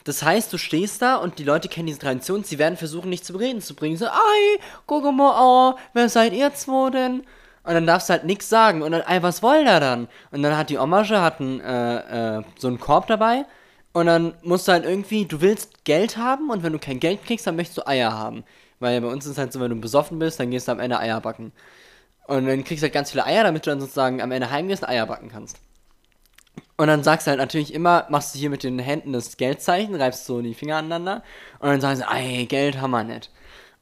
S1: Das heißt, du stehst da und die Leute kennen diese Tradition, sie werden versuchen, dich zu reden zu bringen. So, ei, guck mal, oh, wer seid ihr zwei denn? Und dann darfst du halt nichts sagen. Und dann, ey, was wollt ihr dann? Und dann hat die Hommage hat einen, äh, äh, so einen Korb dabei. Und dann musst du halt irgendwie, du willst Geld haben und wenn du kein Geld kriegst, dann möchtest du Eier haben. Weil bei uns ist es halt so, wenn du besoffen bist, dann gehst du am Ende Eier backen. Und dann kriegst du halt ganz viele Eier, damit du dann sozusagen am Ende heimgehst und Eier backen kannst. Und dann sagst du halt natürlich immer, machst du hier mit den Händen das Geldzeichen, reibst so die Finger aneinander und dann sagen sie, ey, Geld haben wir nicht.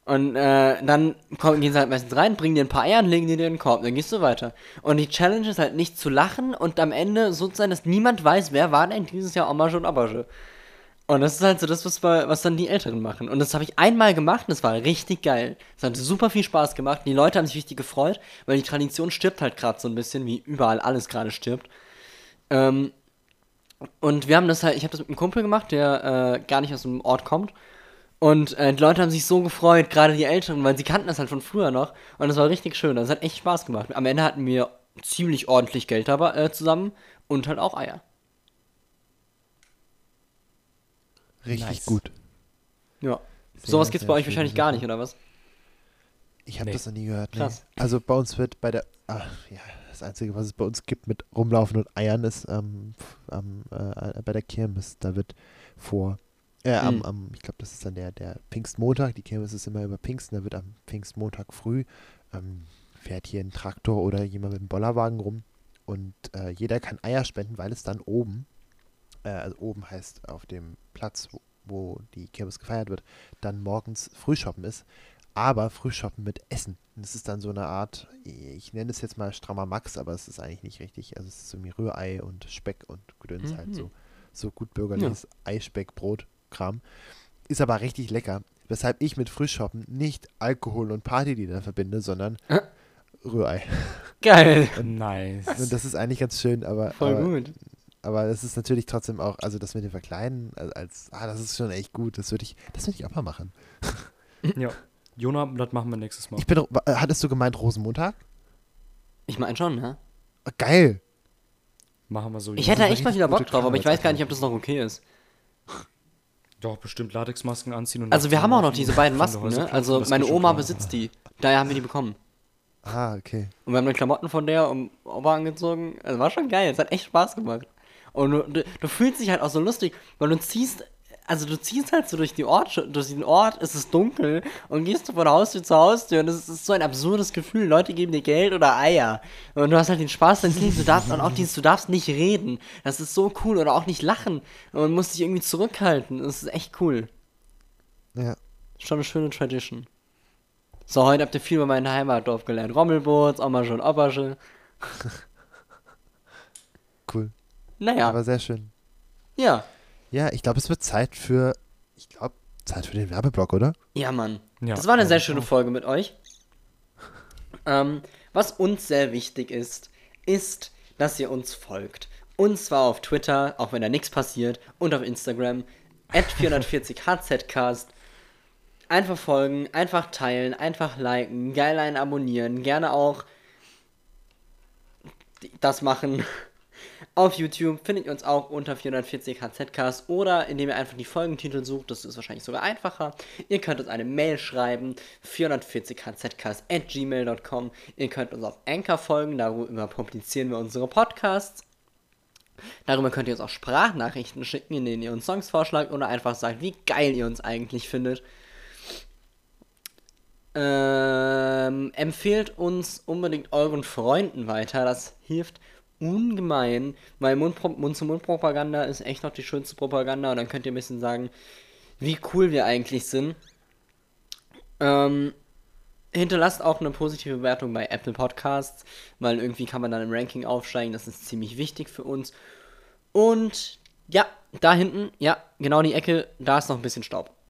S1: Und äh, dann kommen, gehen sie halt meistens rein, bringen dir ein paar Eier und legen dir den Korb, dann gehst du weiter. Und die Challenge ist halt nicht zu lachen und am Ende so zu sein, dass niemand weiß, wer war denn dieses Jahr Hommage und Obage. Und das ist halt so das, was, wir- was dann die Älteren machen. Und das habe ich einmal gemacht und das war richtig geil. Es hat super viel Spaß gemacht. Die Leute haben sich richtig gefreut, weil die Tradition stirbt halt gerade so ein bisschen, wie überall alles gerade stirbt. Ähm, und wir haben das halt, ich habe das mit einem Kumpel gemacht, der äh, gar nicht aus dem Ort kommt. Und äh, die Leute haben sich so gefreut, gerade die Älteren, weil sie kannten das halt von früher noch. Und das war richtig schön. Das hat echt Spaß gemacht. Am Ende hatten wir ziemlich ordentlich Geld dabei, äh, zusammen und halt auch Eier.
S3: Richtig
S5: Nice.
S3: gut.
S1: Ja.
S3: Sehr,
S1: Sowas gibt's bei euch wahrscheinlich gar nicht, oder was?
S3: Ich habe
S5: Nee.
S3: das noch nie gehört. Nee.
S1: Krass.
S3: Also bei uns wird bei der, ach, ja, das Einzige, was es bei uns gibt mit Rumlaufen und Eiern, ist ähm, am, äh, bei der Kirmes. Da wird vor, äh, am,
S1: Mhm.
S3: am, ich glaube, das ist dann der, der Pfingstmontag. Die Kirmes ist immer über Pfingsten. Da wird am Pfingstmontag früh ähm, fährt hier ein Traktor oder jemand mit einem Bollerwagen rum und äh, jeder kann Eier spenden, weil es dann oben, äh, also oben heißt auf dem Platz, wo, wo die Kirmes gefeiert wird, dann morgens Frühshoppen ist aber Frühshoppen mit Essen. Und das ist dann so eine Art, ich nenne es jetzt mal strammer Max, aber es ist eigentlich nicht richtig. Also es ist so wie Rührei und Speck und Gedöns halt
S1: Mhm.
S3: so, so gut bürgerliches Eispeck, Brot, Kram. Ist aber richtig lecker. Weshalb ich mit Frühshoppen nicht Alkohol und Partylieder verbinde, sondern
S1: Äh.
S3: Rührei.
S1: Geil. <laughs>
S5: Nice.
S3: Und das ist eigentlich ganz schön, aber,
S1: Voll
S3: aber,
S1: gut.
S3: aber das ist natürlich trotzdem auch, also das mit dem Verkleiden, als, als ah, das ist schon echt gut. Das würde ich, das würde ich auch mal machen.
S5: ja. <laughs> Jona, das machen wir nächstes Mal.
S3: Ich bin, wa- hattest du gemeint Rosenmontag?
S1: Ich meine schon, ne?
S3: Ah, Geil.
S5: Machen wir so.
S1: Ich hätte da echt mal wieder Bock drauf, aber ich weiß gar nicht, ob das noch okay ist.
S5: Doch, bestimmt Latexmasken anziehen und
S1: Also wir haben auch noch diese beiden Masken, ne? Also meine Oma
S5: klar.
S1: besitzt die. Daher haben wir die bekommen.
S3: Ah, okay.
S1: Und wir haben dann Klamotten von der um Opa angezogen. Also war schon geil. Es hat echt Spaß gemacht. Und du, du, du fühlst dich halt auch so lustig, weil du ziehst, also du ziehst halt so durch die Ort, durch den Ort, es ist dunkel und gehst du von Haustür zu Haustür und es ist so ein absurdes Gefühl. Leute geben dir Geld oder Eier. Und du hast halt den Spaß deines Lebens. Du darfst, und auch dieses, du darfst nicht reden. Das ist so cool. Oder auch nicht lachen. Und musst dich irgendwie zurückhalten. Das ist echt cool.
S3: Ja.
S1: Schon eine schöne Tradition. So, heute habt ihr viel über mein Heimatdorf gelernt. Rommelboot, Ommage und Obberge.
S3: Cool.
S1: Naja,
S3: Aber sehr schön.
S1: ja.
S3: Ja, ich glaube, es wird Zeit für, ich glaube, Zeit für den Werbeblock, oder?
S1: Ja, Mann.
S5: Ja,
S1: das war eine sehr schöne. Folge mit euch. Ähm, was uns sehr wichtig ist, ist, dass ihr uns folgt. Und zwar auf Twitter, auch wenn da nichts passiert, und auf Instagram, at <laughs> 440hzcast. Einfach folgen, einfach teilen, einfach liken, geil einen abonnieren, gerne auch das machen. Auf YouTube findet ihr uns auch unter 440 HZcast oder indem ihr einfach die Folgentitel sucht, das ist wahrscheinlich sogar einfacher. Ihr könnt uns eine Mail schreiben, 440 HZcast at gmail.com. Ihr könnt uns auf Anchor folgen, darüber publizieren wir unsere Podcasts. Darüber könnt ihr uns auch Sprachnachrichten schicken, in denen ihr uns Songs vorschlagt oder einfach sagt, wie geil ihr uns eigentlich findet. Ähm, empfehlt uns unbedingt euren Freunden weiter. Das hilft ungemein, weil Mundpro- Mund-zu-Mund-Propaganda ist echt noch die schönste Propaganda und dann könnt ihr ein bisschen sagen, wie cool wir eigentlich sind. Ähm, hinterlasst auch eine positive Bewertung bei Apple Podcasts, weil irgendwie kann man dann im Ranking aufsteigen. Das ist ziemlich wichtig für uns. Und ja, da hinten, ja, genau die Ecke, da ist noch ein bisschen Staub.